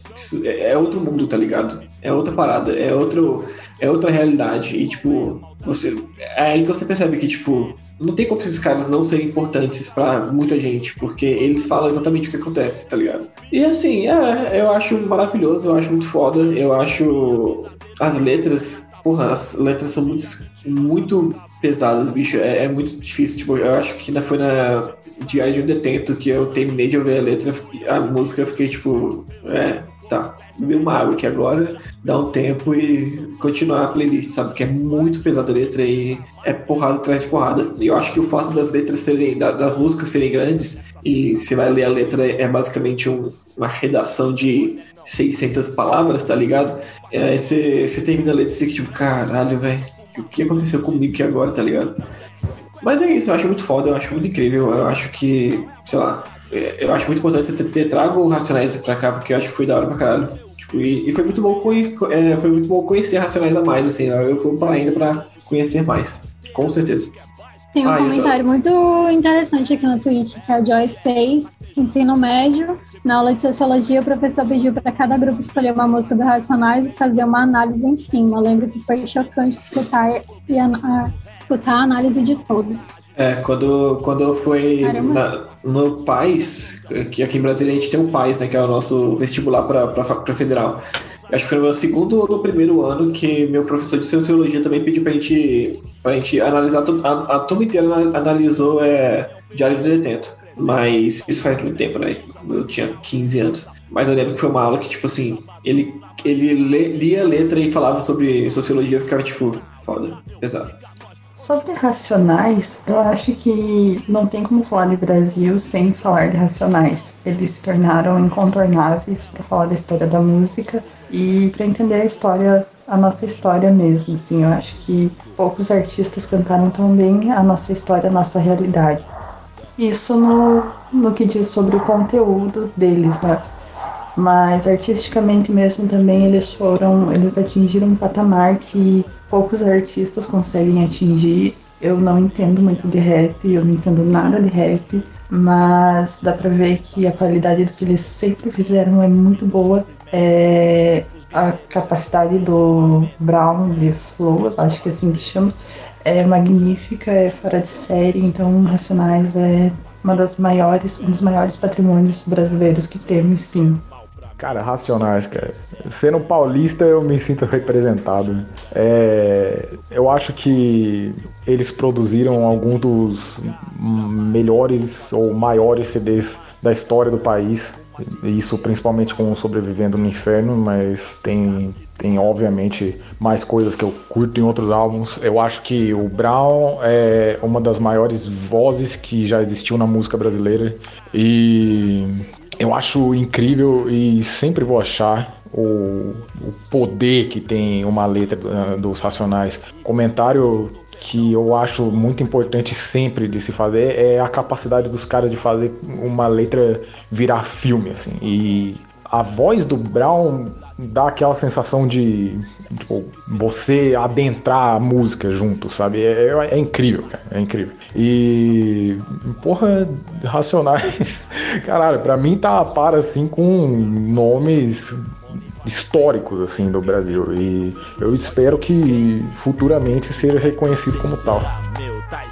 é é outro mundo, tá ligado? É outra parada, é outro, é outra realidade. E tipo, você. É aí que você percebe que, tipo, não tem como esses caras não serem importantes pra muita gente, porque eles falam exatamente o que acontece, tá ligado? E assim, é, eu acho maravilhoso, eu acho muito foda, eu acho as letras, porra, as letras são muito, muito pesadas, bicho, é, é muito difícil, tipo, eu acho que ainda foi na Diário de um Detento que eu terminei de ouvir a letra, a música, eu fiquei tipo, é, tá, beber uma água aqui agora, dar um tempo e continuar a playlist, sabe? Que é muito pesada a letra e é porrada atrás de porrada. E eu acho que o fato das letras serem, da- das músicas serem grandes, e você vai ler a letra, é basicamente um- uma redação de 600 palavras, tá ligado? Aí você, você termina a letra e fica tipo, caralho, velho, o que aconteceu comigo aqui agora, tá ligado? Mas é isso, eu acho muito foda, eu acho muito incrível, eu acho que, sei lá, eu acho muito importante você ter, ter trago o Racionais pra cá, porque eu acho que foi da hora pra caralho. Tipo, e, e foi muito bom é, foi muito bom conhecer Racionais a mais, assim, eu fui para ainda pra conhecer mais, com certeza. Tem um Ah, eu comentário muito interessante aqui no Twitch que a Joy fez, ensino médio. Na aula de sociologia, o professor pediu para cada grupo escolher uma música do Racionais e fazer uma análise em cima. Eu lembro que foi chocante escutar, e a, a- escutar a análise de todos. É, quando, quando foi Caramba. na- no PAIS, que aqui em Brasília a gente tem o PAIS, né, que é o nosso vestibular para federal. Acho que foi no meu segundo ou no primeiro ano que meu professor de sociologia também pediu pra gente, pra gente analisar, a, a turma inteira ana- analisou é, Diário de Detento. Mas isso faz muito tempo, né? Eu tinha 15 anos. Mas eu lembro que foi uma aula que, tipo assim, ele, ele lia a letra e falava sobre sociologia, eu ficava tipo, foda, pesado. Sobre Racionais, eu acho que não tem como falar de Brasil sem falar de Racionais. Eles se tornaram incontornáveis para falar da história da música e para entender a história, a nossa história mesmo. Assim, eu acho que poucos artistas cantaram tão bem a nossa história, a nossa realidade. Isso no, no que diz sobre o conteúdo deles, né? Mas artisticamente mesmo também eles foram, eles atingiram um patamar que poucos artistas conseguem atingir. Eu não entendo muito de rap, eu não entendo nada de rap, mas dá pra ver que a qualidade do que eles sempre fizeram é muito boa. É, a capacidade do Brown de flow, acho que é assim que chama, é magnífica, é fora de série, então Racionais é uma das maiores, um dos maiores patrimônios brasileiros que temos, sim. Cara, Racionais, cara. Sendo paulista, eu me sinto representado. É, eu acho que eles produziram alguns dos melhores ou maiores CDs da história do país. Isso principalmente com Sobrevivendo no Inferno, mas tem, tem obviamente mais coisas que eu curto em outros álbuns. Eu acho que o Brown é uma das maiores vozes que já existiu na música brasileira. E eu acho incrível e sempre vou achar o, o poder que tem uma letra uh, dos Racionais. Comentário que eu acho muito importante sempre de se fazer é a capacidade dos caras de fazer uma letra virar filme, assim. E a voz do Brown dá aquela sensação de tipo, você adentrar a música junto, sabe? É, é, é incrível, cara. É incrível. E, porra, Racionais, caralho, pra mim tá a par, assim, com nomes históricos, assim, do Brasil. E eu espero que futuramente seja reconhecido como tal. Meu, tá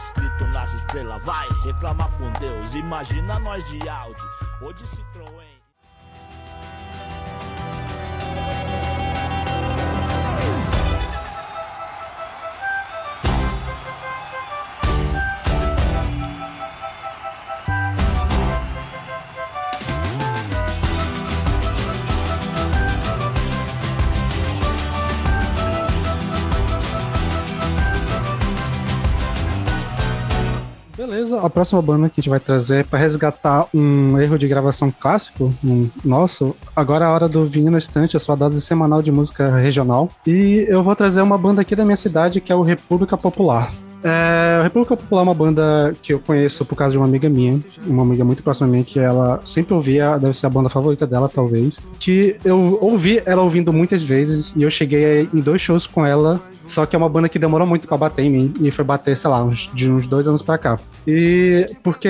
Beleza, a próxima banda que a gente vai trazer é pra resgatar um erro de gravação clássico um nosso. Agora é a hora do Vinho na Estante, a sua dose semanal de música regional. E eu vou trazer uma banda aqui da minha cidade que é o República Popular. É, República Popular é uma banda que eu conheço por causa de uma amiga minha, uma amiga muito próxima minha, que ela sempre ouvia, deve ser a banda favorita dela, talvez. Que eu ouvi ela ouvindo muitas vezes e eu cheguei em dois shows com ela Só que é uma banda que demorou muito pra bater em mim. E foi bater, sei lá, uns, de uns dois anos pra cá. E porque,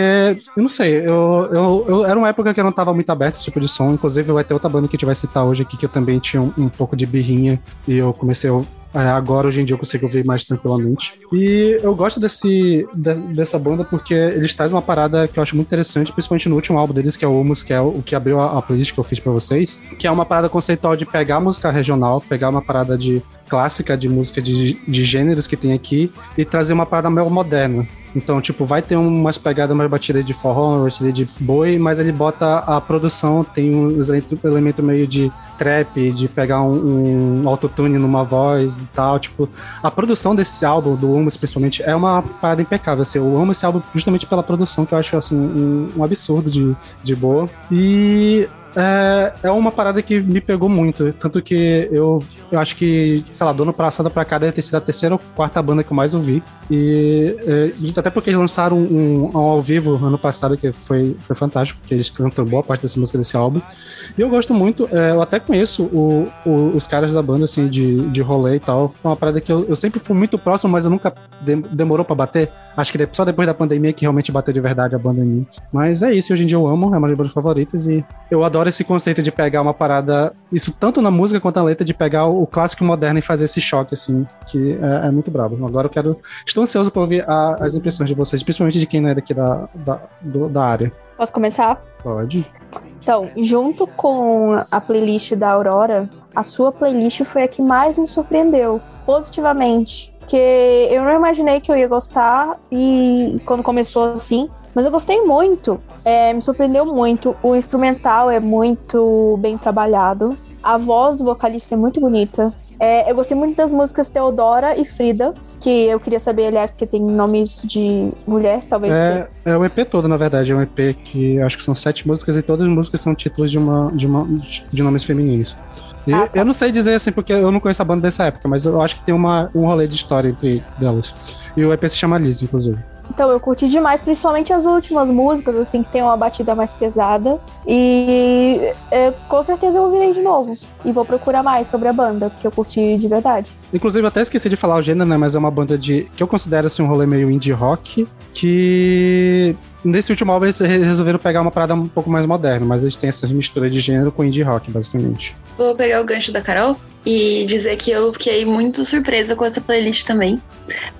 eu não sei, eu, eu, eu- era uma época que eu não tava muito aberto a esse tipo de som. Inclusive, vai ter outra banda que a gente vai citar hoje aqui, que eu também tinha um, um pouco de birrinha. E eu comecei a. é, Agora, hoje em dia, eu consigo ouvir mais tranquilamente. E eu gosto desse, de- dessa banda porque eles trazem uma parada que eu acho muito interessante, principalmente no último álbum deles, que é o Humus, que é o que abriu a, a playlist que eu fiz pra vocês, que é uma parada conceitual de pegar música regional, pegar uma parada de clássica de música de, de gêneros que tem aqui e trazer uma parada meio moderna. Então, tipo, vai ter umas pegadas mais batidas de forró, uma batida de boi, mas ele bota a produção, tem um elemento, elemento meio de trap, de pegar um, um autotune numa voz e tal. Tipo, a produção desse álbum, do Humus principalmente, é uma parada impecável. Assim, eu amo esse álbum justamente pela produção, que eu acho assim, um, um absurdo de, de boa. E é, é uma parada que me pegou muito. Tanto que eu, eu acho que, sei lá, do ano passado pra cá deve ter sido a terceira ou quarta banda que eu mais ouvi. E é, até porque eles lançaram um, um ao vivo ano passado, que foi, foi fantástico, porque eles cantam boa parte dessa música desse álbum. E eu gosto muito, é, eu até conheço o- o- os caras da banda, assim, de, de rolê e tal. É uma parada que eu, eu sempre fui muito próximo, mas eu nunca dem- demorou pra bater. Acho que de- só depois da pandemia que realmente bateu de verdade a banda em mim. Mas é isso, hoje em dia eu amo, é uma das bandas favoritas e eu adoro esse conceito de pegar uma parada, isso tanto na música quanto na letra, de pegar o, clássico moderno e fazer esse choque, assim, que é, é muito brabo. Agora eu quero. Estou ansioso pra ouvir a- as impressões de vocês, principalmente de quem não é daqui da, da, do- da área. Posso começar? Pode. Então, junto com a playlist da Aurora, a sua playlist foi a que mais me surpreendeu positivamente. Porque eu não imaginei que eu ia gostar e quando começou assim. Mas eu gostei muito. É, me surpreendeu muito. O instrumental é muito bem trabalhado. A voz do vocalista é muito bonita. É, eu gostei muito das músicas Teodora e Frida, que eu queria saber, aliás, porque tem nomes de mulher, talvez. É, é o EP todo, na verdade. É um EP que acho que são sete músicas e todas as músicas são títulos de, uma, de, uma, de nomes femininos. E Ah, tá. Eu não sei dizer assim, porque eu não conheço a banda dessa época, mas eu acho que tem uma, um rolê de história entre delas. E o EP se chama Liz, inclusive. Então, eu curti demais, principalmente as últimas músicas, assim, que tem uma batida mais pesada. E é, com certeza eu ouvirei de novo. E vou procurar mais sobre a banda, porque eu curti de verdade. Inclusive, eu até esqueci de falar o gênero, né? Mas é uma banda de. que eu considero assim, um rolê meio indie rock. Que. Nesse último álbum eles re- resolveram pegar uma parada um pouco mais moderna, mas eles têm essa mistura de gênero com indie rock, basicamente. Vou pegar o gancho da Carol e dizer que eu fiquei muito surpresa com essa playlist também.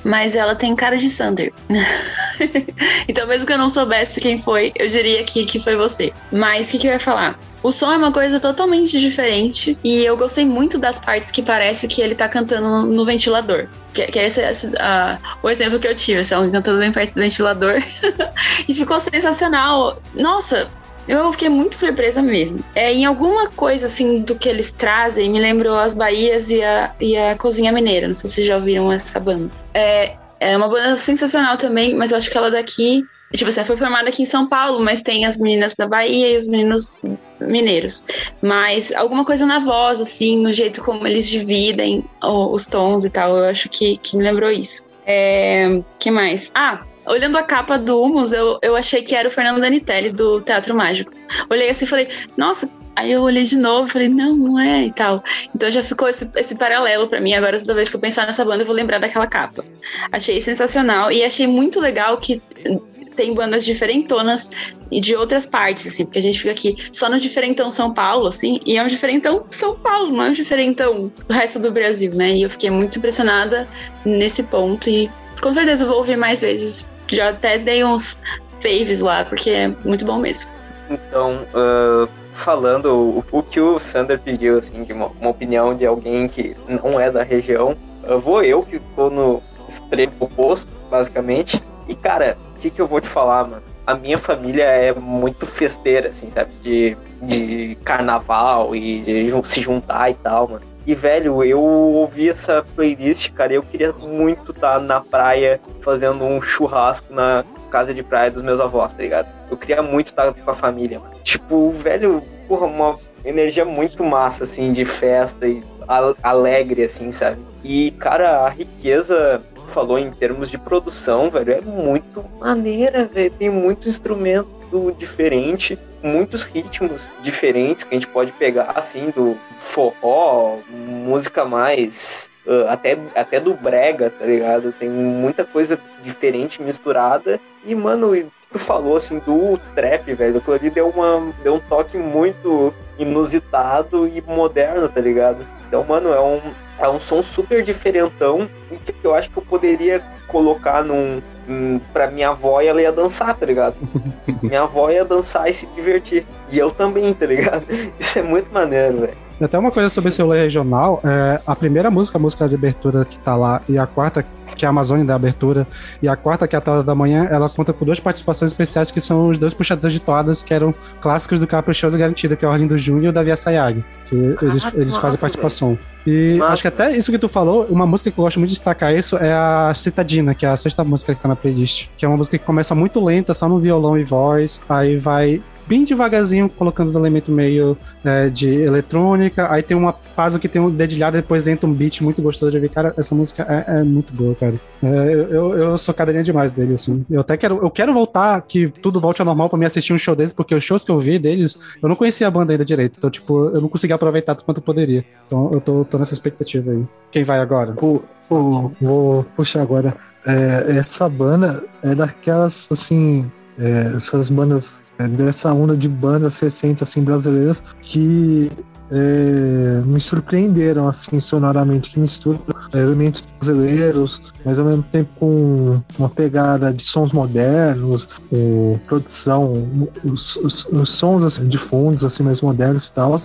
Mas ela tem cara de Sander. então, mesmo que eu não soubesse quem foi, eu diria que, que foi você. Mas o que, que eu ia falar? O som é uma coisa totalmente diferente e eu gostei muito das partes que parece que ele tá cantando no, ventilador. Que, que é esse, ah, o exemplo que eu tive, assim, alguém cantando bem perto do ventilador. e ficou sensacional. Nossa, eu fiquei muito surpresa mesmo. É, em alguma coisa assim do que eles trazem, me lembrou as Bahias e a, e a Cozinha Mineira. Não sei se vocês já ouviram essa banda. É, é uma banda sensacional também, mas eu acho que ela daqui. Tipo assim, ela foi formada aqui em São Paulo, mas tem as meninas da Bahia e os meninos mineiros. Mas alguma coisa na voz, assim, no jeito como eles dividem os tons e tal, eu acho que, que me lembrou isso. É, que mais? Ah, olhando a capa do Humus, eu, eu achei que era o Fernando Danitelli do Teatro Mágico. Olhei assim e falei, nossa. Aí eu olhei de novo e falei, não, não é e tal. Então já ficou esse, esse paralelo pra mim. Agora, toda vez que eu pensar nessa banda, eu vou lembrar daquela capa. Achei sensacional e achei muito legal que tem bandas diferentonas e de outras partes, assim, porque a gente fica aqui só no diferentão São Paulo, assim, e é um diferentão São Paulo, não é um diferentão do resto do Brasil, né? E eu fiquei muito impressionada nesse ponto e com certeza eu vou ouvir mais vezes. Já até dei uns faves lá, porque é muito bom mesmo. Então, ah, falando o, o que o Sander pediu, assim, de uma, uma opinião de alguém que não é da região, ah, vou eu que tô no extremo oposto, basicamente. E, cara, o que, que eu vou te falar, mano? A minha família é muito festeira, assim, sabe? De, de carnaval e de se juntar e tal, mano. E, velho, eu ouvi essa playlist, cara, e eu queria muito estar na praia fazendo um churrasco na casa de praia dos meus avós, tá ligado? Eu queria muito estar com a família, mano. Tipo, velho, porra, uma energia muito massa, assim, de festa e alegre, assim, sabe? E, cara, a riqueza falou em termos de produção, velho, é muito maneira, velho. Tem muito instrumento diferente, muitos ritmos diferentes que a gente pode pegar, assim, do forró, música mais ah, até, até do brega, tá ligado? Tem muita coisa diferente misturada. E, mano, tu falou assim do trap, velho. Aquilo ali deu, uma, deu um toque muito inusitado e moderno, tá ligado? Então, mano, é um, é um som super diferentão que eu acho que eu poderia colocar num, num, pra minha avó e ela ia dançar, tá ligado? minha avó ia dançar e se divertir. E eu também, tá ligado? Isso é muito maneiro, velho. Até uma coisa sobre esse rolê regional, é, a primeira música, a música de abertura que tá lá, e a quarta, que é a Amazônia da abertura, e a quarta, que é a Toda da Manhã, ela conta com duas participações especiais, que são os dois puxadores de toadas, que eram clássicos do Caprichoso Garantida, que é o Orlindo Júnior e o Davi Assayag, que eles, eles fazem participação. E acho que até isso que tu falou, uma música que eu gosto muito de destacar isso é a Citadina, que é a sexta música que tá na playlist, que é uma música que começa muito lenta, só no violão e voz, aí vai bem devagarzinho, colocando os elementos meio é, de eletrônica. Aí tem uma pausa que tem um dedilhado, depois entra um beat muito gostoso de ver. Cara, essa música é, é muito boa, cara. É, eu, eu, sou cadeirinha demais dele, assim. Eu até quero, eu quero voltar, que tudo volte ao normal pra me assistir um show deles, porque os shows que eu vi deles, eu não conhecia a banda ainda direito. Então, tipo, eu não consegui aproveitar tanto quanto eu poderia. Então, eu tô, tô nessa expectativa aí. Quem vai agora? Pô, pô, vou puxar agora. É, essa banda é daquelas, assim, é, essas bandas, dessa onda de bandas recentes, assim, brasileiras, que é, me surpreenderam, assim, sonoramente, que misturam elementos brasileiros, mas ao mesmo tempo com uma pegada de sons modernos, com produção, os, os- os sons assim, de fundos, assim, mais modernos e tal,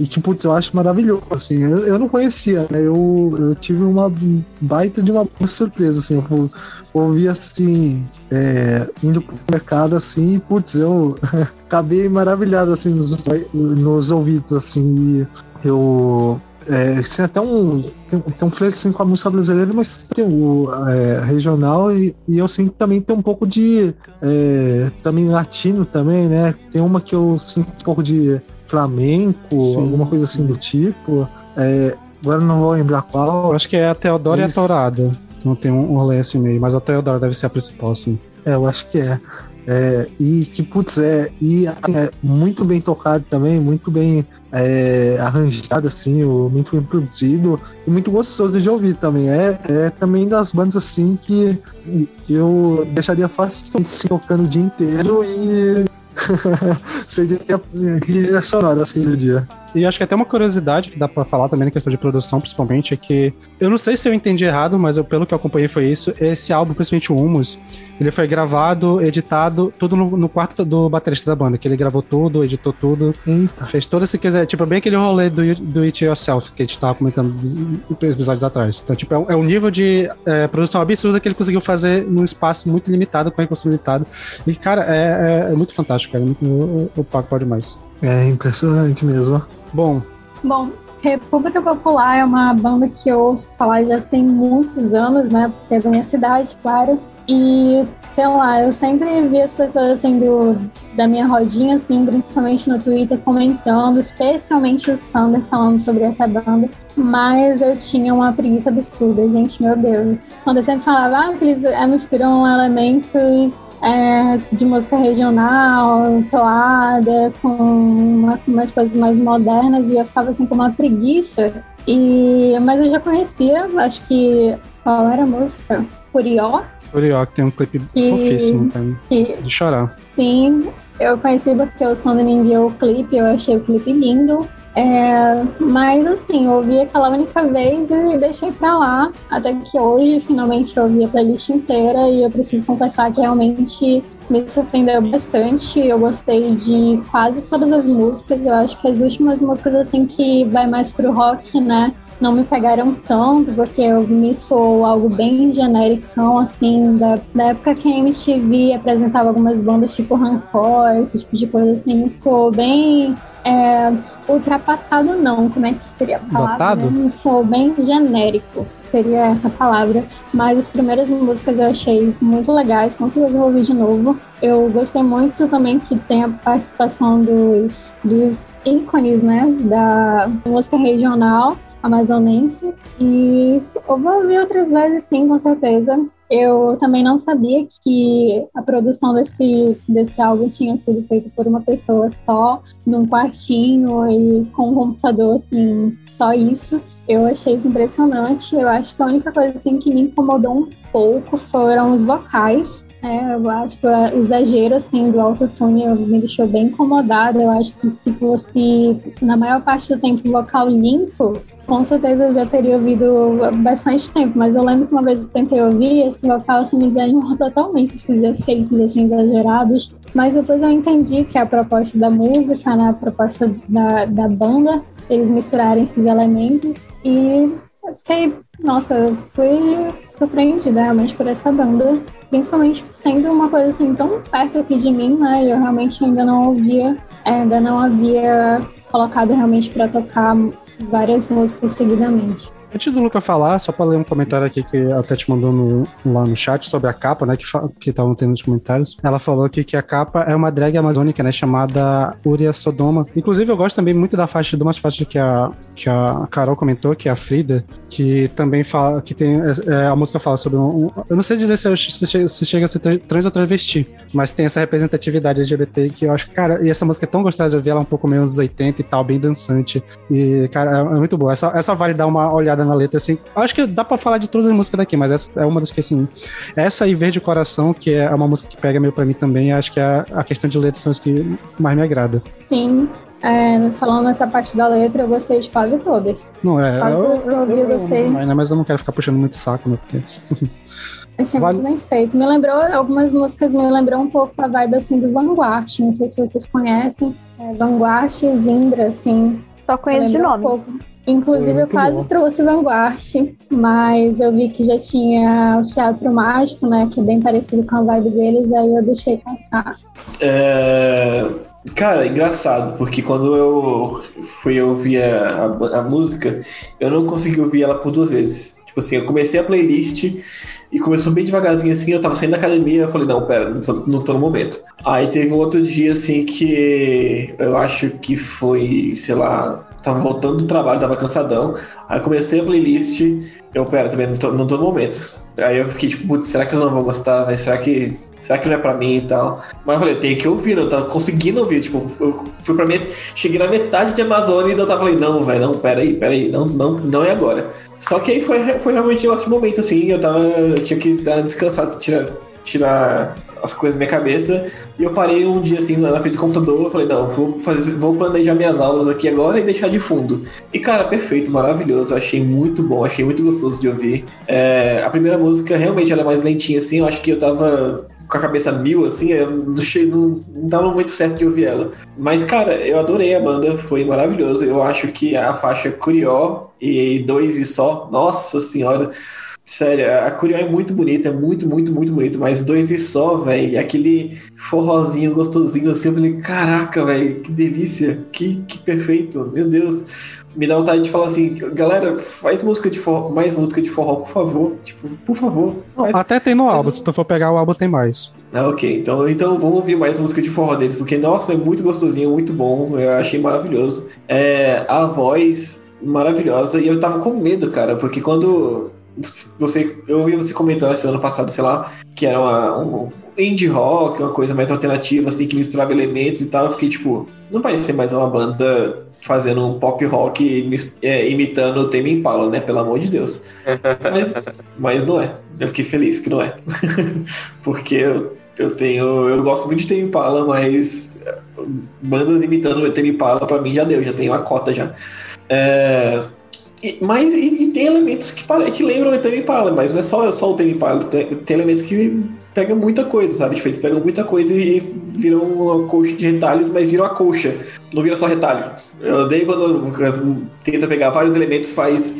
e que, putz, eu acho maravilhoso, assim, eu, eu não conhecia, né, eu, eu tive uma baita de uma surpresa, assim, eu ouvi, assim, é, indo pro mercado, assim, putz, eu acabei maravilhado, assim, nos, nos ouvidos, assim, e eu... É, tem até um tem, tem um flex assim, com a música brasileira, mas tem o é, regional e, e eu sinto também tem um pouco de é, também latino também, né? Tem uma que eu sinto um pouco de flamenco, Sim. alguma coisa assim do tipo. É, agora não vou lembrar qual. Eu acho que é a Teodora e a. Torada. Então tem um assim meio, mas a Teodora deve ser a principal, assim. É, eu acho que é. É, e que, putz, é, e assim, é muito bem tocado também, muito bem é, arranjado, assim, muito bem produzido e muito gostoso de ouvir também. É, é também das bandas, assim, que eu deixaria fácil assim, tocando o dia inteiro e seria trilha sonora, assim, no dia. E acho que até uma curiosidade que dá pra falar também na questão de produção, principalmente, é que eu não sei se eu entendi errado, mas eu, pelo que eu acompanhei foi isso. Esse álbum, principalmente o Humus, ele foi gravado, editado, tudo no, no quarto do baterista da banda, que ele gravou tudo, editou tudo, fez todo esse quiser, tipo, bem aquele rolê do, do It Yourself que a gente tava comentando episódios atrás. Então, tipo, é um, é um nível de é, produção absurda que ele conseguiu fazer num espaço muito limitado, com recurso limitado. E, cara, é, é- é muito fantástico, cara. Eu, eu, eu pago pau demais. É impressionante mesmo. Bom, Bom, República Popular é uma banda que eu ouço falar já tem muitos anos, né? Porque é da minha cidade, claro. E, sei lá, eu sempre vi as pessoas assim do, da minha rodinha, assim, principalmente no Twitter, comentando, especialmente o Sander falando sobre essa banda. Mas eu tinha uma preguiça absurda, gente, meu Deus. O Sander sempre falava ah, que eles é, misturam elementos é, de música regional, toada, com uma- umas coisas mais modernas, e eu ficava assim com uma preguiça. E, mas eu já conhecia, acho que. Qual era a música? Curió? Urió, que tem um clipe E- fofíssimo, cara. De chorar. Sim, eu conheci porque o Sander me enviou o clipe, eu achei o clipe lindo. É, mas assim, eu ouvi aquela única vez e deixei pra lá. Até que hoje, finalmente, eu ouvi a playlist inteira e eu preciso confessar que realmente me surpreendeu bastante. Eu gostei de quase todas as músicas. Eu acho que as últimas músicas, assim, que vai mais pro rock, né? Não me pegaram tanto, porque eu me soou algo bem genericão, assim, da, da época que a MTV apresentava algumas bandas tipo Rancor, esse tipo de coisa, assim, me soou bem é, ultrapassado não, como é que seria a palavra? Né? Me soou bem genérico, seria essa palavra. Mas as primeiras músicas eu achei muito legais, com certeza vou ouvir de novo. Eu gostei muito também que tem a participação dos, dos ícones, né, da música regional amazonense. E eu vou ouvir outras vezes, sim, com certeza. Eu também não sabia que a produção desse, desse álbum tinha sido feita por uma pessoa só, num quartinho e com um computador, assim, só isso. Eu achei isso impressionante. Eu acho que a única coisa assim que me incomodou um pouco foram os vocais. É, eu acho que o exagero assim do autotune me deixou bem incomodada. Eu acho que se fosse na maior parte do tempo vocal limpo, com certeza eu já teria ouvido bastante tempo. Mas eu lembro que uma vez eu tentei ouvir esse vocal assim me desanimou totalmente esses efeitos assim exagerados. Mas depois eu entendi que a proposta da música, né, a proposta da, da banda, eles misturarem esses elementos e eu fiquei, nossa, eu fui surpreendida realmente por essa banda, principalmente sendo uma coisa assim tão perto aqui de mim, né? Eu realmente ainda não ouvia, ainda não havia colocado realmente para tocar várias músicas seguidamente. Antes do Luca falar, só para ler um comentário aqui que a Tati mandou no, lá no chat sobre a capa, né? Que estavam tendo nos comentários. Ela falou aqui que a capa é uma drag amazônica, né? Chamada Uria Sodoma. Inclusive, eu gosto também muito da faixa, de umas faixas que a, que a Carol comentou, que é a Frida, que também fala, que tem. É, a música fala sobre um. Eu não sei dizer se, eu, se, se chega a ser trans ou travesti, mas tem essa representatividade LGBT que eu acho, cara, e essa música é tão gostosa de ouvir, ela é um pouco meio anos 80 e tal, bem dançante. E, cara, é, é muito boa. Essa, essa vale dar uma olhada na letra, assim. Acho que dá pra falar de todas as músicas daqui, mas essa é uma das que, assim. Essa e Verde Coração, que é uma música que pega meio pra mim também, acho que a, a questão de letra são as que mais me agrada. Sim. É, falando nessa parte da letra, eu gostei de quase todas. Não, é. Quase todas que eu ouvi, eu gostei. Mas, mas eu não quero ficar puxando muito saco, né? Porque... Achei Vale- muito bem feito. Me lembrou, algumas músicas me lembrou um pouco a vibe assim do Vanguard. Não sei se vocês conhecem. É, Vanguard e Zimbra, assim. Só conheço de Lembrou um nome. pouco. Inclusive, eu quase bom. trouxe Vanguard, mas eu vi que já tinha o Teatro Mágico, né? Que é bem parecido com a vibe deles, aí eu deixei passar. É, Cara, engraçado, porque quando eu fui ouvir a, a, a música, eu não consegui ouvir ela por duas vezes. Tipo assim, eu comecei a playlist e começou bem devagarzinho assim, eu tava saindo da academia, eu falei, não, pera, não tô, não tô no momento. Aí teve um outro dia assim que eu acho que foi, sei lá, tava voltando do trabalho, tava cansadão. Aí comecei a playlist, eu, pera, também não tô, não tô no momento. Aí eu fiquei tipo, putz, será que eu não vou gostar? Vai, será que. Será que não é pra mim e tal? Mas eu falei, eu tenho que ouvir, eu tava conseguindo ouvir. Tipo, eu fui pra mim, cheguei na metade de Amazônia e eu tava falei, não, velho, não, peraí, peraí, não, não, não é agora. Só que aí foi, foi realmente um ótimo momento, assim, eu tava. Eu tinha que dar uma descansada, tirar, tirar as coisas da minha cabeça. E eu parei um dia assim na frente do computador, eu falei, não, vou fazer, vou planejar minhas aulas aqui agora e deixar de fundo. E cara, perfeito, maravilhoso, eu achei muito bom, achei muito gostoso de ouvir. É, a primeira música realmente ela é mais lentinha, assim, eu acho que eu tava com a cabeça mil, assim, eu não, não, não tava muito certo de ouvir ela. Mas, cara, eu adorei a banda, foi maravilhoso. Eu acho que a faixa Curió e Dois e Só, nossa senhora. Sério, a Curió é muito bonita, é muito, muito, muito bonito, mas dois e só, velho, aquele forrozinho gostosinho assim, eu falei, caraca, velho, que delícia, que, que perfeito, meu Deus. Me dá vontade de falar assim, galera, faz música de forró, mais música de forró, por favor, tipo, por favor. Faz- Até tem no álbum, se tu for pegar o álbum tem mais. ah, ok. Então, então vamos ouvir mais música de forró deles, porque, nossa, é muito gostosinho, muito bom. Eu achei maravilhoso. É, a voz maravilhosa. E eu tava com medo, cara, porque quando você. Eu ouvi você comentando esse ano passado, sei lá, que era uma, um indie rock, uma coisa mais alternativa, você tem que misturar elementos e tal. Eu fiquei tipo, não vai ser mais uma banda fazendo um pop rock é, imitando o Tame Impala, né? Pelo amor de Deus. Mas, mas não é. Eu fiquei feliz que não é. Porque eu, eu tenho. Eu gosto muito de Tame Impala, mas bandas imitando o Tame Impala pra mim já deu, já tenho a cota já. É, mas e, e tem elementos que, que lembram o Tame Impala, mas não é só, só o Tame Impala, tem, tem elementos que pegam muita coisa, sabe? Tipo, eles pegam muita coisa e viram uma coxa de retalhos, mas viram a coxa, não viram só retalho. Eu odeio quando tenta pegar vários elementos, faz.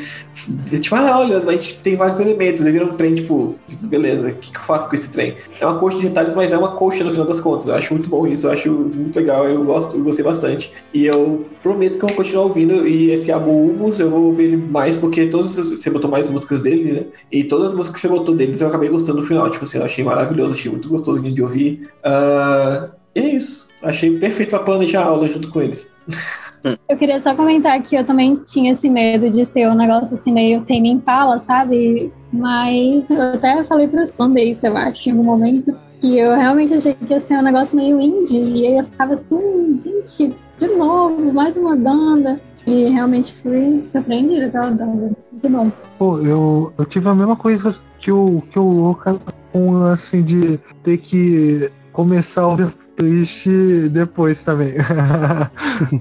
Tipo, ah, olha, a gente tem vários elementos, e vira um trem, tipo, beleza, o que, que eu faço com esse trem? É uma coxa de retalhos, mas é uma coxa no final das contas. Eu acho muito bom isso, eu acho muito legal, eu gosto, eu gostei bastante. E eu prometo que eu vou continuar ouvindo. E esse álbum Humus eu vou ouvir ele mais, porque todos os- você botou mais músicas dele, né? E todas as músicas que você botou deles eu acabei gostando no final. Tipo assim, eu achei maravilhoso, achei muito gostosinho de ouvir. Ah, e é isso. Achei perfeito pra planejar a aula junto com eles. Eu queria só comentar que eu também tinha esse medo de ser um negócio assim meio Tame Impala, sabe? Mas eu até falei pro Sander isso, eu acho, em algum momento, que eu realmente achei que ia ser um negócio meio indie. E aí eu ficava assim, gente, de novo, mais uma banda. E realmente fui surpreendida pela banda. Muito bom. Pô, eu, eu tive a mesma coisa que o, que o Lucas, com assim, de ter que começar a ouvir playlist depois também.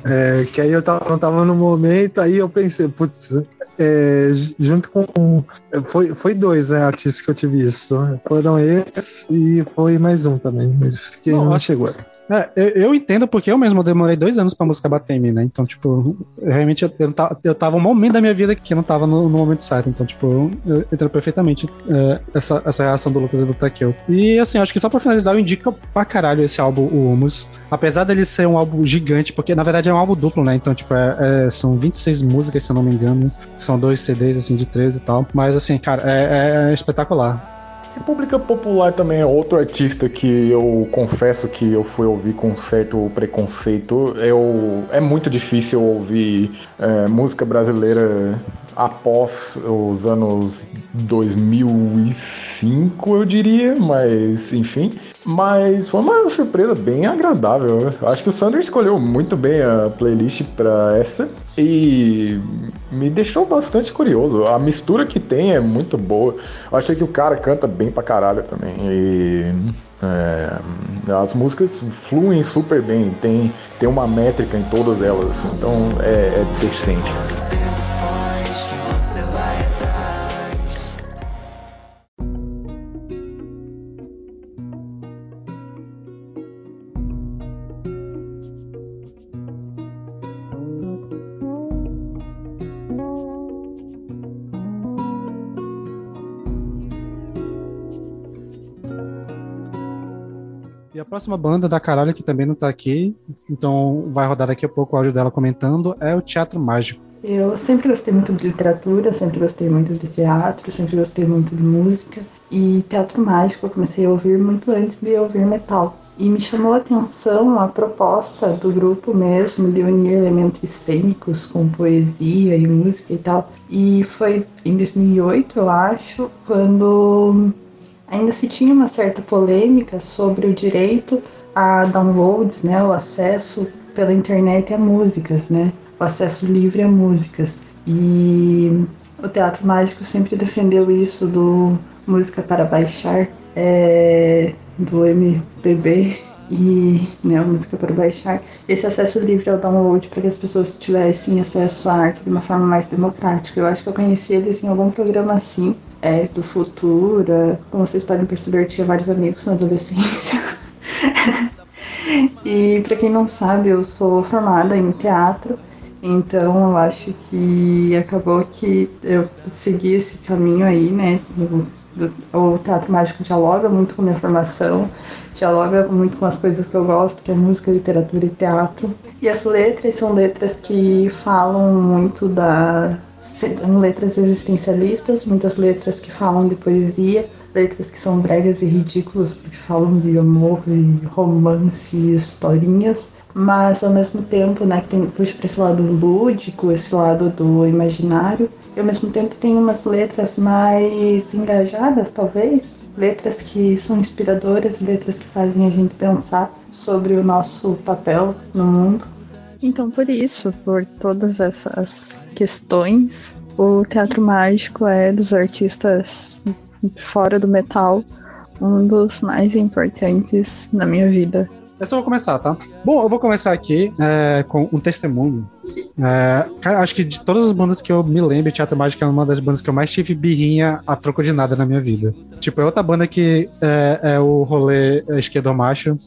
É, que aí eu tava, tava no momento, aí eu pensei, putz, é, junto com. Foi, foi dois né, artistas que eu tive isso. Foram esses e foi mais um também, mas que não chegou. É, eu, eu entendo porque eu mesmo demorei dois anos pra música bater em mim, né? Então, tipo, realmente eu, eu, tava, eu tava um momento da minha vida que eu não tava no, no momento certo. Então, tipo, eu entendo perfeitamente é, essa, essa reação do Lucas e do Takeo. E, assim, acho que só pra finalizar, eu indico pra caralho esse álbum, o Humus. Apesar dele ser um álbum gigante, porque na verdade é um álbum duplo, né? Então, tipo, é, é- são 26 músicas, se eu não me engano. São dois CDs, assim, de 13 e tal. Mas, assim, cara, é, é espetacular. República Popular também é outro artista que eu confesso que eu fui ouvir com certo preconceito. Eu, é muito difícil ouvir é, música brasileira após os anos 2005, eu diria, mas enfim. Mas foi uma surpresa bem agradável. Acho que o Sander escolheu muito bem a playlist para essa e me deixou bastante curioso. A mistura que tem é muito boa. Eu achei que o cara canta bem pra caralho também. E é, as músicas fluem super bem, tem, tem uma métrica em todas elas, assim, então é, é decente. Próxima banda da caralho, que também não tá aqui, então vai rodar daqui a pouco o áudio dela comentando, é o Teatro Mágico. Eu sempre gostei muito de literatura, sempre gostei muito de teatro, sempre gostei muito de música. E teatro mágico eu comecei a ouvir muito antes de ouvir metal. E me chamou a atenção a proposta do grupo mesmo de unir elementos cênicos com poesia e música e tal. E foi em 2008, eu acho, quando ainda se tinha uma certa polêmica sobre o direito a downloads, né, o acesso pela internet a músicas, né, o acesso livre a músicas. E o Teatro Mágico sempre defendeu isso do música para baixar, é, do MPB e né, música para baixar, esse acesso livre ao download para que as pessoas tivessem acesso à arte de uma forma mais democrática. Eu acho que eu conheci eles em algum programa assim, é, do Futura. Como vocês podem perceber, eu tinha vários amigos na adolescência. e para quem não sabe, eu sou formada em teatro, então eu acho que acabou que eu segui esse caminho aí, né? o teatro mágico dialoga muito com a minha formação, dialoga muito com as coisas que eu gosto, que é música, literatura e teatro. E as letras são letras que falam muito da. Letras existencialistas, muitas letras que falam de poesia, letras que são bregas e ridículas, porque falam de amor e romance e historinhas, mas ao mesmo tempo, né, que tem, puxa para esse lado lúdico, esse lado do imaginário, e ao mesmo tempo tem umas letras mais engajadas, talvez, letras que são inspiradoras, letras que fazem a gente pensar sobre o nosso papel no mundo. Então, por isso, por todas essas questões, o teatro mágico é dos artistas fora do metal um dos mais importantes na minha vida. Eu só vou começar, tá? Bom, eu vou começar aqui é, com um testemunho. É, acho que de todas as bandas que eu me lembro, Teatro Mágico é uma das bandas que eu mais tive birrinha a troco de nada na minha vida. Tipo, é outra banda que é, é o rolê esquerdo macho.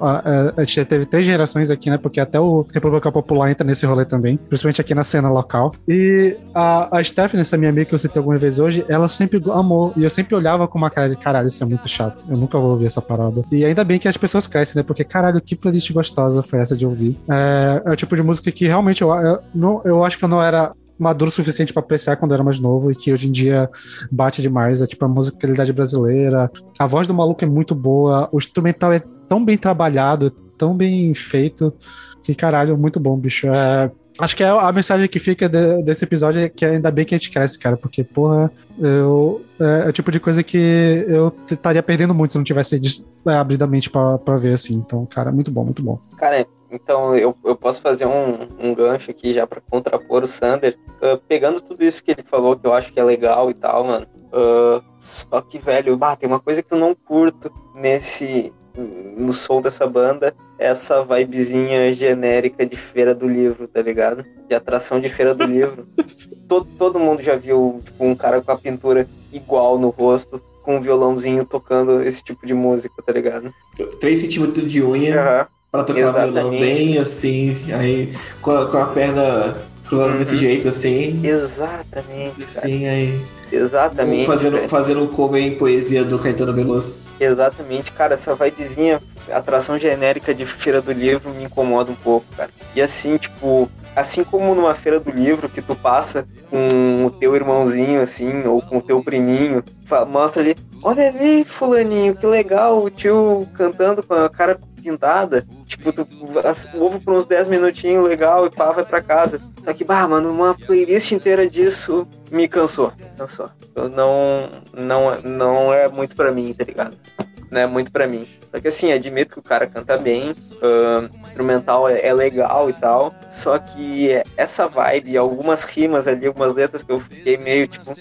A, a, a gente já teve três gerações aqui, né? Porque até o República Popular entra nesse rolê também, principalmente aqui na cena local. E a, a Stephanie, essa minha amiga que eu citei algumas vezes hoje, ela sempre amou. E eu sempre olhava com uma cara de caralho, isso é muito chato. Eu nunca vou ouvir essa parada. E ainda bem que as pessoas crescem, né? Porque caralho, que playlist gostosa foi essa de ouvir. É, é o tipo de música que realmente eu, eu, não, eu acho que eu não era maduro o suficiente pra apreciar quando era mais novo e que hoje em dia bate demais. É tipo a musicalidade brasileira. A voz do maluco é muito boa, o instrumental é tão bem trabalhado, tão bem feito, que caralho, muito bom, bicho. É, Acho que é a mensagem que fica de- desse episódio é que ainda bem que a gente cresce, cara, porque, porra, eu, é, é o tipo de coisa que eu estaria perdendo muito se não tivesse é, abrido a mente pra, pra ver, assim. Então, cara, muito bom, muito bom. Cara, então eu, eu posso fazer um, um gancho aqui já pra contrapor o Sander. Ah, pegando tudo isso que ele falou, que eu acho que é legal e tal, mano. ah, só que, velho, bah, tem uma coisa que eu não curto nesse. no som dessa banda. Essa vibezinha genérica de feira do livro, tá ligado? De atração de feira do livro. todo, todo mundo já viu tipo, um cara com a pintura igual no rosto, com um violãozinho tocando esse tipo de música, tá ligado? 3 centímetros de unha pra tocar violão Exatamente. bem assim, aí com a, com a perna cruzada desse jeito assim. Exatamente. Assim, aí. Exatamente. Fazendo, fazendo um cover em poesia do Caetano Veloso. Exatamente, cara, essa vibezinha, atração genérica de feira do livro me incomoda um pouco, cara. E assim, tipo, assim como numa feira do livro que tu passa com o teu irmãozinho, assim, ou com o teu priminho, mostra ali, olha ali, fulaninho, que legal, o tio cantando com a cara pintada. Tipo, tu ouve por uns 10 minutinhos, legal, e pá, vai pra casa. Só que, bah, mano, uma playlist inteira disso me cansou. Cansou. Eu não, não, não é muito pra mim, tá ligado? Não é muito pra mim. Só que assim, admito que o cara canta bem, ahn, instrumental é, é legal e tal. Só que essa vibe, e algumas rimas ali, algumas letras que eu fiquei meio tipo.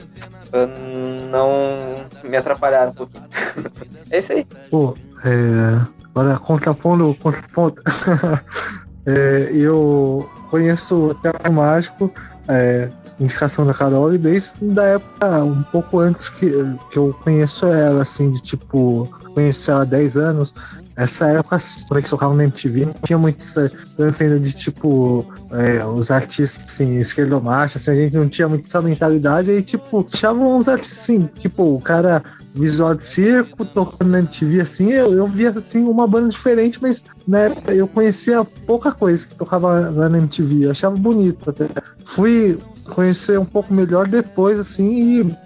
ahn, não me atrapalharam um pouquinho. é isso aí. Pô, é, agora contrapondo, contrapondo é, eu conheço o Teatro Mágico, é, indicação da Carol, e desde da época, um pouco antes que, que eu conheço ela, assim, de tipo, conheci ela há 10 anos. Essa época, quando eles tocavam na MTV, não tinha muito essa dança ainda de tipo, é, os artistas assim, esquerdomacho, assim, a gente não tinha muito essa mentalidade, aí tipo, achavam uns artistas assim, tipo, o cara visual de circo, tocando na MTV, assim, eu, eu via assim uma banda diferente, mas na época eu conhecia pouca coisa que tocava lá na MTV, eu achava bonito até. Fui conhecer um pouco melhor depois, assim, e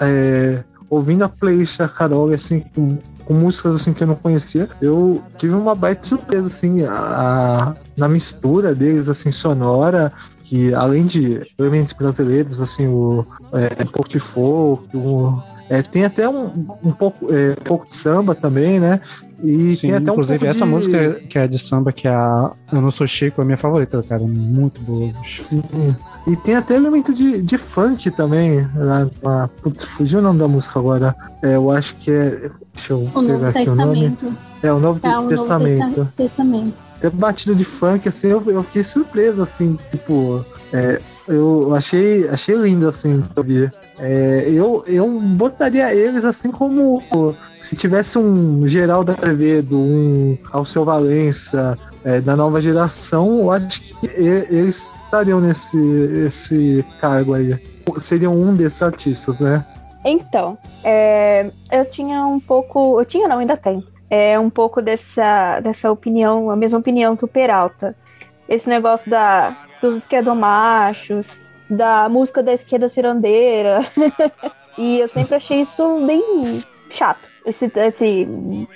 é, ouvindo a playlist da Carol, assim, com, com músicas assim que eu não conhecia, eu tive uma baita surpresa, assim, a- na mistura deles, assim, sonora, que além de elementos brasileiros, assim, o, é, um pouco de folk, o, é, tem até um, um, pouco, é, um pouco de samba também, né? E Sim, tem até um inclusive essa de- música que é de samba, que é a Eu Não Sou Chico, é a minha favorita, cara. Muito boa. bicho. Sim. E tem até elemento de, de funk também. Lá, lá- putz, fugiu o nome da música agora. É, eu acho que é. Deixa eu O Novo pegar aqui o nome. Testamento. É, o Novo Tá, o Novo Testamento. Testa- Testamento. Ter batido de funk, assim, eu, eu fiquei surpreso, assim, tipo. é, eu achei, achei lindo, assim, ouvir. É, eu, eu botaria eles assim como se tivesse um Geraldo Azevedo, um Alceu Valença, é, da nova geração, eu acho que eles estariam nesse esse cargo aí. Seriam um desses artistas, né? Então, é, eu tinha um pouco. Eu tinha, não, ainda tenho. É um pouco dessa, dessa opinião, a mesma opinião que o Peralta. Esse negócio da, dos esquerdomachos, da música da esquerda cirandeira. e eu sempre achei isso bem chato, esse, esse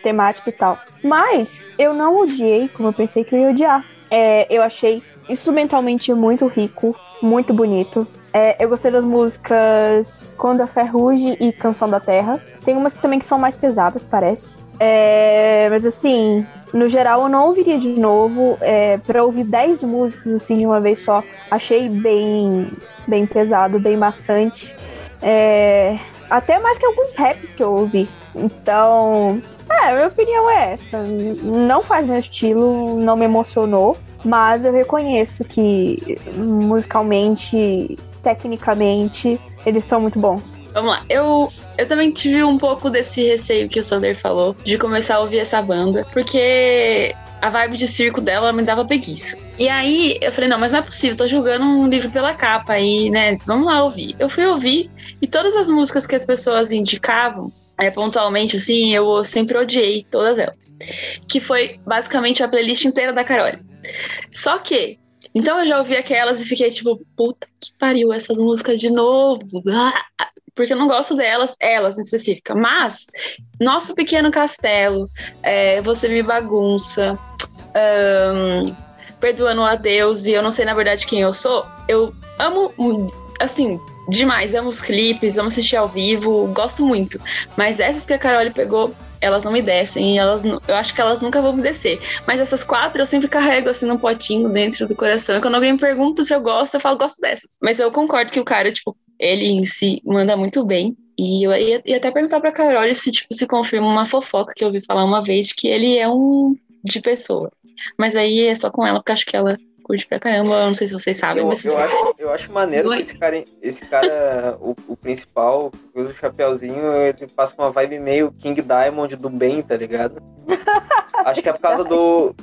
temático e tal. Mas eu não odiei como eu pensei que eu ia odiar. É, eu achei instrumentalmente muito rico, muito bonito. É, eu gostei das músicas Quando a Ferrugem e Canção da Terra. Tem umas também que são mais pesadas, parece. É, mas assim, no geral eu não ouviria de novo. É, para ouvir 10 músicas assim de uma vez só, achei bem, bem pesado, bem maçante. É, até mais que alguns raps que eu ouvi. Então, é, a minha opinião é essa. Não faz meu estilo, não me emocionou. Mas eu reconheço que musicalmente, tecnicamente, eles são muito bons. Vamos lá. Eu, eu também tive um pouco desse receio que o Sander falou de começar a ouvir essa banda, porque a vibe de circo dela me dava preguiça. E aí eu falei, não, mas não é possível, tô julgando um livro pela capa aí, né? Vamos lá ouvir. Eu fui ouvir e todas as músicas que as pessoas indicavam, é, pontualmente, assim, eu sempre odiei todas elas. Que foi basicamente a playlist inteira da Carol. Só que, então eu já ouvi aquelas e fiquei tipo, puta que pariu, essas músicas de novo. Ah, porque eu não gosto delas, elas em específica. Mas, Nosso Pequeno Castelo, é, Você Me Bagunça, ahn, Perdoando a Deus e Eu Não Sei Na Verdade Quem Eu Sou, eu amo, assim, demais. Amo os clipes, amo assistir ao vivo, gosto muito. Mas essas que a Carol pegou, elas não me descem. Elas, eu acho que elas nunca vão me descer. Mas essas quatro eu sempre carrego assim num potinho dentro do coração. E quando alguém me pergunta se eu gosto, eu falo, gosto dessas. Mas eu concordo que o cara, tipo, ele em si manda muito bem. E eu ia, ia até perguntar pra Carol se, tipo, se confirma uma fofoca que eu ouvi falar uma vez, que ele é um de pessoa. Mas aí é só com ela, porque acho que ela curte pra caramba. Eu não sei se vocês sabem, Eu, mas eu vocês acho, eu acho maneiro Oi? que esse cara, esse cara o, o principal, que usa o chapeuzinho, ele passa uma vibe meio King Diamond do bem, tá ligado? Acho que é por causa do.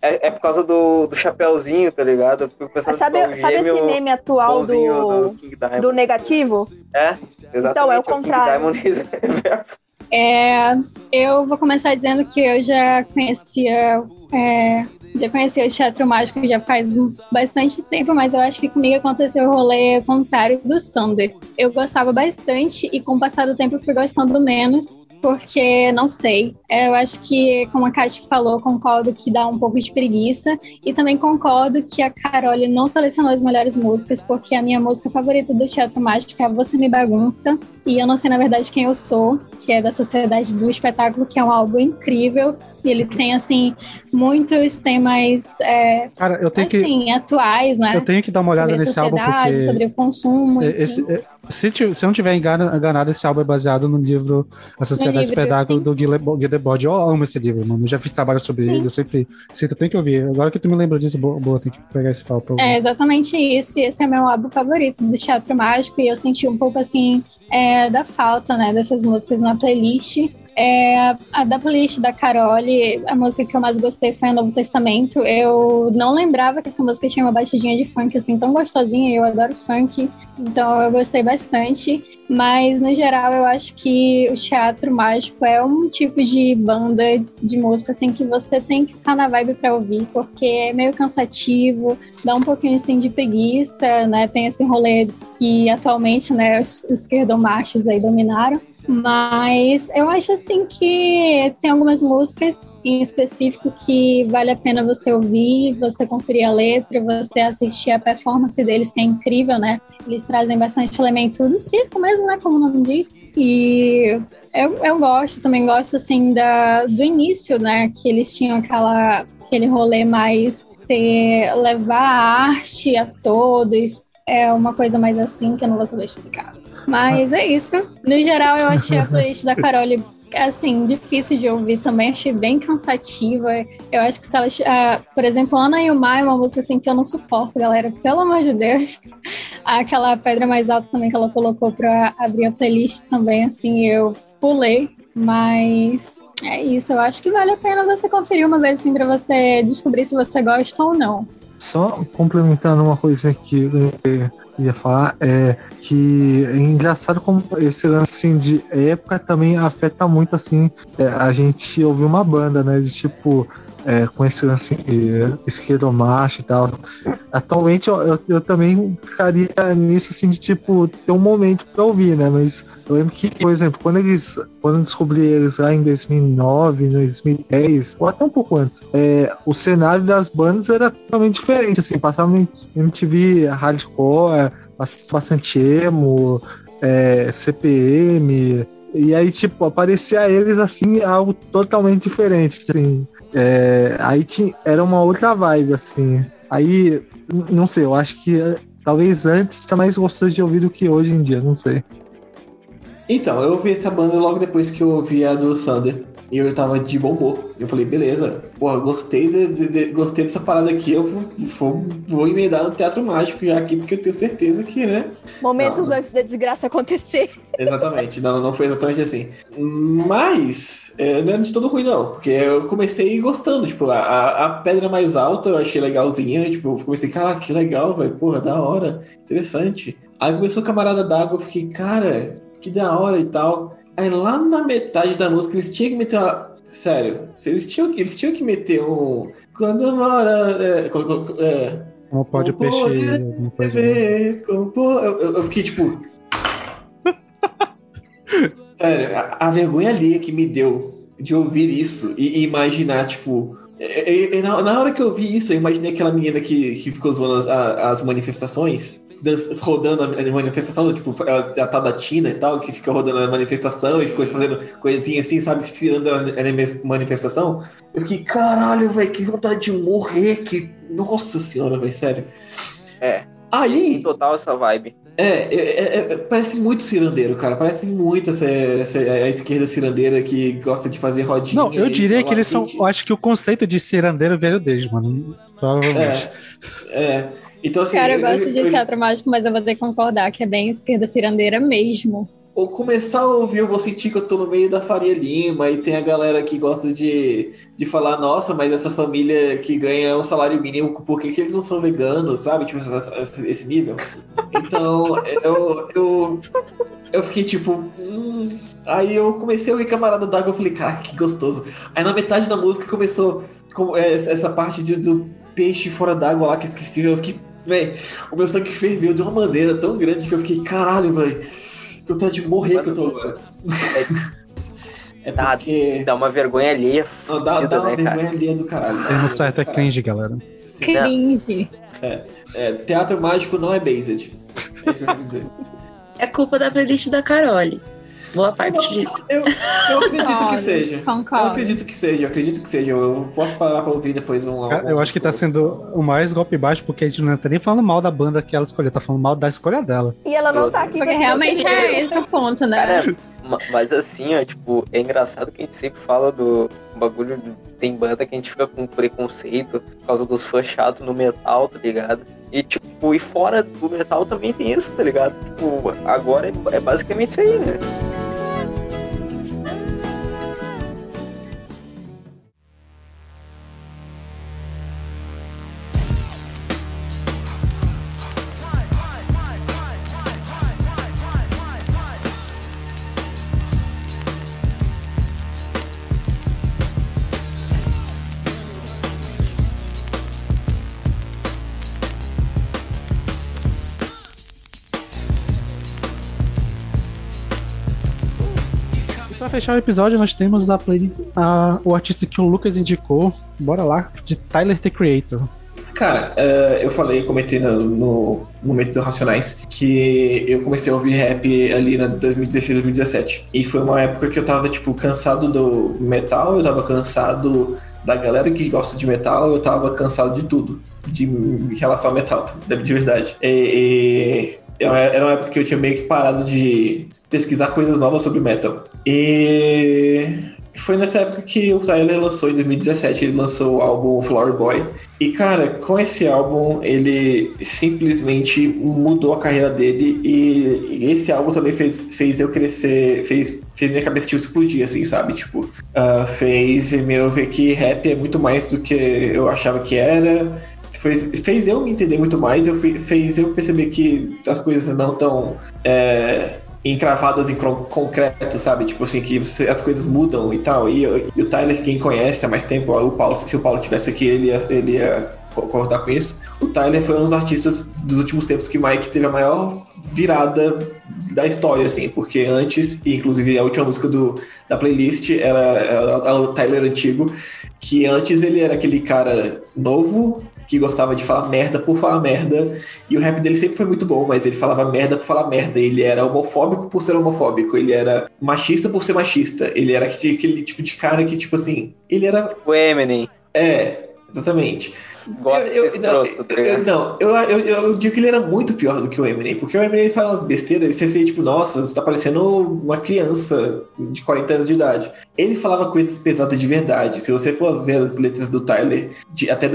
É, é por causa do, do chapeuzinho, tá ligado? Sabe, um sabe esse meme atual do, King Diamond. do negativo? É, exatamente. Então, é o contrário. Diamond É, eu vou começar dizendo que eu já conhecia, é, já conhecia o teatro mágico já faz bastante tempo, mas eu acho que comigo aconteceu o rolê contrário do Sander. Eu gostava bastante e com o passar do tempo fui gostando menos. Porque, não sei, é, eu acho que, como a Kátia falou, concordo que dá um pouco de preguiça. E também concordo que a Carole não selecionou as melhores músicas, porque a minha música favorita do Teatro Mágico é Você Me Bagunça. E eu não sei, na verdade, quem eu sou, que é da Sociedade do Espetáculo, que é um álbum incrível. E ele tem, assim, muitos temas, é, Cara, eu tenho que. assim, atuais, né? Eu tenho que dar uma olhada nesse álbum porque. sobre o consumo. É, esse- é, se, se eu não tiver engana- enganado, esse álbum é baseado no livro A Sociedade Espetáculo sim. do Guy Debord. Eu amo esse livro, mano. Eu já fiz trabalho sobre ele, eu sempre cito, tem que ouvir. Agora que tu me lembrou disso, boa, boa tem que pegar esse pau. É exatamente isso. Esse é meu álbum favorito do Teatro Mágico. E eu senti um pouco assim é, da falta né, dessas músicas na playlist. É, a da playlist da Carole, a música que eu mais gostei foi o Novo Testamento. Eu não lembrava que essa música tinha uma batidinha de funk assim tão gostosinha. Eu adoro funk, então eu gostei bastante. Mas no geral eu acho que o teatro mágico é um tipo de banda de música assim que você tem que estar na vibe para ouvir, porque é meio cansativo, dá um pouquinho assim de preguiça, né? Tem esse rolê que atualmente, né, os esquerdomachos aí dominaram. Mas eu acho assim que tem algumas músicas em específico que vale a pena você ouvir, você conferir a letra, você assistir a performance deles, que é incrível, né? Eles trazem bastante elemento do circo mesmo, né? Como o nome diz. E eu, eu gosto, também gosto assim da, do início, né? Que eles tinham aquela, aquele rolê mais ser, levar a arte a todos. É uma coisa mais assim que eu não vou saber explicar. Mas é isso. No geral, eu achei a playlist da Carole assim, difícil de ouvir também, achei bem cansativa. Eu acho que se ela. por exemplo, Ana e o Mar é uma música assim que eu não suporto, galera. Pelo amor de Deus. Aquela pedra mais alta também que ela colocou pra abrir a playlist também, assim, eu pulei. Mas é isso, eu acho que vale a pena você conferir uma vez assim pra você descobrir se você gosta ou não. Só complementando uma coisa eu ia falar, é que é engraçado como esse lance assim, de época também afeta muito assim é, a gente ouvir uma banda, né? De tipo, é, com esse lance é, esquerdomacho e tal. Atualmente eu, eu, eu também ficaria nisso assim de tipo ter um momento pra ouvir, né? Mas eu lembro que, por exemplo, quando eles quando eu descobri eles lá em 2009, 2010, ou até um pouco antes, é, o cenário das bandas era totalmente diferente, assim, passava MTV hardcore, bastante emo, é, CPM, e aí, tipo, aparecia eles, assim, algo totalmente diferente, assim, é, aí tinha, era uma outra vibe, assim, aí, não sei, eu acho que é, talvez antes tinha mais gostoso de ouvir do que hoje em dia, não sei. Então, eu ouvi essa banda logo depois que eu ouvi a do Sander. E eu tava de bom humor. Eu falei, beleza, porra, gostei, de, de- de- gostei dessa parada aqui. Eu vou, vou, vou emendar no Teatro Mágico já aqui, porque eu tenho certeza que, né? Momentos Não. antes da desgraça acontecer. Exatamente, não, não foi exatamente assim. Mas, é, não é de todo ruim, não, porque eu comecei gostando, tipo, a, a- pedra mais alta eu achei legalzinha, tipo, eu comecei, caraca, que legal, velho, porra, da hora, interessante. Aí começou Camarada d'Água, eu fiquei, cara, que da hora e tal. Aí lá na metade da música eles tinham que meter uma. Sério, eles tinham, eles tinham que meter um. Quando uma hora. É, é, Como pode peixe, alguma coisa. né? ver, como po- eu, eu- eu fiquei tipo. Sério, a, a vergonha alheia que me deu de ouvir isso e, e imaginar, tipo. é- é- é- na, na hora que eu vi isso, eu imaginei aquela menina que, que ficou zoando as, as manifestações. Dança- rodando a manifestação, tipo, ela já tá da Tina e tal, que fica rodando a manifestação e ficou fazendo coisinha assim, sabe, tirando a a manifestação. Eu fiquei, caralho, velho, que vontade de morrer, que. Nossa senhora, velho, sério. É. Aí. Total essa vibe. É, é, é, é, parece muito cirandeiro, cara. Parece muito essa, essa a esquerda cirandeira que gosta de fazer rodinha. Não, eu diria que eles são. "Gente, Eu acho que o conceito de cirandeiro veio deles, mano. Provavelmente. É, é. Então, assim. Cara, eu gosto eu- de eu- teatro mágico, mas eu vou ter que concordar que é bem esquerda cirandeira mesmo. Ou começar a ouvir, eu vou sentir que eu tô no meio da Faria Lima e tem a galera que gosta de, de falar, nossa, mas essa família que ganha um salário mínimo, por que, que eles não são veganos, sabe? Tipo, esse, nível. Então, eu, eu, eu fiquei tipo. "Hum". Aí eu comecei a ouvir Camarada d'Água, eu falei, cara, que gostoso. Aí na metade da música começou com essa essa parte de- do peixe fora d'água lá que esqueci, eu fiquei. Véi, o meu sangue ferveu de uma maneira tão grande que eu fiquei, caralho, velho. Que vontade de morrer que eu tô agora. É porque. Dá uma vergonha alheia. Não, dá, dá uma né, cara? vergonha alheia do caralho. Termo certo é cringe, galera. Cringe. É, é, teatro mágico não é based. É isso que eu quero dizer. É culpa da playlist da Carole. Boa parte disso. Eu, eu acredito que Concordo, seja. Eu concordo. acredito que seja, eu acredito que seja. Eu posso parar pra ouvir depois um Cara, eu acho que tá sendo o mais golpe baixo, porque a gente não tá nem falando mal da banda que ela escolheu, tá falando mal da escolha dela. E ela não tá aqui Porque realmente é esse o ponto, né? Cara, ma- mas assim, ó, tipo, é engraçado que a gente sempre fala do bagulho. de- Tem banda que a gente fica com preconceito por causa dos fãs chatos no metal, tá ligado? E tipo, e fora do metal também tem isso, tá ligado? Tipo, agora é, é basicamente isso aí, né? Fechar o episódio, nós temos a playlist, a- o artista que o Lucas indicou. Bora lá, de Tyler The Creator. Cara, eh, eu falei, comentei no, no momento do Racionais, que eu comecei a ouvir rap ali na 2016, 2017. E foi uma época que eu tava, tipo, cansado do metal, eu tava cansado da galera que gosta de metal, eu tava cansado de tudo, de em relação ao metal, tá? de verdade. E, e eu- era uma época que eu tinha meio que parado de pesquisar coisas novas sobre metal. E foi nessa época que o Tyler lançou, em 2017, ele lançou o álbum Flower Boy. E, cara, com esse álbum, ele simplesmente mudou a carreira dele. E, esse álbum também fez, fez eu crescer, fez, fez minha cabeça tipo, explodir, assim, sabe? Tipo, ah, fez eu ver que rap é muito mais do que eu achava que era. Fez, fez eu me entender muito mais, eu, fe- fez eu perceber que as coisas não tão é, encravadas em concreto, sabe? Tipo assim, que você- as coisas mudam e tal. E, e o Tyler, quem conhece há mais tempo, o Paulo, se o Paulo tivesse aqui, ele ia, ele ia concordar com isso. O Tyler foi um dos artistas dos últimos tempos que Mike teve a maior virada da história, assim, porque antes, e inclusive a última música do, da playlist era, era o Tyler antigo, que antes ele era aquele cara novo, que gostava de falar merda por falar merda, e o rap dele sempre foi muito bom, mas ele falava merda por falar merda, ele era homofóbico por ser homofóbico, ele era machista por ser machista, ele era aquele, aquele tipo de cara que, tipo assim, ele era... O Eminem. É, exatamente. Gosta Eu- eu- ser não, tá eu, não, eu, eu, eu digo que ele era muito pior do que o Eminem, porque o Eminem fala umas besteiras e você vê, tipo, nossa, você tá parecendo uma criança de 40 anos de idade. Ele falava coisas pesadas de verdade. Se você for ver as letras do Tyler de, até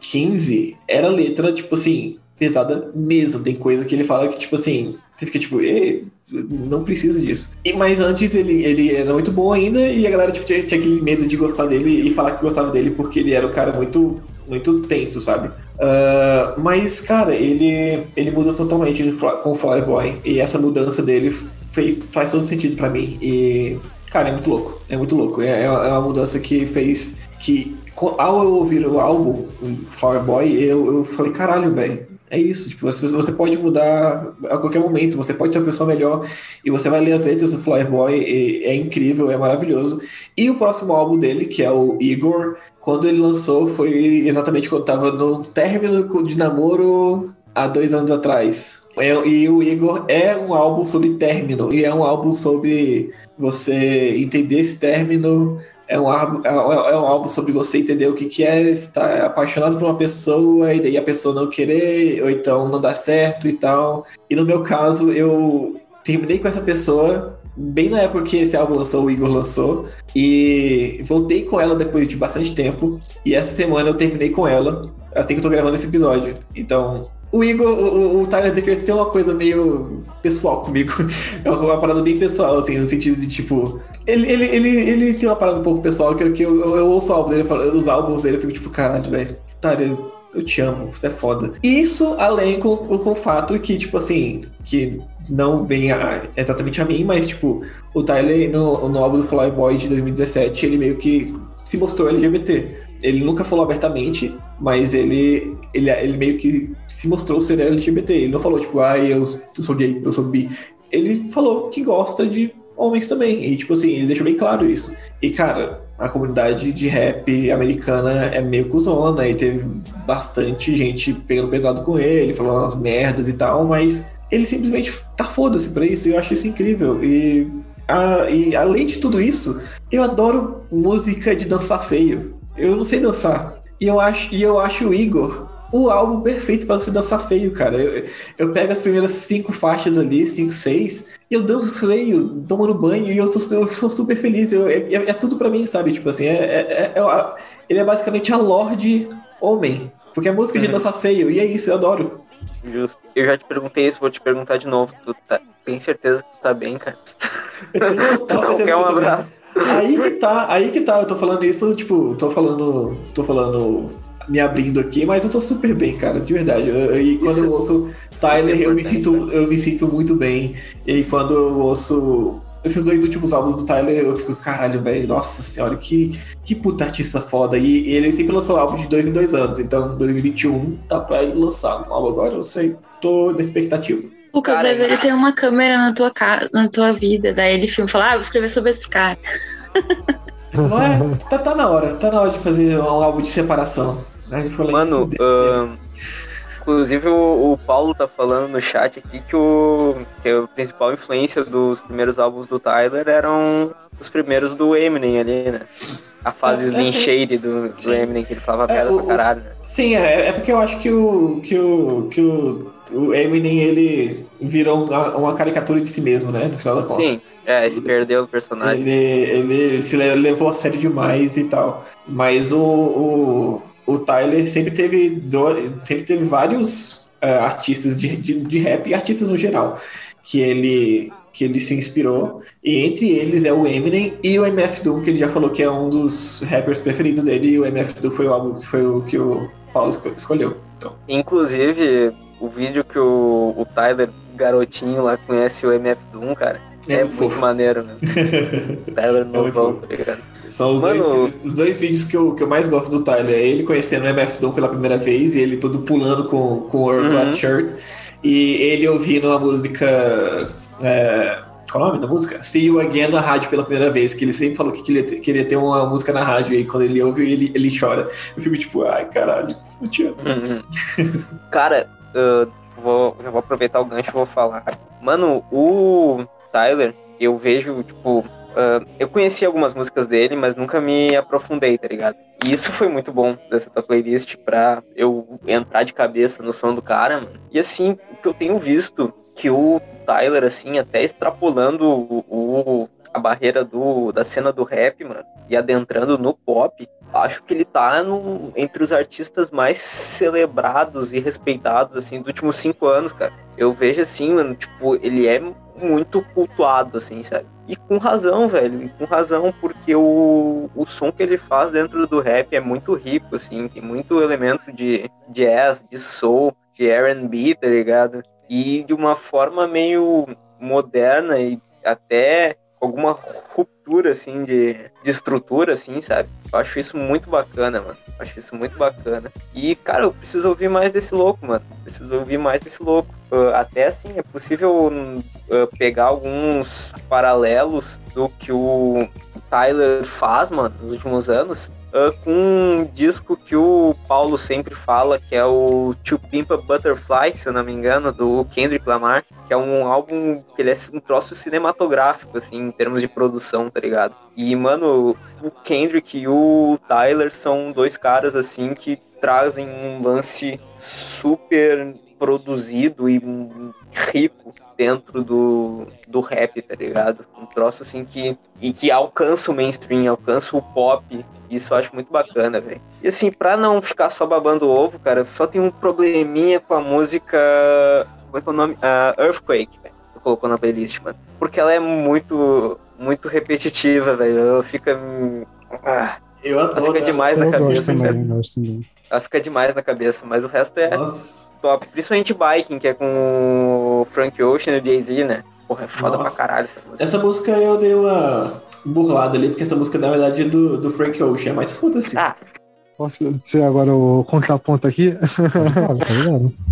2015, era letra, tipo assim, pesada mesmo. Tem coisa que ele fala que, tipo assim, você fica tipo, "Ei, não precisa disso. E, mas antes ele, ele era muito bom ainda e a galera tipo, tinha, tinha aquele medo de gostar dele e falar que gostava dele porque ele era um cara muito, muito tenso, sabe? Ah, mas, cara, ele, ele mudou totalmente com o Flower Boy e essa mudança dele fez, faz todo sentido pra mim. E, cara, é muito louco. É muito louco. É, é uma é mudança que fez que, ao eu ouvir o álbum, o Boy, eu, eu falei, caralho, velho. É isso, tipo, você, você pode mudar a qualquer momento, você pode ser uma pessoa melhor e você vai ler as letras do Flower Boy, e é incrível, é maravilhoso. E o próximo álbum dele, que é o Igor, quando ele lançou, foi exatamente quando tava no término de namoro há dois anos atrás. É- e o Igor é um álbum sobre término, e é um álbum sobre você entender esse término. É um, álbum, é é um álbum sobre você entender o que, que é estar apaixonado por uma pessoa e daí a pessoa não querer, ou então não dar certo e tal. E no meu caso, eu terminei com essa pessoa bem na época que esse álbum lançou, o Igor lançou, e voltei com ela depois de bastante tempo. E essa semana eu terminei com ela, assim que eu tô gravando esse episódio. Então, o Igor, o, o Tyler Decker tem uma coisa meio pessoal comigo. É uma parada bem pessoal, assim, no sentido de tipo. Ele, ele, ele, ele tem uma parada um pouco pessoal que, que eu, eu, eu ouço o álbum dele, os álbuns dele, eu fico tipo, caralho, velho, Tyler, eu te amo, você é foda. Isso além com, com o fato que, tipo assim, que não vem a- exatamente a mim, mas tipo, o Tyler no, no álbum do Flyboy de 2017, ele meio que se mostrou LGBT. Ele nunca falou abertamente, mas ele, ele, ele meio que se mostrou ser LGBT. Ele não falou, tipo, ah, eu, eu sou gay, eu sou bi. Ele falou que gosta de homens também. E, tipo assim, ele deixou bem claro isso. E, cara, a comunidade de rap americana é meio cuzona e teve bastante gente pegando pesado com ele, falando umas merdas e tal, mas ele simplesmente tá foda-se pra isso e eu acho isso incrível. E, a- e além de tudo isso, eu adoro música de dançar feio. Eu não sei dançar. E eu acho, e eu acho o Igor o álbum perfeito pra você dançar feio, cara. Eu, eu pego as primeiras cinco faixas ali, cinco, seis, e eu danço feio, tomando banho, e eu, tô, eu sou super feliz. Eu- é, é- é tudo pra mim, sabe? Tipo assim, é, é- é- é ele é basicamente a Lorde homem. Porque é música de Uhum. dançar feio, e é isso, eu adoro. Justo. Eu já te perguntei isso, vou te perguntar de novo. Tu tá, tem certeza que tu tá bem, cara? Eu tenho total certeza um tô bem. abraço? Aí que tá, aí que tá, eu tô falando isso, tipo, tô falando. tô falando. me abrindo aqui, mas eu tô super bem, cara, de verdade. Eu- e quando eu ouço Tyler, eu me sinto, eu me sinto muito bem. E quando eu ouço esses dois últimos álbuns do Tyler, eu fico, caralho, velho, nossa senhora, que, que puta artista foda. E, e ele sempre lançou álbum de dois em dois anos, então 2021 tá pra ele lançar um álbum agora, eu sei, tô na expectativa. Lucas, Cara, vai ver, ele tem uma câmera na tua, ca... na tua vida. Daí ele filma e fala, ah, vou escrever sobre esse cara. Não é? Tá, tá na hora, tá na hora de fazer um álbum de separação. Falou, Mano, ahn, inclusive o, o Paulo tá falando no chat aqui que, o, que a principal influência dos primeiros álbuns do Tyler eram os primeiros do Eminem ali, né? A fase É, é, Slim sim. Shady do, do Eminem, que ele falava É, merda o- pra caralho, né? Sim, é, é porque eu acho que o que o que o, o Eminem ele virou uma, uma caricatura de si mesmo, né? No final da conta. Sim, é, se perdeu o personagem. Ele, ele se le- levou a sério demais e tal. Mas o, o, o Tyler sempre teve, do- sempre teve vários é, artistas de, de, de rap e artistas no geral que ele, que ele se inspirou. E entre eles é o Eminem e o MF Doom, que ele já falou que é um dos rappers preferidos dele. E o MF Doom foi o álbum que foi o que o Paulo esco- escolheu. Então, Inclusive, o vídeo que o, o Tyler, garotinho lá, conhece o MF Doom, cara, É é, muito muito, maneiro, né? Tyler novão, fofo. tá? São os, Mano- dois, os dois vídeos que eu, que eu mais gosto do Tyler. É ele conhecendo o MF Doom pela primeira vez e ele todo pulando com, com o Uhum. sweatshirt. E ele ouvindo a música. É, qual é o nome da música? See You Again na rádio pela primeira vez. Que ele sempre falou que queria ter, queria ter uma música na rádio. E quando ele ouve, ele, ele chora. Eu fico tipo, ai caralho, eu te amo. Uhum. Cara, eu vou, já vou aproveitar o gancho e vou falar. Mano, o Tyler, eu vejo, tipo, ah, eu conheci algumas músicas dele, mas nunca me aprofundei, tá ligado? E isso foi muito bom dessa tua playlist pra eu entrar de cabeça no som do cara, mano. E assim, o que eu tenho visto que o Tyler, assim, até extrapolando o, o- a barreira do, da cena do rap, mano, e adentrando no pop, acho que ele tá no, entre os artistas mais celebrados e respeitados, assim, dos últimos cinco anos, cara. Eu vejo assim, mano, tipo, ele é muito cultuado, assim, sabe? E com razão, velho, e com razão, porque o, o som que ele faz dentro do rap é muito rico, assim, tem muito elemento de jazz, de soul, de R&B, tá ligado? E de uma forma meio moderna e até alguma ruptura, assim, de, de estrutura, assim, sabe? Eu acho isso muito bacana, mano. Eu acho isso muito bacana. E, cara, eu preciso ouvir mais desse louco, mano. Preciso ouvir mais desse louco. Ah, até, assim, é possível ah, pegar alguns paralelos do que o Tyler faz, mano, nos últimos anos, ah, com um disco que o Paulo sempre fala, que é o To Pimp a Butterfly, se eu não me engano, do Kendrick Lamar, que é um álbum que ele é um troço cinematográfico, assim, em termos de produção, tá ligado? E, mano, o Kendrick e o Tyler são dois caras, assim, que trazem um lance super produzido e rico dentro do, do rap, tá ligado? Um troço assim que, e que alcança o mainstream, alcança o pop. Isso eu acho muito bacana, velho. E assim, pra não ficar só babando ovo, cara, só tem um probleminha com a música. Como é que é o nome? Ah, Earthquake, velho. Colocou na playlist, mano. Porque ela é muito, muito repetitiva, velho. Fica. Ah, Eu ela adoro. fica demais Eu na cabeça, gosto também, cara. eu gosto também. Ela fica demais na cabeça, mas o resto é Nossa. top. Principalmente Biking, que é com o Frank Ocean e o Jay-Z, né? Porra, é foda Nossa. pra caralho essa música. Essa música eu dei uma burlada ali, porque essa música na verdade é do, do Frank Ocean, mas foda-se. Ah, Posso dizer agora o contraponto aqui? Tá ligado?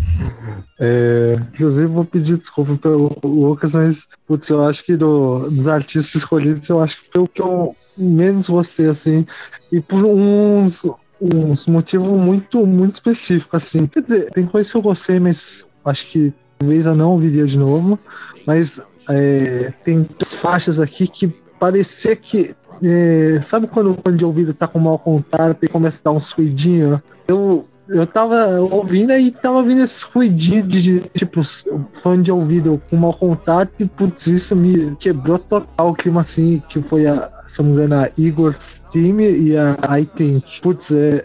É, inclusive, vou pedir desculpa pelo Lucas, mas putz, eu acho que do- dos artistas escolhidos, eu acho que foi o que eu menos gostei, assim, e por uns, uns motivos muito, muito específicos, assim. Quer dizer, tem coisas que eu gostei, mas acho que talvez eu não ouviria de novo, mas é, tem faixas aqui que parecia que. É, sabe quando o fone de ouvido tá com mau contato e começa a dar um suidinho? Eu, eu tava ouvindo e tava vindo esses ruidinhos de, tipo, fone de ouvido com mau contato e, putz, isso me quebrou total o clima, assim, que foi a, se não me engano, a Igor's Team e a I. Putz, é.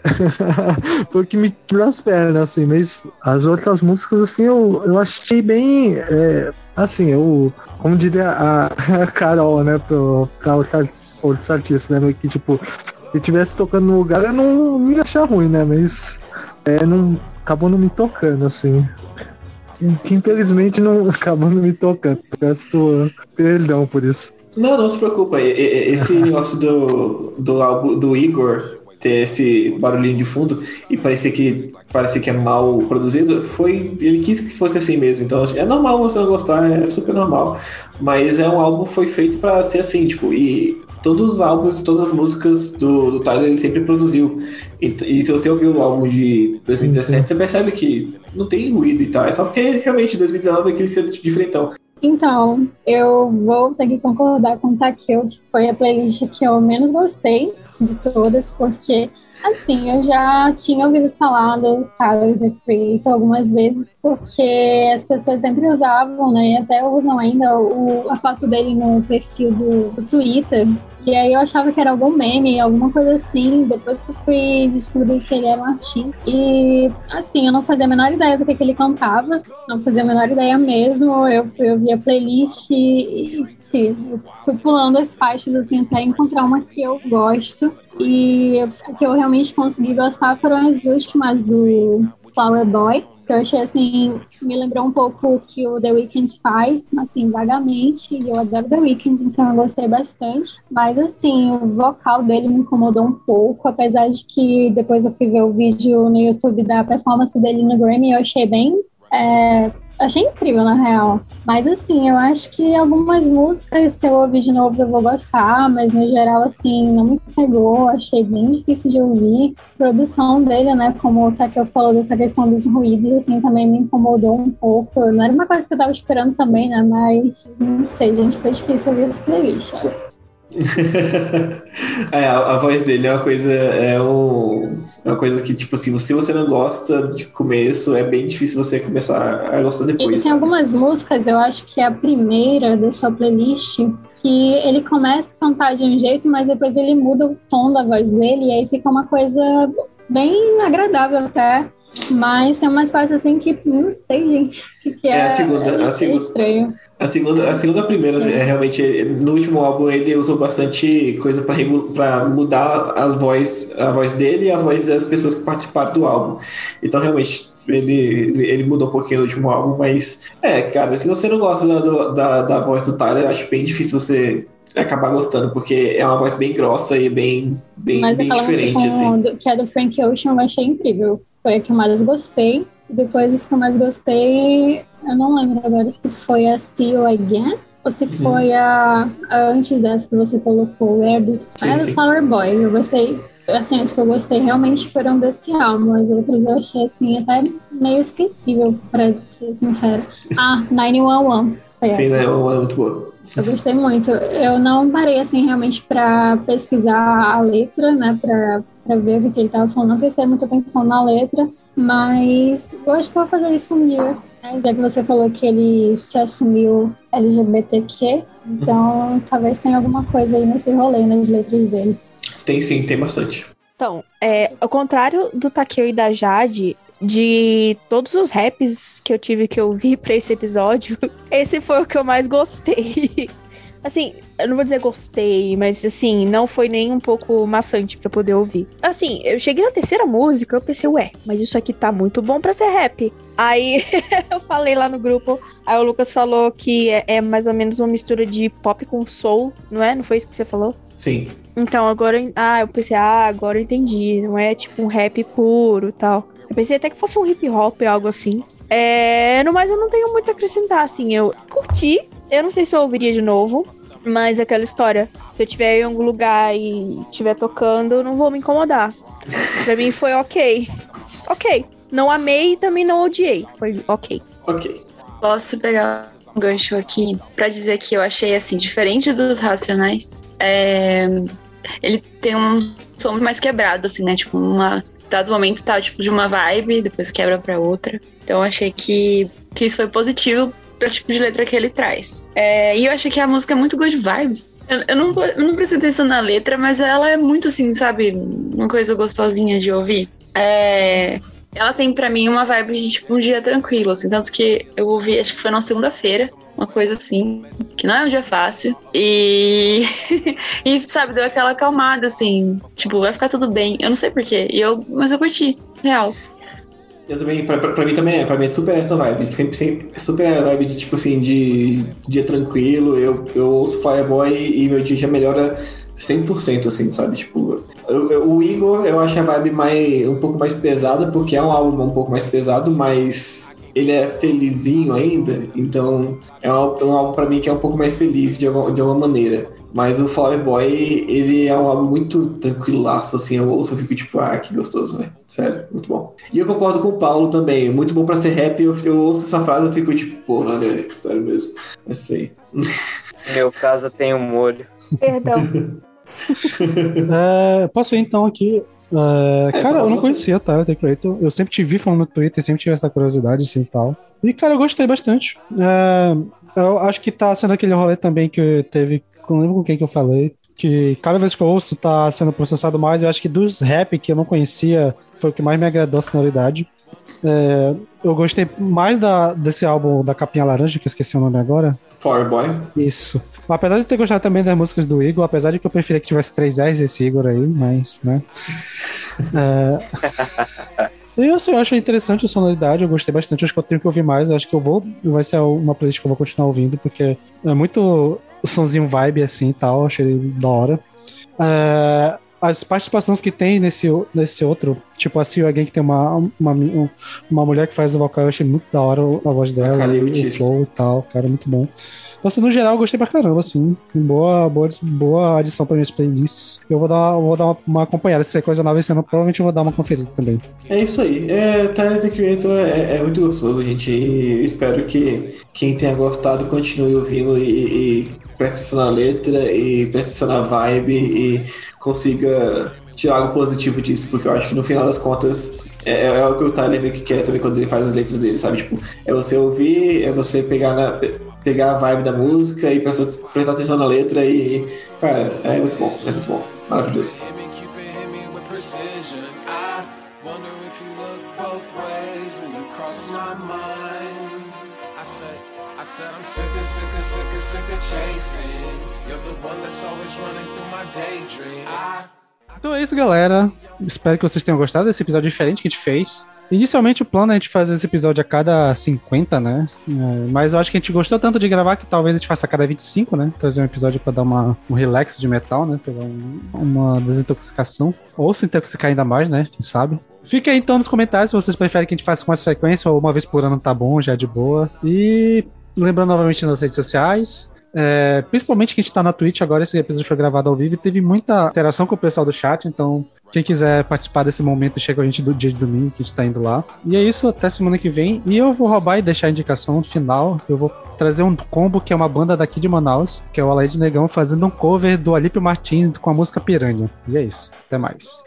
foi o que me quebrou as pernas, assim, mas as outras músicas, assim, eu, eu achei bem. é, assim, eu. Como diria a, a Carol, né, pro, pra outros outros artistas, né, que, tipo, se tivesse tocando no lugar, eu não, não ia achar ruim, né, mas. É, não, acabou não me tocando, assim. Que infelizmente não acabou não me tocando. Peço perdão por isso. Não, não se preocupa. Esse negócio do, do álbum do Igor ter esse barulhinho de fundo e parecer que parecer que é mal produzido, foi ele quis que fosse assim mesmo. Então é normal você não gostar, é super normal. Mas é um álbum que foi feito pra ser assim, tipo, e todos os álbuns, todas as músicas do, do Tyler ele sempre produziu. E, e se você ouvir o álbum de 2017, você percebe que não tem ruído e tal. É só porque realmente 2019 é aquele ser diferentão. Então, eu vou ter que concordar com o Takeo, que foi a playlist que eu menos gostei de todas, porque, assim, eu já tinha ouvido falar do Tyler, The Creator algumas vezes, porque as pessoas sempre usavam, né, e até usam ainda o, a foto dele no perfil do, do Twitter, e aí eu achava que era algum meme, alguma coisa assim, depois que eu fui descobrir que ele era um artista. E assim, eu não fazia a menor ideia do que, que ele cantava, não fazia a menor ideia mesmo. Eu fui ouvir a playlist e, enfim, eu fui pulando as faixas assim até encontrar uma que eu gosto. E a que eu realmente consegui gostar foram as últimas do Flower Boy. Eu achei assim, me lembrou um pouco o que o The Weeknd faz, assim, vagamente. E eu adoro The Weeknd, então eu gostei bastante. Mas assim, o vocal dele me incomodou um pouco, apesar de que depois eu fui ver o vídeo no YouTube da performance dele no Grammy, eu achei bem. é, achei incrível, na real. Mas assim, eu acho que algumas músicas, se eu ouvir de novo, eu vou gostar, mas no geral, assim, não me pegou, achei bem difícil de ouvir. A produção dele, né, como o Takeo falou dessa questão dos ruídos, assim, também me incomodou um pouco. Não era uma coisa que eu tava esperando também, né, mas não sei, gente, foi difícil ouvir esse playlist. é, a, a voz dele é uma coisa. É, um, é uma coisa que, tipo assim, se você não gosta de começo, é bem difícil você começar a gostar Ele depois. tem algumas músicas, eu acho que é a primeira da sua playlist, que ele começa a cantar de um jeito, mas depois ele muda o tom da voz dele, e aí fica uma coisa bem agradável até. Mas tem umas partes assim que não sei, gente, o que, que é. É a segunda- a é segunda- estranho. A segunda, a segunda primeira, é, realmente, ele- no último álbum ele usou bastante coisa pra mudar as voz, a voz dele e a voz das pessoas que participaram do álbum. Então, realmente, ele, ele- mudou um pouquinho no último álbum, mas é, cara, se você não gosta da, da, da voz do Tyler, eu acho bem difícil você acabar gostando, porque é uma voz bem grossa e bem, bem, Mas bem diferente, assim. do- que é do Frank Ocean eu achei incrível. Foi a que eu mais gostei. E depois as que eu mais gostei, eu não lembro agora se foi a See You Again ou se foi a, a antes dessa que você colocou, é Sim, é sim. Flower Boy. Eu gostei. Assim, as que eu gostei realmente foram desse álbum. As outras eu achei, assim, até meio esquecível, pra ser sincera. Ah, 911. Foi Sim, né? É muito boa. Eu gostei muito. Eu não parei assim realmente para pesquisar a letra, né, para para ver o que ele tava falando. Não prestei muita atenção na letra, mas eu acho que vou fazer isso um dia. né, Já que você falou que ele se assumiu LGBTQ, então talvez tenha alguma coisa aí nesse rolê nas letras dele. Tem sim, tem bastante. Então, é, ao contrário do Takeo e da Jade, de todos os raps que eu tive que ouvir pra esse episódio, esse foi o que eu mais gostei. Assim, eu não vou dizer gostei, mas assim, não foi nem um pouco maçante pra poder ouvir. Assim, eu cheguei na terceira música, eu pensei, ué, mas isso aqui tá muito bom pra ser rap. Aí eu falei lá no grupo, aí o Lucas falou que é, é mais ou menos uma mistura de pop com soul, não é? Não foi isso que você falou? Sim. Então, agora. Ah, eu pensei, ah, agora eu entendi. Não é tipo um rap puro e tal. Eu pensei até que fosse um hip hop, algo assim. É. No mais, eu não tenho muito a acrescentar, assim. Eu curti. Eu não sei se eu ouviria de novo. Mas é aquela história. Se eu estiver em algum lugar e estiver tocando, eu não vou me incomodar. pra mim foi ok. Ok. Não amei e também não odiei. Foi ok. Ok. Posso pegar um gancho aqui pra dizer que eu achei assim, diferente dos Racionais, é, ele tem um som mais quebrado, assim, né? Tipo, uma. Dado momento tá tipo de uma vibe, depois quebra pra outra. Então eu achei que, que isso foi positivo pro tipo de letra que ele traz. É, e eu achei que a música é muito good vibes. Eu, eu não, eu não prestei atenção na letra, mas ela é muito assim, sabe? Uma coisa gostosinha de ouvir. É, ela tem pra mim uma vibe de tipo um dia tranquilo, assim, tanto que eu ouvi, acho que foi na segunda-feira, uma coisa assim, que não é um dia fácil. E e sabe, deu aquela acalmada assim, tipo, vai ficar tudo bem. Eu não sei porquê, e eu, mas eu curti, real. Eu também, pra, pra, pra mim também é, pra mim é super essa vibe, sempre, sempre super a vibe de, tipo assim, de dia tranquilo, eu, eu ouço Fireboy e meu dia já melhora 100%, assim, sabe, tipo, eu- eu- o Igor, eu acho a vibe mais, um pouco mais pesada, porque é um álbum um pouco mais pesado, mas ele é felizinho ainda, então é um, álbum- é um álbum pra mim que é um pouco mais feliz de alguma, de alguma maneira. Mas o Flower Boy, ele é um álbum muito tranquilaço, assim, eu ouço e fico tipo, ah, que gostoso, velho. Sério, muito bom. E eu concordo com o Paulo também, muito bom pra ser rap, eu, eu ouço essa frase e fico tipo, porra, velho, sério mesmo. Mas sei. Meu casa tem um molho. Perdão. É, posso ir então aqui. É, É, cara, eu não você. conhecia, tá? The Creator. Eu sempre te vi falando no Twitter, sempre tive essa curiosidade assim e tal. E, cara, eu gostei bastante. É, eu acho que tá sendo aquele rolê também que teve. Não lembro com quem que eu falei. Que cada vez que eu ouço tá sendo processado mais. Eu acho que dos rap que eu não conhecia foi o que mais me agradou a sonoridade. É, eu gostei mais da, desse álbum da Capinha Laranja, que eu esqueci o nome agora. Flower Boy. Isso. Apesar de ter gostado também das músicas do Igor, apesar de que eu preferia que tivesse três S esse Igor aí, mas, né. É... E assim, eu achei interessante a sonoridade, eu gostei bastante, acho que eu tenho que ouvir mais, acho que eu vou, vai ser uma playlist que eu vou continuar ouvindo, porque é muito sonzinho vibe assim e tal, achei da hora. É, as participações que tem nesse, nesse outro, tipo assim, alguém que tem uma, uma, uma mulher que faz o vocal, eu achei muito da hora a voz dela, Kali o flow e tal, cara, muito bom. Então, assim, no geral, eu gostei pra caramba, assim. Boa, boa, boa adição pra minhas playlists. Eu vou dar, vou dar uma, uma acompanhada. Se é coisa nova esse ano, provavelmente eu vou dar uma conferida também. É isso aí. É, Tyler The Creator é, é muito gostoso, gente. E eu espero que quem tenha gostado continue ouvindo e, e preste atenção na letra e preste atenção na vibe e consiga tirar algo positivo disso, porque eu acho que no final das contas é, é o que o Tyler meio que quer também quando ele faz as letras dele, sabe? Tipo, é você ouvir, é você pegar, na, pegar a vibe da música e prestar, prestar atenção na letra e, cara, é muito bom, é muito bom. Maravilhoso. I said I'm sick of, sick of, sick of, sick of chasing. Então é isso, galera. Espero que vocês tenham gostado desse episódio diferente que a gente fez. Inicialmente o plano é a gente fazer esse episódio a cada 50, né? É, mas eu acho que a gente gostou tanto de gravar que talvez a gente faça a cada 25, né? Trazer um episódio pra dar uma, um relax de metal, né? Pegar um- uma desintoxicação. Ou se intoxicar ainda mais, né? Quem sabe? Fica aí então nos comentários se vocês preferem que a gente faça com mais frequência ou uma vez por ano tá bom, já é de boa. E lembrando novamente nas redes sociais. É, principalmente que a gente tá na Twitch agora, esse episódio foi gravado ao vivo e teve muita interação com o pessoal do chat, então quem quiser participar desse momento, chega a gente do dia de domingo, que a gente tá indo lá. E é isso, até semana que vem. E eu vou roubar e deixar a indicação final. Eu vou trazer um combo que é uma banda daqui de Manaus, que é o Alaide Negão, fazendo um cover do Alípio Martins com a música Piranha. E é isso. Até mais.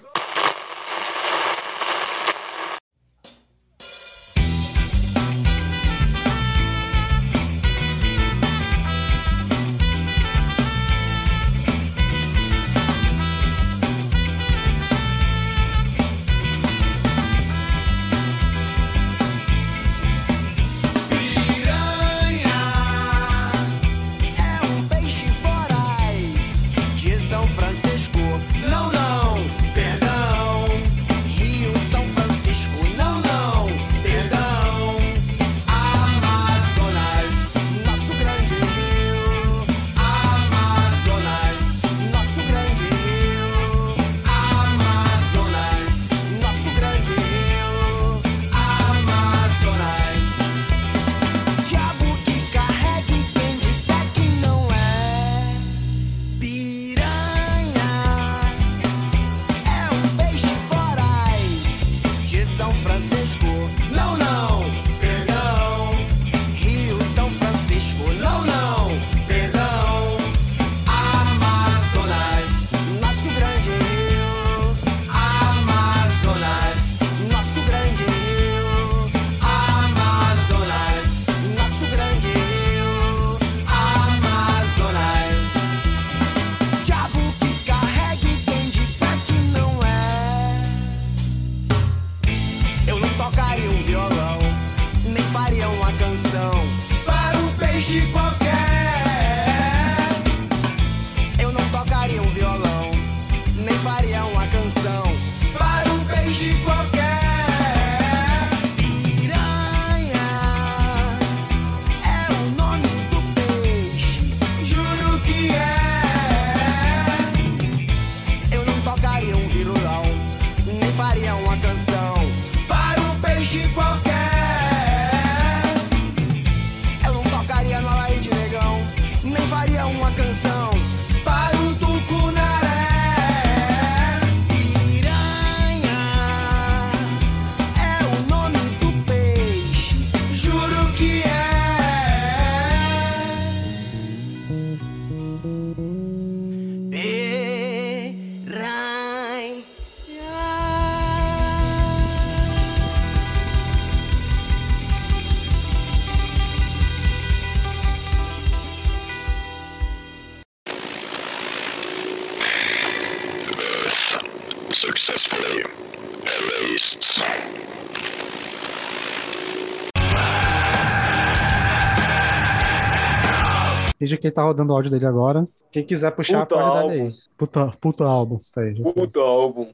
Veja quem tá rodando o áudio dele agora. Quem quiser puxar, Puta pode dar álbum. aí. Puta, puta álbum. Aí. Puto álbum.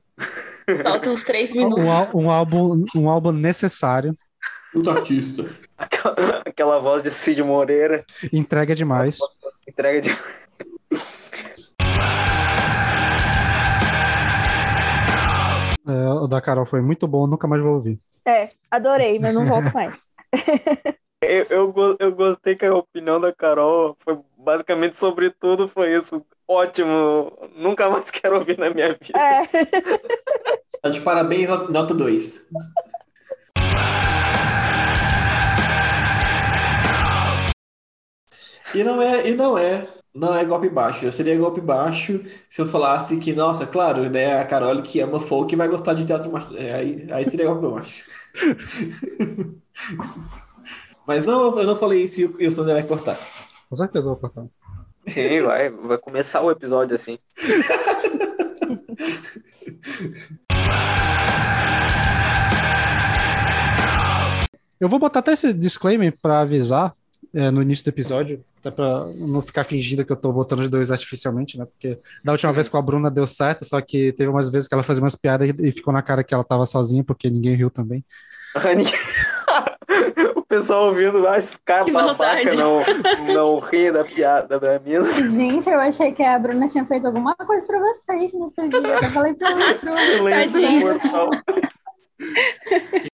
Faltam uns três Um, minutos. ál- um álbum, um álbum necessário. Puta artista. Aquela voz de Cid Moreira. Entrega demais. Entrega de. É, o da Carol foi muito bom, nunca mais vou ouvir. É, adorei, mas não volto mais. Eu, eu, eu gostei que a opinião da Carol foi basicamente sobre tudo, foi isso. Ótimo. Nunca mais quero ouvir na minha vida. É. Tá de parabéns, nota 2. E não é, e não é, não é golpe baixo. Eu seria golpe baixo se eu falasse que, nossa, claro, né, a Carol que ama folk vai gostar de teatro macho. É, aí, aí seria golpe baixo. Mas não, eu não falei isso e o, Sander vai cortar. Com certeza eu vou cortar. Sim, vai, vai começar o episódio assim. Eu vou botar até esse disclaimer pra avisar é, no início do episódio, até pra não ficar fingindo que eu tô botando os dois artificialmente, né? Porque da última vez com a Bruna deu certo, só que teve umas vezes que ela fazia umas piadas e e ficou na cara que ela tava sozinha, porque ninguém riu também. pessoal ouvindo, vai ficar cara que babaca não, não ri da piada da mina. Gente, eu achei que a Bruna tinha feito alguma coisa pra vocês nesse dia. Eu falei pra ela Silêncio.